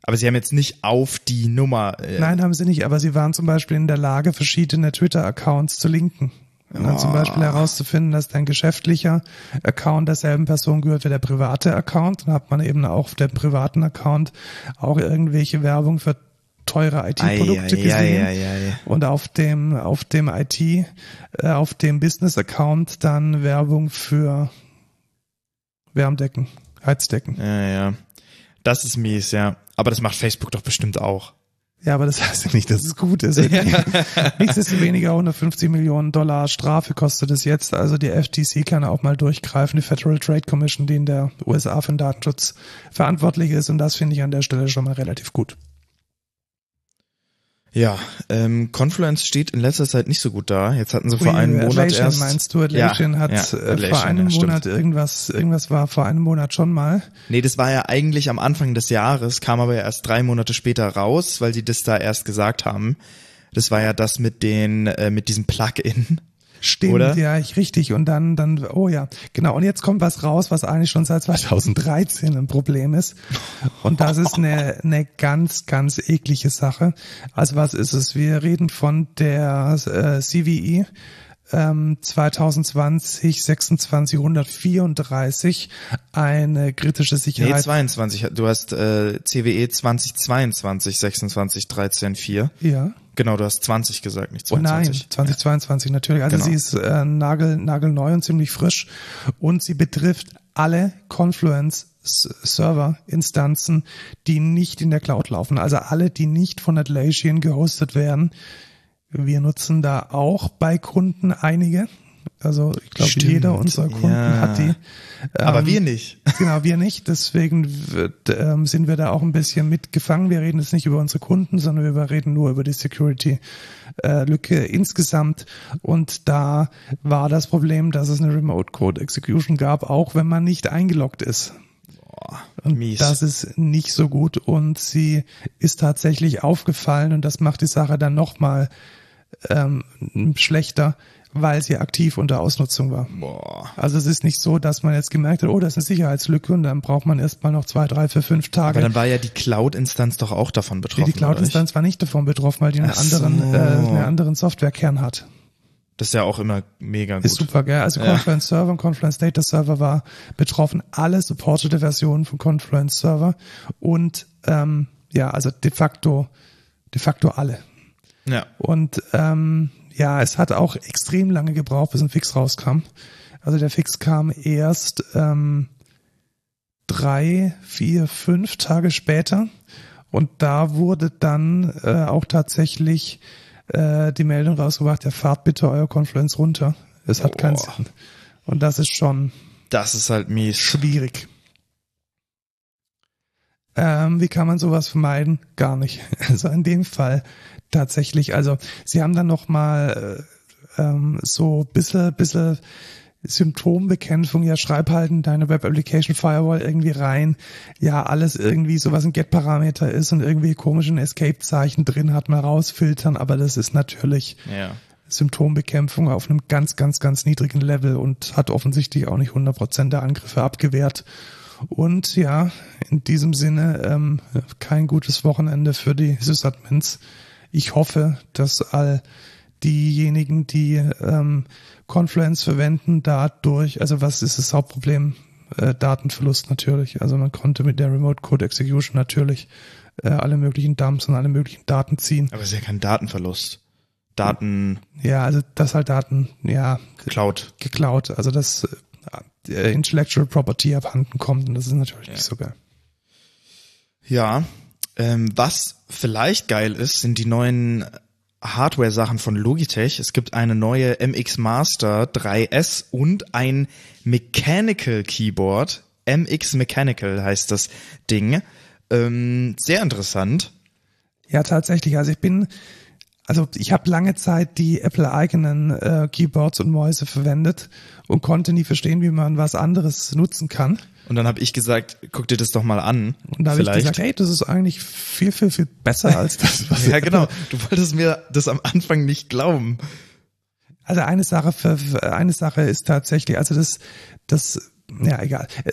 aber sie haben jetzt nicht auf die Nummer. Äh Nein, haben sie nicht, aber sie waren zum Beispiel in der Lage, verschiedene Twitter-Accounts zu linken. Und dann oh. zum Beispiel herauszufinden, dass dein geschäftlicher Account derselben Person gehört wie der private Account. Dann hat man eben auch auf dem privaten Account auch irgendwelche Werbung für teure IT-Produkte gesehen. Ei, ei, ei, und auf dem, auf dem IT, äh, auf dem Business-Account dann Werbung für Wärmdecken, Heizdecken. Ja, ja. Das ist mies, ja. Aber das macht Facebook doch bestimmt auch. Ja, aber das heißt ja nicht, dass es gut ist. Nichtsdestoweniger 150 Millionen Dollar Strafe kostet es jetzt. Also die FTC kann auch mal durchgreifen, die Federal Trade Commission, die in der USA für den Datenschutz verantwortlich ist. Und das finde ich an der Stelle schon mal relativ gut. Ja, ähm, Confluence steht in letzter Zeit nicht so gut da. Jetzt hatten sie vor einem Monat Atlassian erst. meinst du? Atlassian ja, hat ja, äh, Atlassian, vor einem ja, Monat irgendwas, irgendwas war vor einem Monat schon mal. Nee, das war ja eigentlich am Anfang des Jahres, kam aber ja erst drei Monate später raus, weil sie das da erst gesagt haben. Das war ja das mit den, äh, mit diesem Plugin. Stimmt, Oder? ja, ich richtig. Und dann, dann, oh ja, genau. Und jetzt kommt was raus, was eigentlich schon seit 2013 ein Problem ist. Und das ist eine, eine ganz, ganz eklige Sache. Also was ist es? Wir reden von der äh, CVE. 2020 2634 eine kritische Sicherheit. Nee, 22. Du hast äh, CWE 2022 26 13 4. Ja. Genau, du hast 20 gesagt, nicht 22. Oh nein, 2022 ja. natürlich. Also genau. sie ist äh, nagel, nagelneu und ziemlich frisch und sie betrifft alle Confluence Server-Instanzen, die nicht in der Cloud laufen. Also alle, die nicht von Atlassian gehostet werden. Wir nutzen da auch bei Kunden einige. Also ich glaube, jeder unserer Kunden ja. hat die. Ähm, Aber wir nicht. Genau, wir nicht. Deswegen wird, ähm, sind wir da auch ein bisschen mitgefangen. Wir reden jetzt nicht über unsere Kunden, sondern wir reden nur über die Security-Lücke äh, insgesamt. Und da war das Problem, dass es eine Remote Code Execution gab, auch wenn man nicht eingeloggt ist. Boah, und mies. das ist nicht so gut. Und sie ist tatsächlich aufgefallen und das macht die Sache dann nochmal ähm, schlechter weil sie aktiv unter Ausnutzung war. Boah. Also es ist nicht so, dass man jetzt gemerkt hat, oh, das ist eine Sicherheitslücke und dann braucht man erstmal noch zwei, drei, vier, fünf Tage. Aber dann war ja die Cloud-Instanz doch auch davon betroffen. Die Cloud-Instanz war nicht davon betroffen, weil die einen anderen, so. äh, einen anderen Softwarekern hat. Das ist ja auch immer mega gut. Ist super, gell? Also ja. Confluence Server und Confluence Data Server war betroffen. Alle supportete Versionen von Confluence Server und ähm, ja, also de facto, de facto alle. Ja. Und ähm, ja, es hat auch extrem lange gebraucht, bis ein Fix rauskam. Also der Fix kam erst ähm, drei, vier, fünf Tage später. Und da wurde dann äh, auch tatsächlich äh, die Meldung rausgebracht, ja, fahrt bitte euer Confluence runter. Es hat oh. keinen Sinn. Und das ist schon. Das ist halt mies. Schwierig. Ähm, wie kann man sowas vermeiden? Gar nicht. Also in dem Fall tatsächlich. Also sie haben dann noch mal äh, ähm, so bisschen, bisschen Symptombekämpfung, ja, schreib halt in deine Web Application Firewall irgendwie rein, ja, alles irgendwie so was ein Get-Parameter ist und irgendwie komischen Escape-Zeichen drin hat, mal rausfiltern, aber das ist natürlich ja. Symptombekämpfung auf einem ganz, ganz, ganz niedrigen Level und hat offensichtlich auch nicht 100% der Angriffe abgewehrt. Und ja, in diesem Sinne ähm, kein gutes Wochenende für die Sysadmins. Ich hoffe, dass all diejenigen, die ähm, Confluence verwenden, dadurch, also was ist das Hauptproblem? Äh, Datenverlust natürlich. Also man konnte mit der Remote Code Execution natürlich äh, alle möglichen Dumps und alle möglichen Daten ziehen. Aber es ist ja kein Datenverlust. Daten Ja, also das halt Daten, ja, geklaut. geklaut. Also das äh, Intellectual Property abhanden kommt und das ist natürlich nicht so geil. Ja, ähm, was vielleicht geil ist, sind die neuen Hardware-Sachen von Logitech. Es gibt eine neue MX Master 3S und ein Mechanical Keyboard. MX Mechanical heißt das Ding. Ähm, sehr interessant. Ja, tatsächlich. Also ich bin, also ich habe lange Zeit die Apple-eigenen äh, Keyboards und Mäuse verwendet und konnte nie verstehen, wie man was anderes nutzen kann. Und dann habe ich gesagt, guck dir das doch mal an. Und da habe ich gesagt, hey, das ist eigentlich viel, viel, viel besser als das, was Ja, genau. Du wolltest mir das am Anfang nicht glauben. Also eine Sache für eine Sache ist tatsächlich, also das, das, ja egal, Äh,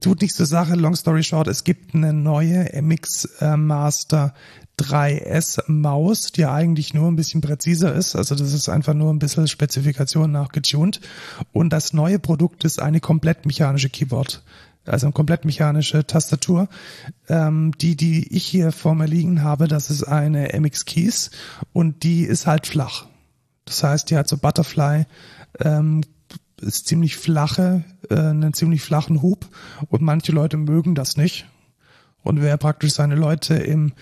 tut nicht zur Sache. Long story short, es gibt eine neue MX äh, Master 3S Maus, die eigentlich nur ein bisschen präziser ist. Also das ist einfach nur ein bisschen Spezifikation nachgetuned. Und das neue Produkt ist eine komplett mechanische Keyboard. Also eine komplett mechanische Tastatur. Ähm, die, die ich hier vor mir liegen habe, das ist eine MX Keys und die ist halt flach. Das heißt, die hat so Butterfly, ähm, ist ziemlich flache, äh, einen ziemlich flachen Hub und manche Leute mögen das nicht. Und wer praktisch seine Leute im,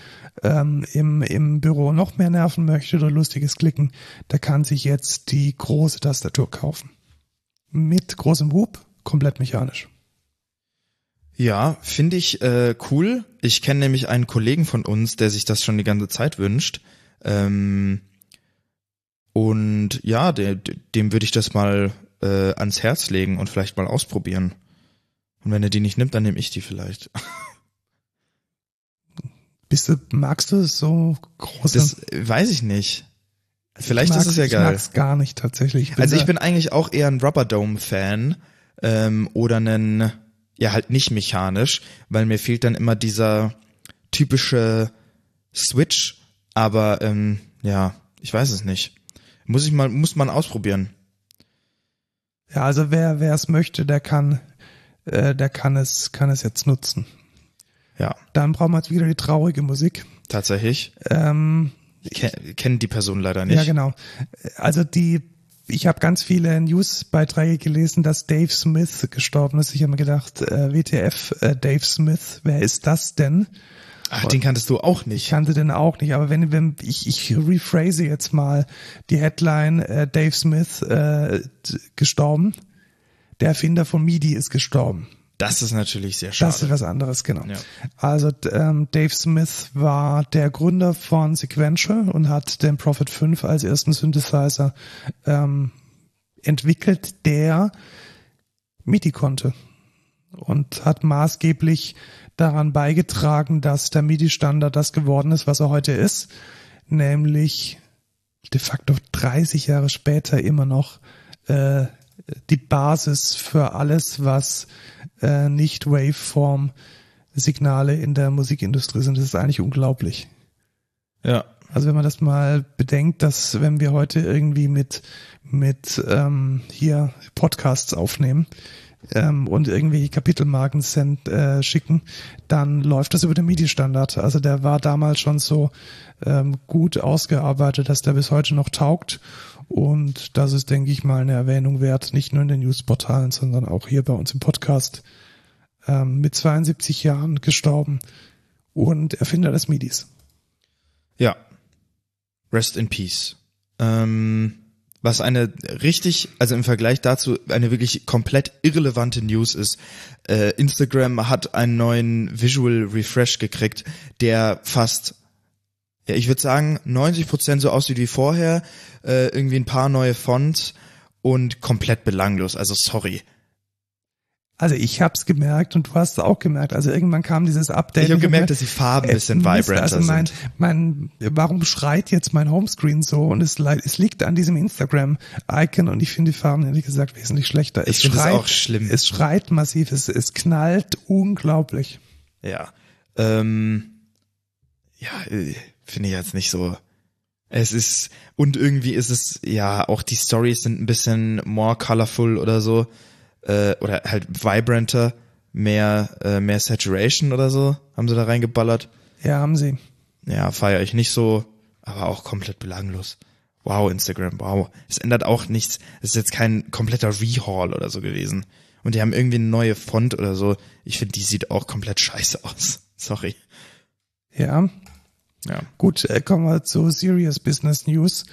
ähm, im, im Büro noch mehr nerven möchte oder lustiges Klicken, der kann sich jetzt die große Tastatur kaufen. Mit großem Hub, komplett mechanisch. Ja, finde ich äh, cool. Ich kenne nämlich einen Kollegen von uns, der sich das schon die ganze Zeit wünscht. Ähm, und ja, de, de, dem würde ich das mal äh, ans Herz legen und vielleicht mal ausprobieren. Und wenn er die nicht nimmt, dann nehme ich die vielleicht. Bist du, magst du es so große? Das weiß ich nicht. Vielleicht ich ist es ja ich geil. mag's gar nicht tatsächlich. Also ich bin eigentlich auch eher ein Rubber Dome Fan ähm, oder einen ja halt nicht mechanisch, weil mir fehlt dann immer dieser typische Switch. Aber ähm, ja, ich weiß es nicht. Muss ich mal muss man ausprobieren. Ja, also wer wer es möchte, der kann äh, der kann es kann es jetzt nutzen. Ja, Dann brauchen wir jetzt wieder die traurige Musik. tatsächlich. Ähm, Ke kennen die Person leider nicht. ja, genau. Also die ich habe ganz viele Newsbeiträge gelesen, dass Dave Smith gestorben ist. Ich habe mir gedacht, äh, WTF, äh, Dave Smith, wer ist das denn? Ach, den kanntest du auch Ich nicht. kannte den auch nicht, aber wenn, wenn ich, ich rephrase jetzt mal die Headline, äh, Dave Smith äh, gestorben, der Erfinder von MIDI ist gestorben. Das ist natürlich sehr schade. Das ist was anderes, genau. Ja. Also ähm, Dave Smith war der Gründer von Sequential und hat den Prophet 5 als ersten Synthesizer ähm, entwickelt, der MIDI konnte und hat maßgeblich daran beigetragen, dass der MIDI-Standard das geworden ist, was er heute ist, nämlich de facto 30 Jahre später immer noch äh, die Basis für alles, was äh, nicht Waveform-Signale in der Musikindustrie sind. Das ist eigentlich unglaublich. ja. Also wenn man das mal bedenkt, dass wenn wir heute irgendwie mit mit ähm, hier Podcasts aufnehmen ähm, und irgendwelche Kapitelmarken send, äh, schicken, dann läuft das über den MIDI-Standard. Also der war damals schon so ähm, gut ausgearbeitet, dass der bis heute noch taugt. Und das ist, denke ich mal, eine Erwähnung wert, nicht nur in den Newsportalen, sondern auch hier bei uns im Podcast. Ähm, mit 72 Jahren gestorben und Erfinder des MIDIs. Ja. Rest in Peace. Ähm, was eine richtig, also im Vergleich dazu eine wirklich komplett irrelevante News ist, äh, Instagram hat einen neuen Visual Refresh gekriegt, der fast, ja, ich würde sagen, 90% so aussieht wie vorher, äh, irgendwie ein paar neue Fonts und komplett belanglos, also sorry. Also ich hab's gemerkt und du hast es auch gemerkt. Also irgendwann kam dieses Update. Ich habe gemerkt, dass die Farben ein äh, bisschen vibranter also mein, mein, warum schreit jetzt mein Homescreen so? Und es, es liegt an diesem Instagram-Icon und ich finde die Farben ehrlich gesagt wesentlich schlechter. Ich Es finde es schreit, auch schlimm. Es schreit massiv, es, es knallt unglaublich. Ja. Ähm, ja, äh, finde ich jetzt nicht so. Es ist, und irgendwie ist es, ja, auch die Stories sind ein bisschen more colorful oder so, äh, oder halt vibranter, mehr, äh, mehr Saturation oder so, haben sie da reingeballert. Ja, haben sie. Ja, feiere ich nicht so, aber auch komplett belanglos. Wow, Instagram, wow. Es ändert auch nichts. Es ist jetzt kein kompletter Rehaul oder so gewesen. Und die haben irgendwie eine neue Font oder so. Ich finde, die sieht auch komplett scheiße aus. Sorry. Ja. Ja. Gut, äh, kommen wir zu Serious Business News.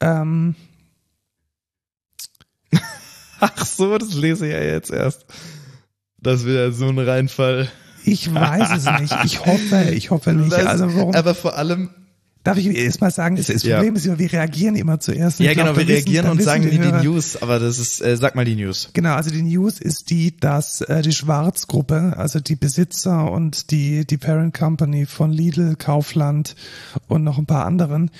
Ähm, Ach so, das lese ich ja jetzt erst. Das wäre so ein Reinfall. ich weiß es nicht. Ich hoffe, ich hoffe nicht. Das- Also warum? Aber vor allem, Darf ich erst mal sagen, das, Ja. Problem ist immer, wir reagieren immer zuerst. Ja ich glaub, genau, wir wissen- reagieren und sagen die Hörer- News, aber das ist, äh, sag mal die News. Genau, also die News ist die, dass äh, die Schwarzgruppe, also die Besitzer und die, die Parent Company von Lidl, Kaufland und noch ein paar anderen,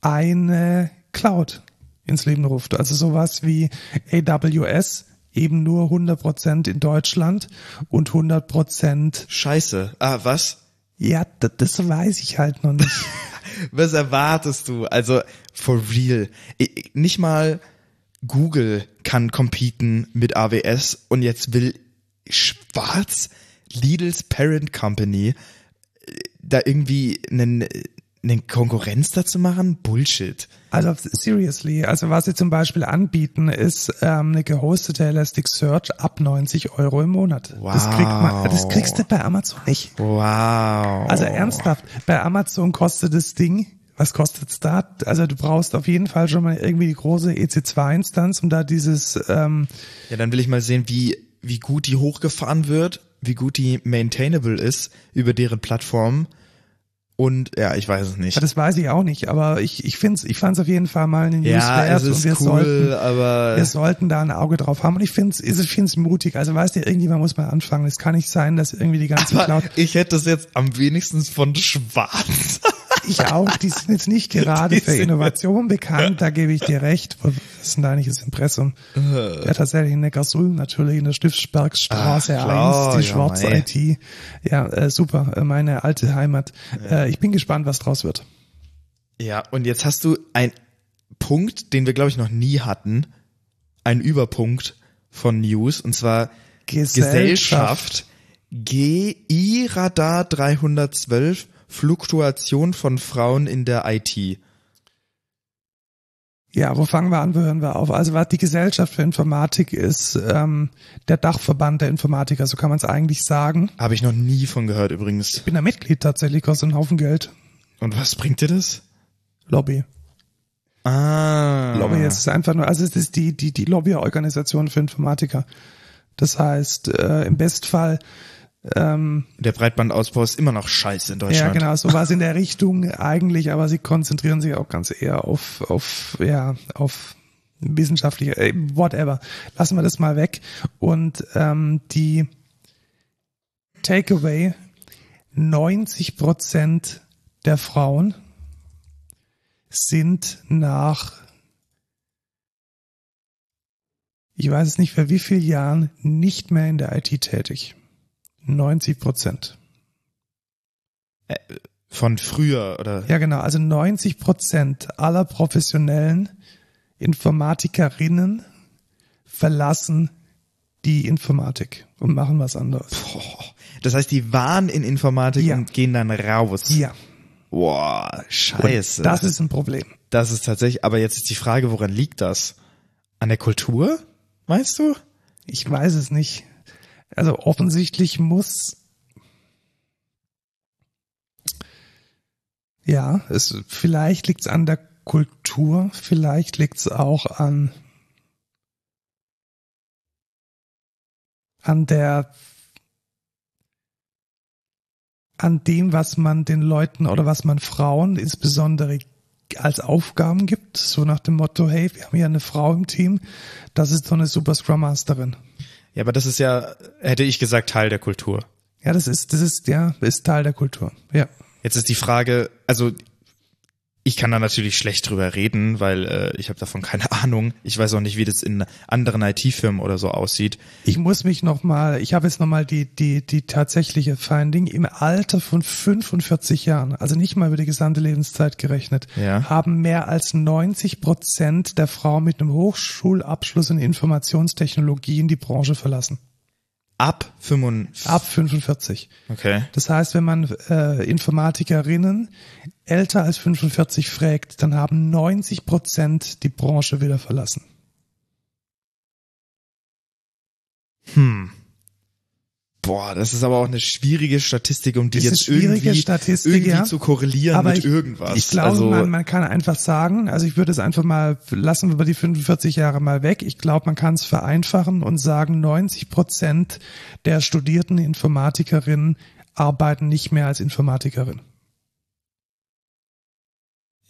eine Cloud ins Leben ruft. Also sowas wie AWS, eben nur 100% in Deutschland und 100%, Scheiße. Ah, was? ja, das, das weiß ich halt noch nicht. Was erwartest du? Also, for real. Nicht mal Google kann competen mit AWS und jetzt will Schwarz, Lidls Parent Company, äh, da irgendwie einen, einen Konkurrenz dazu machen? Bullshit. Also seriously, also was sie zum Beispiel anbieten, ist ähm, eine gehostete Elasticsearch ab 90 Euro im Monat. Das, kriegt man, das kriegst du bei Amazon nicht. Wow. Also ernsthaft, bei Amazon kostet das Ding, was kostet's da? Also du brauchst auf jeden Fall schon mal irgendwie die große EC2-Instanz, um da dieses, ähm, Ja, dann will ich mal sehen, wie, wie gut die hochgefahren wird, wie gut die maintainable ist über deren Plattform. Und ja, ich weiß es nicht. ja, das weiß ich auch nicht, aber ich, ich finde ich fand's auf jeden Fall mal eine News Ja, wert es ist und wir cool, sollten, aber wir sollten da ein Auge drauf haben und ich finde es ich find's mutig. Also weißt du, irgendjemand muss mal anfangen. Es kann nicht sein, dass irgendwie die ganze aber Cloud ich hätte das jetzt am wenigsten von Schwarz. Ich auch, die sind jetzt nicht gerade für Innovation bekannt, da gebe ich dir recht. Was ist denn da eigentlich das Impressum? Ja, tatsächlich in Neckarsulm natürlich in der Stiftsbergstraße Ach, klar, 1, die ja, schwarze mei. IT. Ja, äh, super, äh, meine alte Heimat. Äh, ich bin gespannt, was draus wird. Ja, und jetzt hast du einen Punkt, den wir, glaube ich, noch nie hatten. Ein Überpunkt von News, und zwar Gesellschaft GI Radar 312 Fluktuation von Frauen in der IT. Ja, wo fangen wir an, wo hören wir auf? Also was die Gesellschaft für Informatik ist ähm, der Dachverband der Informatiker, so kann man es eigentlich sagen. Habe ich noch nie von gehört übrigens. Ich bin da Mitglied tatsächlich, kostet einen Haufen Geld. Und was bringt dir das? Lobby. Ah. Lobby ist einfach nur, also es ist die, die, die Lobbyorganisation für Informatiker. Das heißt, äh, im Bestfall, ähm, Der Breitbandausbau ist immer noch scheiße in ja Deutschland. genau, sowas in der Richtung eigentlich, aber sie konzentrieren sich auch ganz eher auf, auf, ja, auf wissenschaftliche, äh, whatever. Lassen wir das mal weg. Und ähm, die Takeaway, 90 Prozent der Frauen sind nach, ich weiß es nicht, für wie viele Jahren nicht mehr in der IT tätig. 90 Prozent. Von früher oder Ja, genau. Also 90 Prozent aller professionellen Informatikerinnen verlassen die Informatik und machen was anderes. Boah. Das heißt, die waren in Informatik Ja. und gehen dann raus. Ja, Boah, scheiße. das ist ein Problem. das ist tatsächlich, aber jetzt ist die Frage, woran liegt das? An der Kultur? Weißt du? Ich weiß es nicht. Also offensichtlich muss ja, es vielleicht liegt es an der Kultur, vielleicht liegt es auch an an der an dem, was man den Leuten oder was man Frauen insbesondere als Aufgaben gibt, so nach dem Motto, hey, wir haben hier eine Frau im Team, das ist so eine super Scrum Masterin. Ja, aber das ist ja, hätte ich gesagt, Teil der Kultur. Ja, das ist, das ist, ja, ist Teil der Kultur. Ja. Jetzt ist die Frage, also ich kann da natürlich schlecht drüber reden, weil äh, ich habe davon keine Ahnung. Ich weiß auch nicht, wie das in anderen IT-Firmen oder so aussieht. Ich muss mich nochmal, ich habe jetzt nochmal die, die, die tatsächliche Finding, im Alter von 45 Jahren, also nicht mal über die gesamte Lebenszeit gerechnet, Ja. haben mehr als 90 Prozent der Frauen mit einem Hochschulabschluss in Informationstechnologien die Branche verlassen. Ab 45. ab 45. Okay. Das heißt, wenn man äh, Informatikerinnen älter als 45 fragt, dann haben 90 Prozent die Branche wieder verlassen. Hm. Boah, das ist aber auch eine schwierige Statistik, um die Das ist jetzt irgendwie, Statistik, irgendwie ja. zu korrelieren Aber mit ich, irgendwas. ich glaube, also, man, man kann einfach sagen, also ich würde es einfach mal, lassen wir die 45 Jahre mal weg. Ich glaube, man kann es vereinfachen und sagen, 90 Prozent der studierten Informatikerinnen arbeiten nicht mehr als Informatikerin.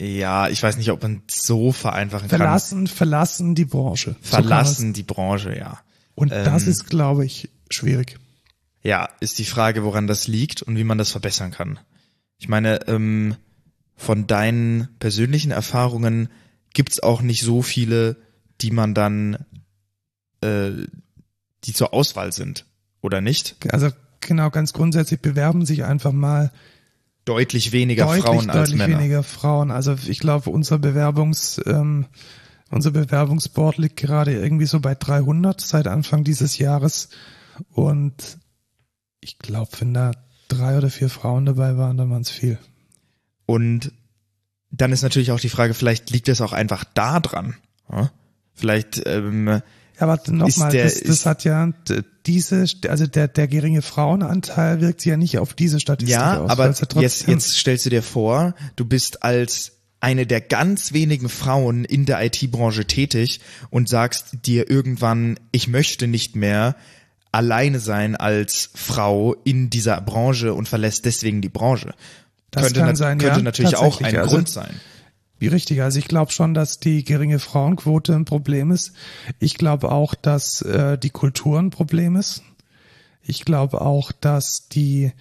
ja, ich weiß nicht, ob man so vereinfachen kann. Verlassen, verlassen die Branche. So Verlassen die Branche, ja. Und das Ähm, ist, glaube ich, schwierig. Ja, ist die Frage, woran das liegt und wie man das verbessern kann. Ich meine, ähm, von deinen persönlichen Erfahrungen gibt's auch nicht so viele, die man dann, äh, die zur Auswahl sind, oder nicht? Also genau, ganz grundsätzlich bewerben sich einfach mal Deutlich weniger deutlich, Frauen als deutlich Männer. weniger Frauen. Also ich glaube, unser Bewerbungs, ähm, unser Bewerbungsboard liegt gerade irgendwie so bei 300 seit Anfang dieses Jahres. Und ich glaube, wenn da drei oder vier Frauen dabei waren, dann waren es viel. Und dann ist natürlich auch die Frage, vielleicht liegt es auch einfach da dran. Ja? Vielleicht, ähm, Ja, aber nochmal, das, das hat ja diese, also der, der geringe Frauenanteil wirkt sich ja nicht auf diese Statistik Ja, aus. aber weil es ja jetzt, jetzt stellst du dir vor, du bist als eine der ganz wenigen Frauen in der IT-Branche tätig und sagst dir irgendwann, ich möchte nicht mehr alleine sein als Frau in dieser Branche und verlässt deswegen die Branche. Das könnte nat- sein, könnte ja, natürlich auch ein Also- Grund sein. Wie richtig, also ich glaube schon, dass die geringe Frauenquote ein Problem ist. Ich glaube auch, dass äh, die Kultur ein Problem ist. Ich glaube auch, dass die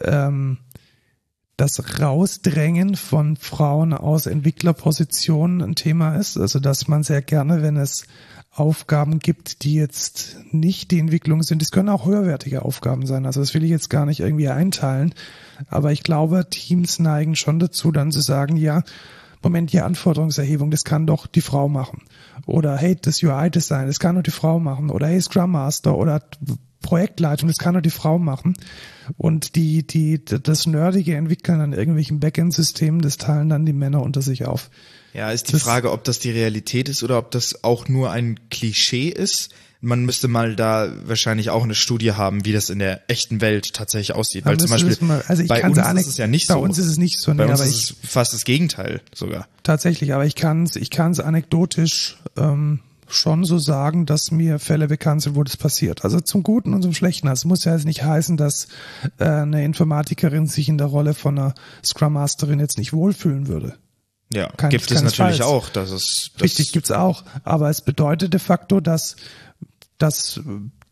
ähm, das Rausdrängen von Frauen aus Entwicklerpositionen ein Thema ist. Also dass man sehr gerne, wenn es Aufgaben gibt, die jetzt nicht die Entwicklung sind, das können auch höherwertige Aufgaben sein. Also das will ich jetzt gar nicht irgendwie einteilen. Aber ich glaube, Teams neigen schon dazu, dann zu sagen, ja, Moment, die Anforderungserhebung, das kann doch die Frau machen. Oder hey, das UI-Design, das kann doch die Frau machen. Oder hey, Scrum Master oder Projektleitung, das kann doch die Frau machen. Und die, die, das nerdige Entwickeln an irgendwelchen Backend-Systemen, das teilen dann die Männer unter sich auf. Ja, ist die Das- Frage, ob das die Realität ist oder ob das auch nur ein Klischee ist. Man müsste mal da wahrscheinlich auch eine Studie haben, wie das in der echten Welt tatsächlich aussieht. Weil zum Beispiel mal- also ich bei uns anek- ist es ja nicht bei so. uns ist es nicht so, bei nee, uns aber ist es fast das Gegenteil sogar. Tatsächlich, aber ich kann es ich kann's anekdotisch ähm, schon so sagen, dass mir Fälle bekannt sind, wo das passiert. Also zum Guten und zum Schlechten. Also es muss ja jetzt nicht heißen, dass äh, eine Informatikerin sich in der Rolle von einer Scrum Masterin jetzt nicht wohlfühlen würde. Ja, Kein- gibt es natürlich auch. Das ist das, Richtig, gibt's auch. Aber es bedeutet de facto, dass, dass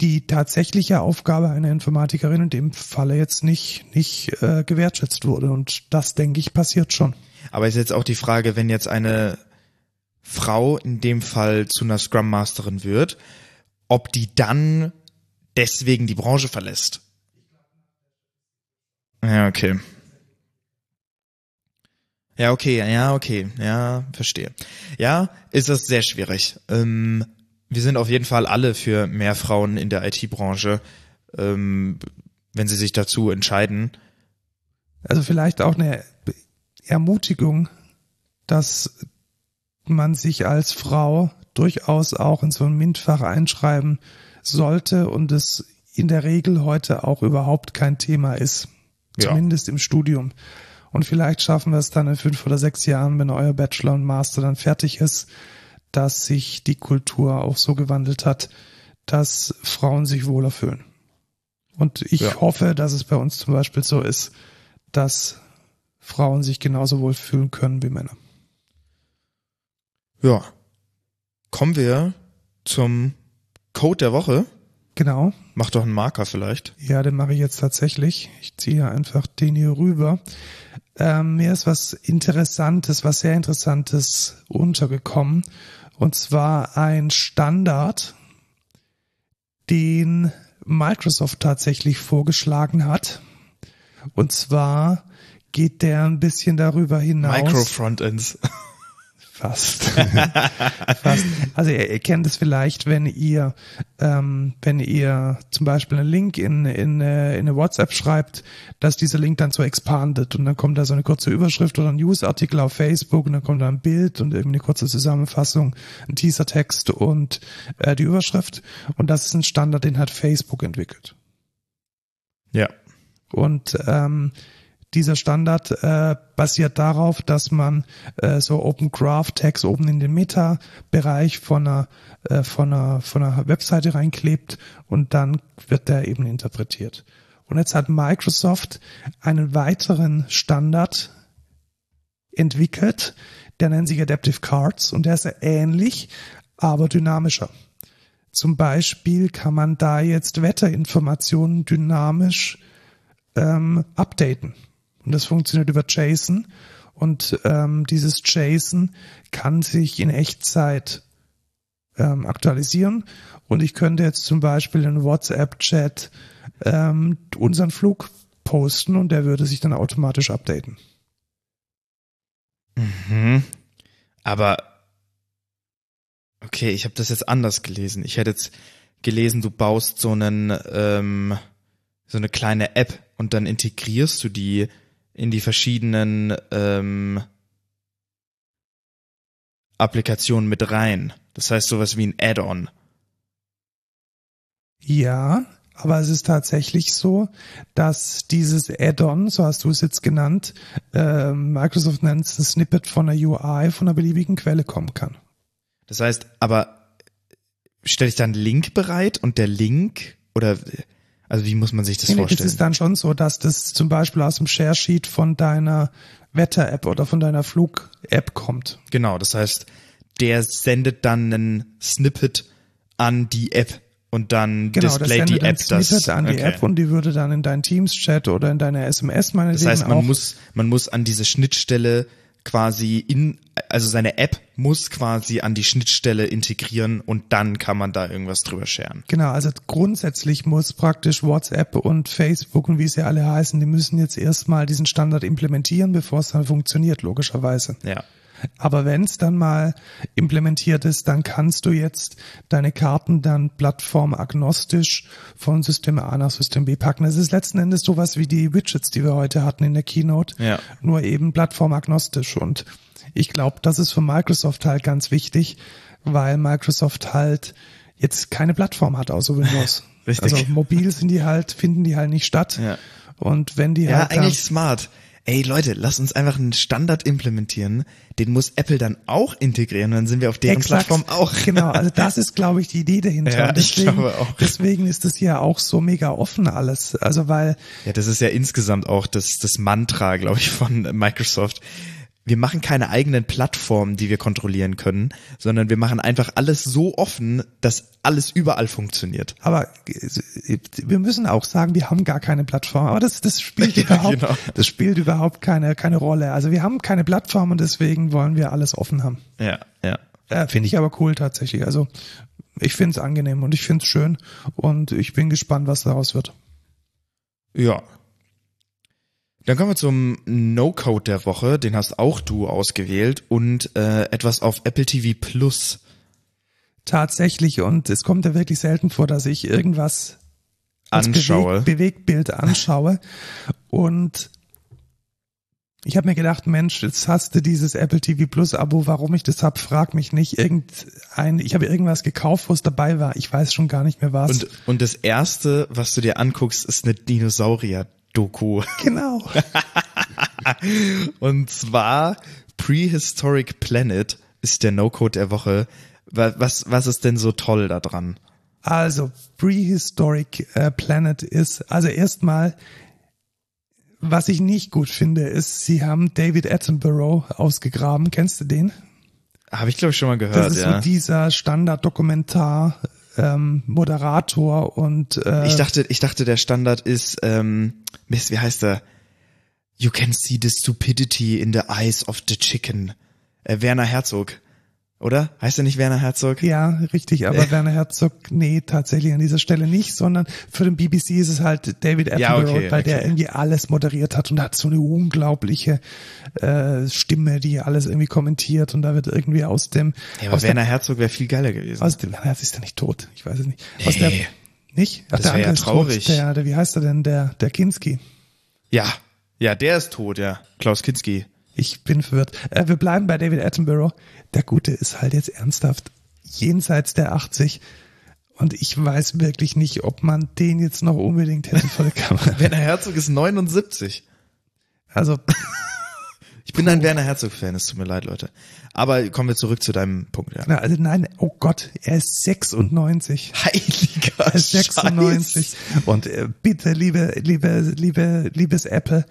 die tatsächliche Aufgabe einer Informatikerin in dem Falle jetzt nicht, nicht äh, gewertschätzt wurde. Und das, denke ich, passiert schon. Aber ist jetzt auch die Frage, wenn jetzt eine Frau in dem Fall zu einer Scrum Masterin wird, ob die dann deswegen die Branche verlässt. Ja, okay. Ja, okay, ja, okay, ja, verstehe. Ja, ist das sehr schwierig. Ähm, wir sind auf jeden Fall alle für mehr Frauen in der IT-Branche, ähm, wenn sie sich dazu entscheiden. Also vielleicht auch eine Ermutigung, dass man sich als Frau durchaus auch in so ein MINT-Fach einschreiben sollte und es in der Regel heute auch überhaupt kein Thema ist. Ja. Zumindest im Studium. Und vielleicht schaffen wir es dann in fünf oder sechs Jahren, wenn euer Bachelor und Master dann fertig ist, dass sich die Kultur auch so gewandelt hat, dass Frauen sich wohler fühlen. Und ich Ja. hoffe, dass es bei uns zum Beispiel so ist, dass Frauen sich genauso wohl fühlen können wie Männer. Ja. Kommen wir zum Code der Woche. Genau. Mach doch einen Marker vielleicht. Ja, den mache ich jetzt tatsächlich. Ich ziehe einfach den hier rüber. Ähm, mir ist was Interessantes, was sehr Interessantes untergekommen. Und zwar ein Standard, den Microsoft tatsächlich vorgeschlagen hat. Und zwar geht der ein bisschen darüber hinaus. Micro-Frontends. Fast. Fast. Also ihr, ihr kennt es vielleicht, wenn ihr, ähm, wenn ihr zum Beispiel einen Link in, in, äh, in eine WhatsApp schreibt, dass dieser Link dann so expandet und dann kommt da so eine kurze Überschrift oder ein Newsartikel auf Facebook und dann kommt da ein Bild und irgendwie eine kurze Zusammenfassung, ein Teasertext und äh, die Überschrift. Und das ist ein Standard, den hat Facebook entwickelt. Ja. Und ähm, dieser Standard äh, basiert darauf, dass man äh, so Open Graph Tags oben in den Meta-Bereich von einer, äh, von, einer, von einer Webseite reinklebt und dann wird der eben interpretiert. Und jetzt hat Microsoft einen weiteren Standard entwickelt, der nennt sich Adaptive Cards und der ist ähnlich, aber dynamischer. Zum Beispiel kann man da jetzt Wetterinformationen dynamisch ähm, updaten. Und das funktioniert über JSON. Und ähm, dieses JSON kann sich in Echtzeit ähm, aktualisieren. Und ich könnte jetzt zum Beispiel in WhatsApp-Chat ähm, unseren Flug posten und der würde sich dann automatisch updaten. Mhm. Aber okay, ich habe das jetzt anders gelesen. Ich hätte jetzt gelesen, du baust so einen ähm, so eine kleine App und dann integrierst du die in die verschiedenen ähm, Applikationen mit rein. Das heißt sowas wie ein Add-on. Ja, aber es ist tatsächlich so, dass dieses Add-on, so hast du es jetzt genannt, äh, Microsoft nennt es ein Snippet von einer UI von einer beliebigen Quelle kommen kann. Das heißt, aber stelle ich dann einen Link bereit und der Link oder also wie muss man sich das nee, vorstellen? Es ist dann schon so, dass das zum Beispiel aus dem Share-Sheet von deiner Wetter-App oder von deiner Flug-App kommt. Genau, das heißt, der sendet dann einen Snippet an die App und dann genau, displayt die App das. das. an die okay. App und die würde dann in deinen Teams-Chat oder in deine SMS meine Das heißt, man muss, man muss an diese Schnittstelle quasi in, also seine App muss quasi an die Schnittstelle integrieren und dann kann man da irgendwas drüber scheren. Genau, also grundsätzlich muss praktisch WhatsApp und Facebook und wie sie alle heißen, die müssen jetzt erstmal diesen Standard implementieren, bevor es dann funktioniert, logischerweise. Ja. Aber wenn es dann mal implementiert ist, dann kannst du jetzt deine Karten dann plattformagnostisch von System A nach System B packen. Das ist letzten Endes sowas wie die Widgets, die wir heute hatten in der Keynote, Ja. nur eben plattformagnostisch. Und ich glaube, das ist für Microsoft halt ganz wichtig, weil Microsoft halt jetzt keine Plattform hat außer Windows. Richtig. Also mobil sind die halt, finden die halt nicht statt. Ja. Und wenn die Ja, halt dann- eigentlich smart. Ey Leute, lasst uns einfach einen Standard implementieren, den muss Apple dann auch integrieren, dann sind wir auf deren Exakt. Plattform auch. Genau, also das ist, glaube ich, die Idee dahinter. Ja, Und ich deswegen, glaube auch. deswegen ist das ja auch so mega offen alles. Also weil, Ja, das ist ja insgesamt auch das, das Mantra, glaube ich, von Microsoft. Wir machen keine eigenen Plattformen, die wir kontrollieren können, sondern wir machen einfach alles so offen, dass alles überall funktioniert. aber wir müssen auch sagen, wir haben gar keine Plattform. Aber das, das spielt Ja, überhaupt, genau. das spielt überhaupt keine, keine Rolle. Also wir haben keine Plattform und deswegen wollen wir alles offen haben. Ja, ja. Äh, finde ich aber cool tatsächlich. Also ich finde es angenehm und ich finde es schön und ich bin gespannt, was daraus wird. Ja. Dann kommen wir zum No-Code der Woche, den hast auch du ausgewählt und äh, etwas auf Apple TV Plus. Tatsächlich und es kommt ja wirklich selten vor, dass ich irgendwas als Anschaue. Beweg Bewegtbild anschaue. Und ich habe mir gedacht, Mensch, jetzt hast du dieses Apple TV Plus Abo, warum ich das hab, frag mich nicht. Irgendein, ich habe irgendwas gekauft, wo es dabei war. Ich weiß schon gar nicht mehr was. Und, und das erste, was du dir anguckst, ist eine Dinosaurier-Doku. genau. Und zwar Prehistoric Planet ist der No-Code der Woche. Wa- Was, was ist denn so toll daran? Also, Prehistoric äh, Planet ist, also erstmal, was ich nicht gut finde, ist, sie haben David Attenborough ausgegraben. Kennst du den? Habe ich, glaube ich, schon mal Das gehört, ist ja. so dieser Standard-Dokumentar, ähm, Moderator und äh, Ich dachte, ich dachte, der Standard ist, ähm, Mist, wie heißt der? You can see the stupidity in the eyes of the chicken. Äh, Werner Herzog. Oder? Heißt er nicht Werner Herzog? Ja, richtig, aber Werner Herzog, nee, tatsächlich an dieser Stelle nicht, sondern für den BBC ist es halt David Attenborough, Ja, okay, weil der okay. irgendwie alles moderiert hat und hat so eine unglaubliche äh, Stimme, die alles irgendwie kommentiert und da wird irgendwie aus dem Ja, aber aus Werner Herzog wäre viel geiler gewesen. der, aus dem, Werner ist ja nicht tot, ich weiß es nicht. Aus der, nicht? Ach, Das der wär ja ist tot. traurig. Der, der, wie heißt er denn, der, der Kinski. ja, ja, der ist tot, ja. Klaus Kinski. Ich bin verwirrt. Äh, wir bleiben bei David Attenborough. Der Gute ist halt jetzt ernsthaft jenseits der 80. Und ich weiß wirklich nicht, ob man den jetzt noch unbedingt hätte vor der Kamera. Werner Herzog ist 79. Also, Ich bin ein Werner Herzog-Fan, es tut mir leid, Leute. Aber kommen wir zurück zu deinem Punkt, ja. na, also nein, oh Gott, er ist 96. Heiliger Er ist 96. Und äh, bitte, liebe, liebe, liebe, liebes Apple,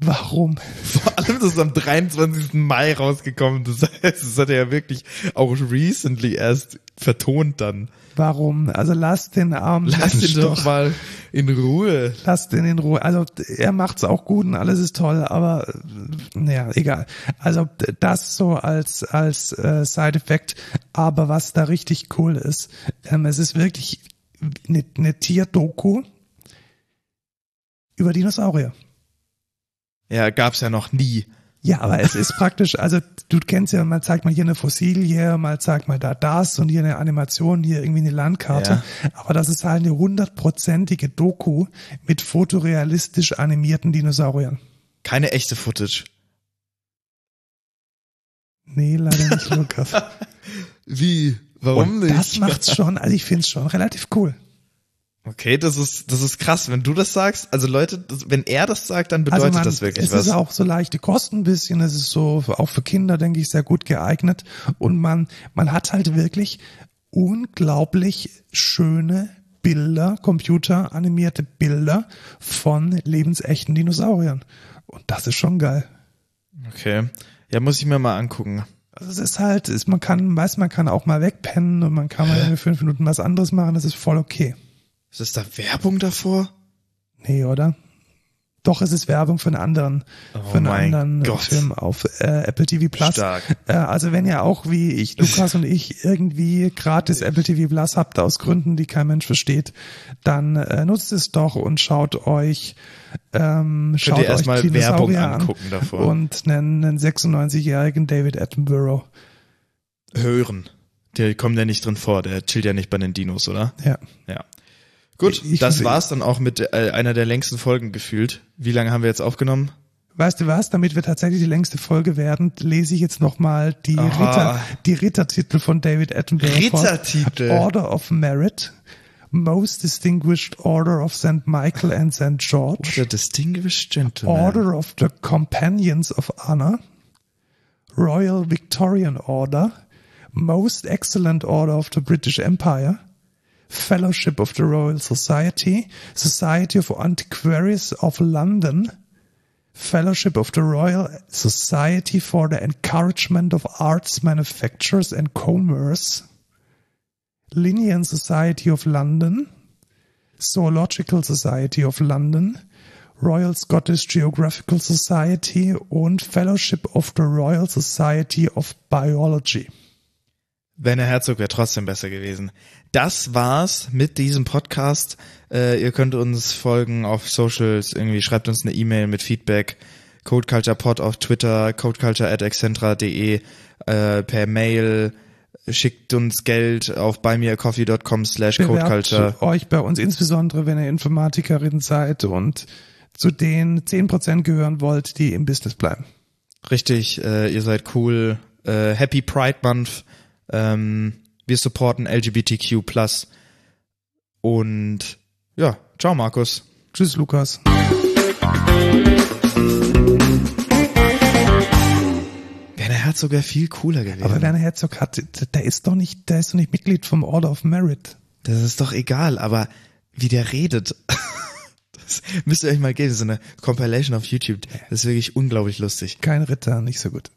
warum? Vor allem, das ist am 23. Mai rausgekommen. Das heißt, das hat er ja wirklich auch recently erst vertont dann. Warum? Also lass den armen Lass ihn doch mal in Ruhe. Lasst ihn in Ruhe. Also er macht's auch gut und alles ist toll, aber naja, egal. Also das so als als äh, Side-Effekt. Aber was da richtig cool ist, ähm, es ist wirklich eine, eine Tierdoku über Dinosaurier. Ja, gab's ja noch nie. Ja, aber es ist praktisch, also du kennst ja, mal zeigt mal hier eine Fossilie, mal zeigt mal da das und hier eine Animation, hier irgendwie eine Landkarte. Aber das ist halt eine hundertprozentige Doku mit fotorealistisch animierten Dinosauriern. Keine echte Footage. Nee, leider nicht, Lukas. Wie? Warum und das macht's schon, also ich find's schon relativ cool. Okay, das ist, das ist krass, wenn du das sagst. Also Leute, das, wenn er das sagt, dann bedeutet also man, das wirklich es was. ist auch so leichte Kosten ein bisschen, es ist so auch für Kinder, denke ich, sehr gut geeignet. Und man, man hat halt wirklich unglaublich schöne Bilder, computeranimierte Bilder von lebensechten Dinosauriern. Und das ist schon geil. okay. Ja, muss ich mir mal angucken. Also es ist halt, ist, man kann, weiß, man kann auch mal wegpennen und man kann mal irgendwie fünf Minuten was anderes machen, das ist voll okay. Ist das da Werbung davor? Nee, oder? Doch, es ist Werbung für einen anderen, Oh für einen anderen Gott. Film auf äh, Apple TV Plus. Stark. Äh, also wenn ihr auch wie ich, Lukas und ich irgendwie gratis Apple TV Plus habt aus Gründen, die kein Mensch versteht, dann äh, nutzt es doch und schaut euch ähm, schaut ihr euch erstmal Werbung an angucken davor. und einen, einen 96-jährigen David Attenborough. Hören. Der kommt ja nicht drin vor, der chillt ja nicht bei den Dinos, oder? Ja. Ja. Gut, Ich- das war's dann auch mit äh, einer der längsten Folgen gefühlt. Wie lange haben wir jetzt aufgenommen? Weißt du was? Damit wir tatsächlich die längste Folge werden, lese ich jetzt nochmal die. Ritter, die Rittertitel von David Attenborough. Rittertitel? Order of Merit, Most Distinguished Order of St. Michael and St. George, The Distinguished Gentleman. Order of the Companions of Honor, Royal Victorian Order, Most Excellent Order of the British Empire, Fellowship of the Royal Society, Society of Antiquaries of London, Fellowship of the Royal Society for the Encouragement of Arts, Manufactures and Commerce, Linnean Society of London, Zoological Society of London, Royal Scottish Geographical Society und Fellowship of the Royal Society of Biology. Werner Herzog wäre trotzdem besser gewesen. Das war's mit diesem Podcast. Äh, ihr könnt uns folgen auf Socials, irgendwie schreibt uns eine E-Mail mit Feedback. CodeCulturePod auf Twitter, codeculture.excentra.de, äh, per Mail, schickt uns Geld auf buymeacoffee.com slash codeculture. Euch bei uns, insbesondere wenn ihr Informatikerin seid und zu den 10% gehören wollt, die im Business bleiben. Richtig, äh, ihr seid cool. Äh, Happy Pride Month. Ähm, wir supporten LGBTQ+. Und ja, ciao Markus. Tschüss, Lukas. Werner Herzog wäre viel cooler gewesen. Aber Werner Herzog hat, der ist doch nicht, der ist doch nicht Mitglied vom Order of Merit. das ist doch egal, aber wie der redet. Das müsst ihr euch mal geben, so eine Compilation auf YouTube. Das ist wirklich unglaublich lustig. Kein Ritter, nicht so gut.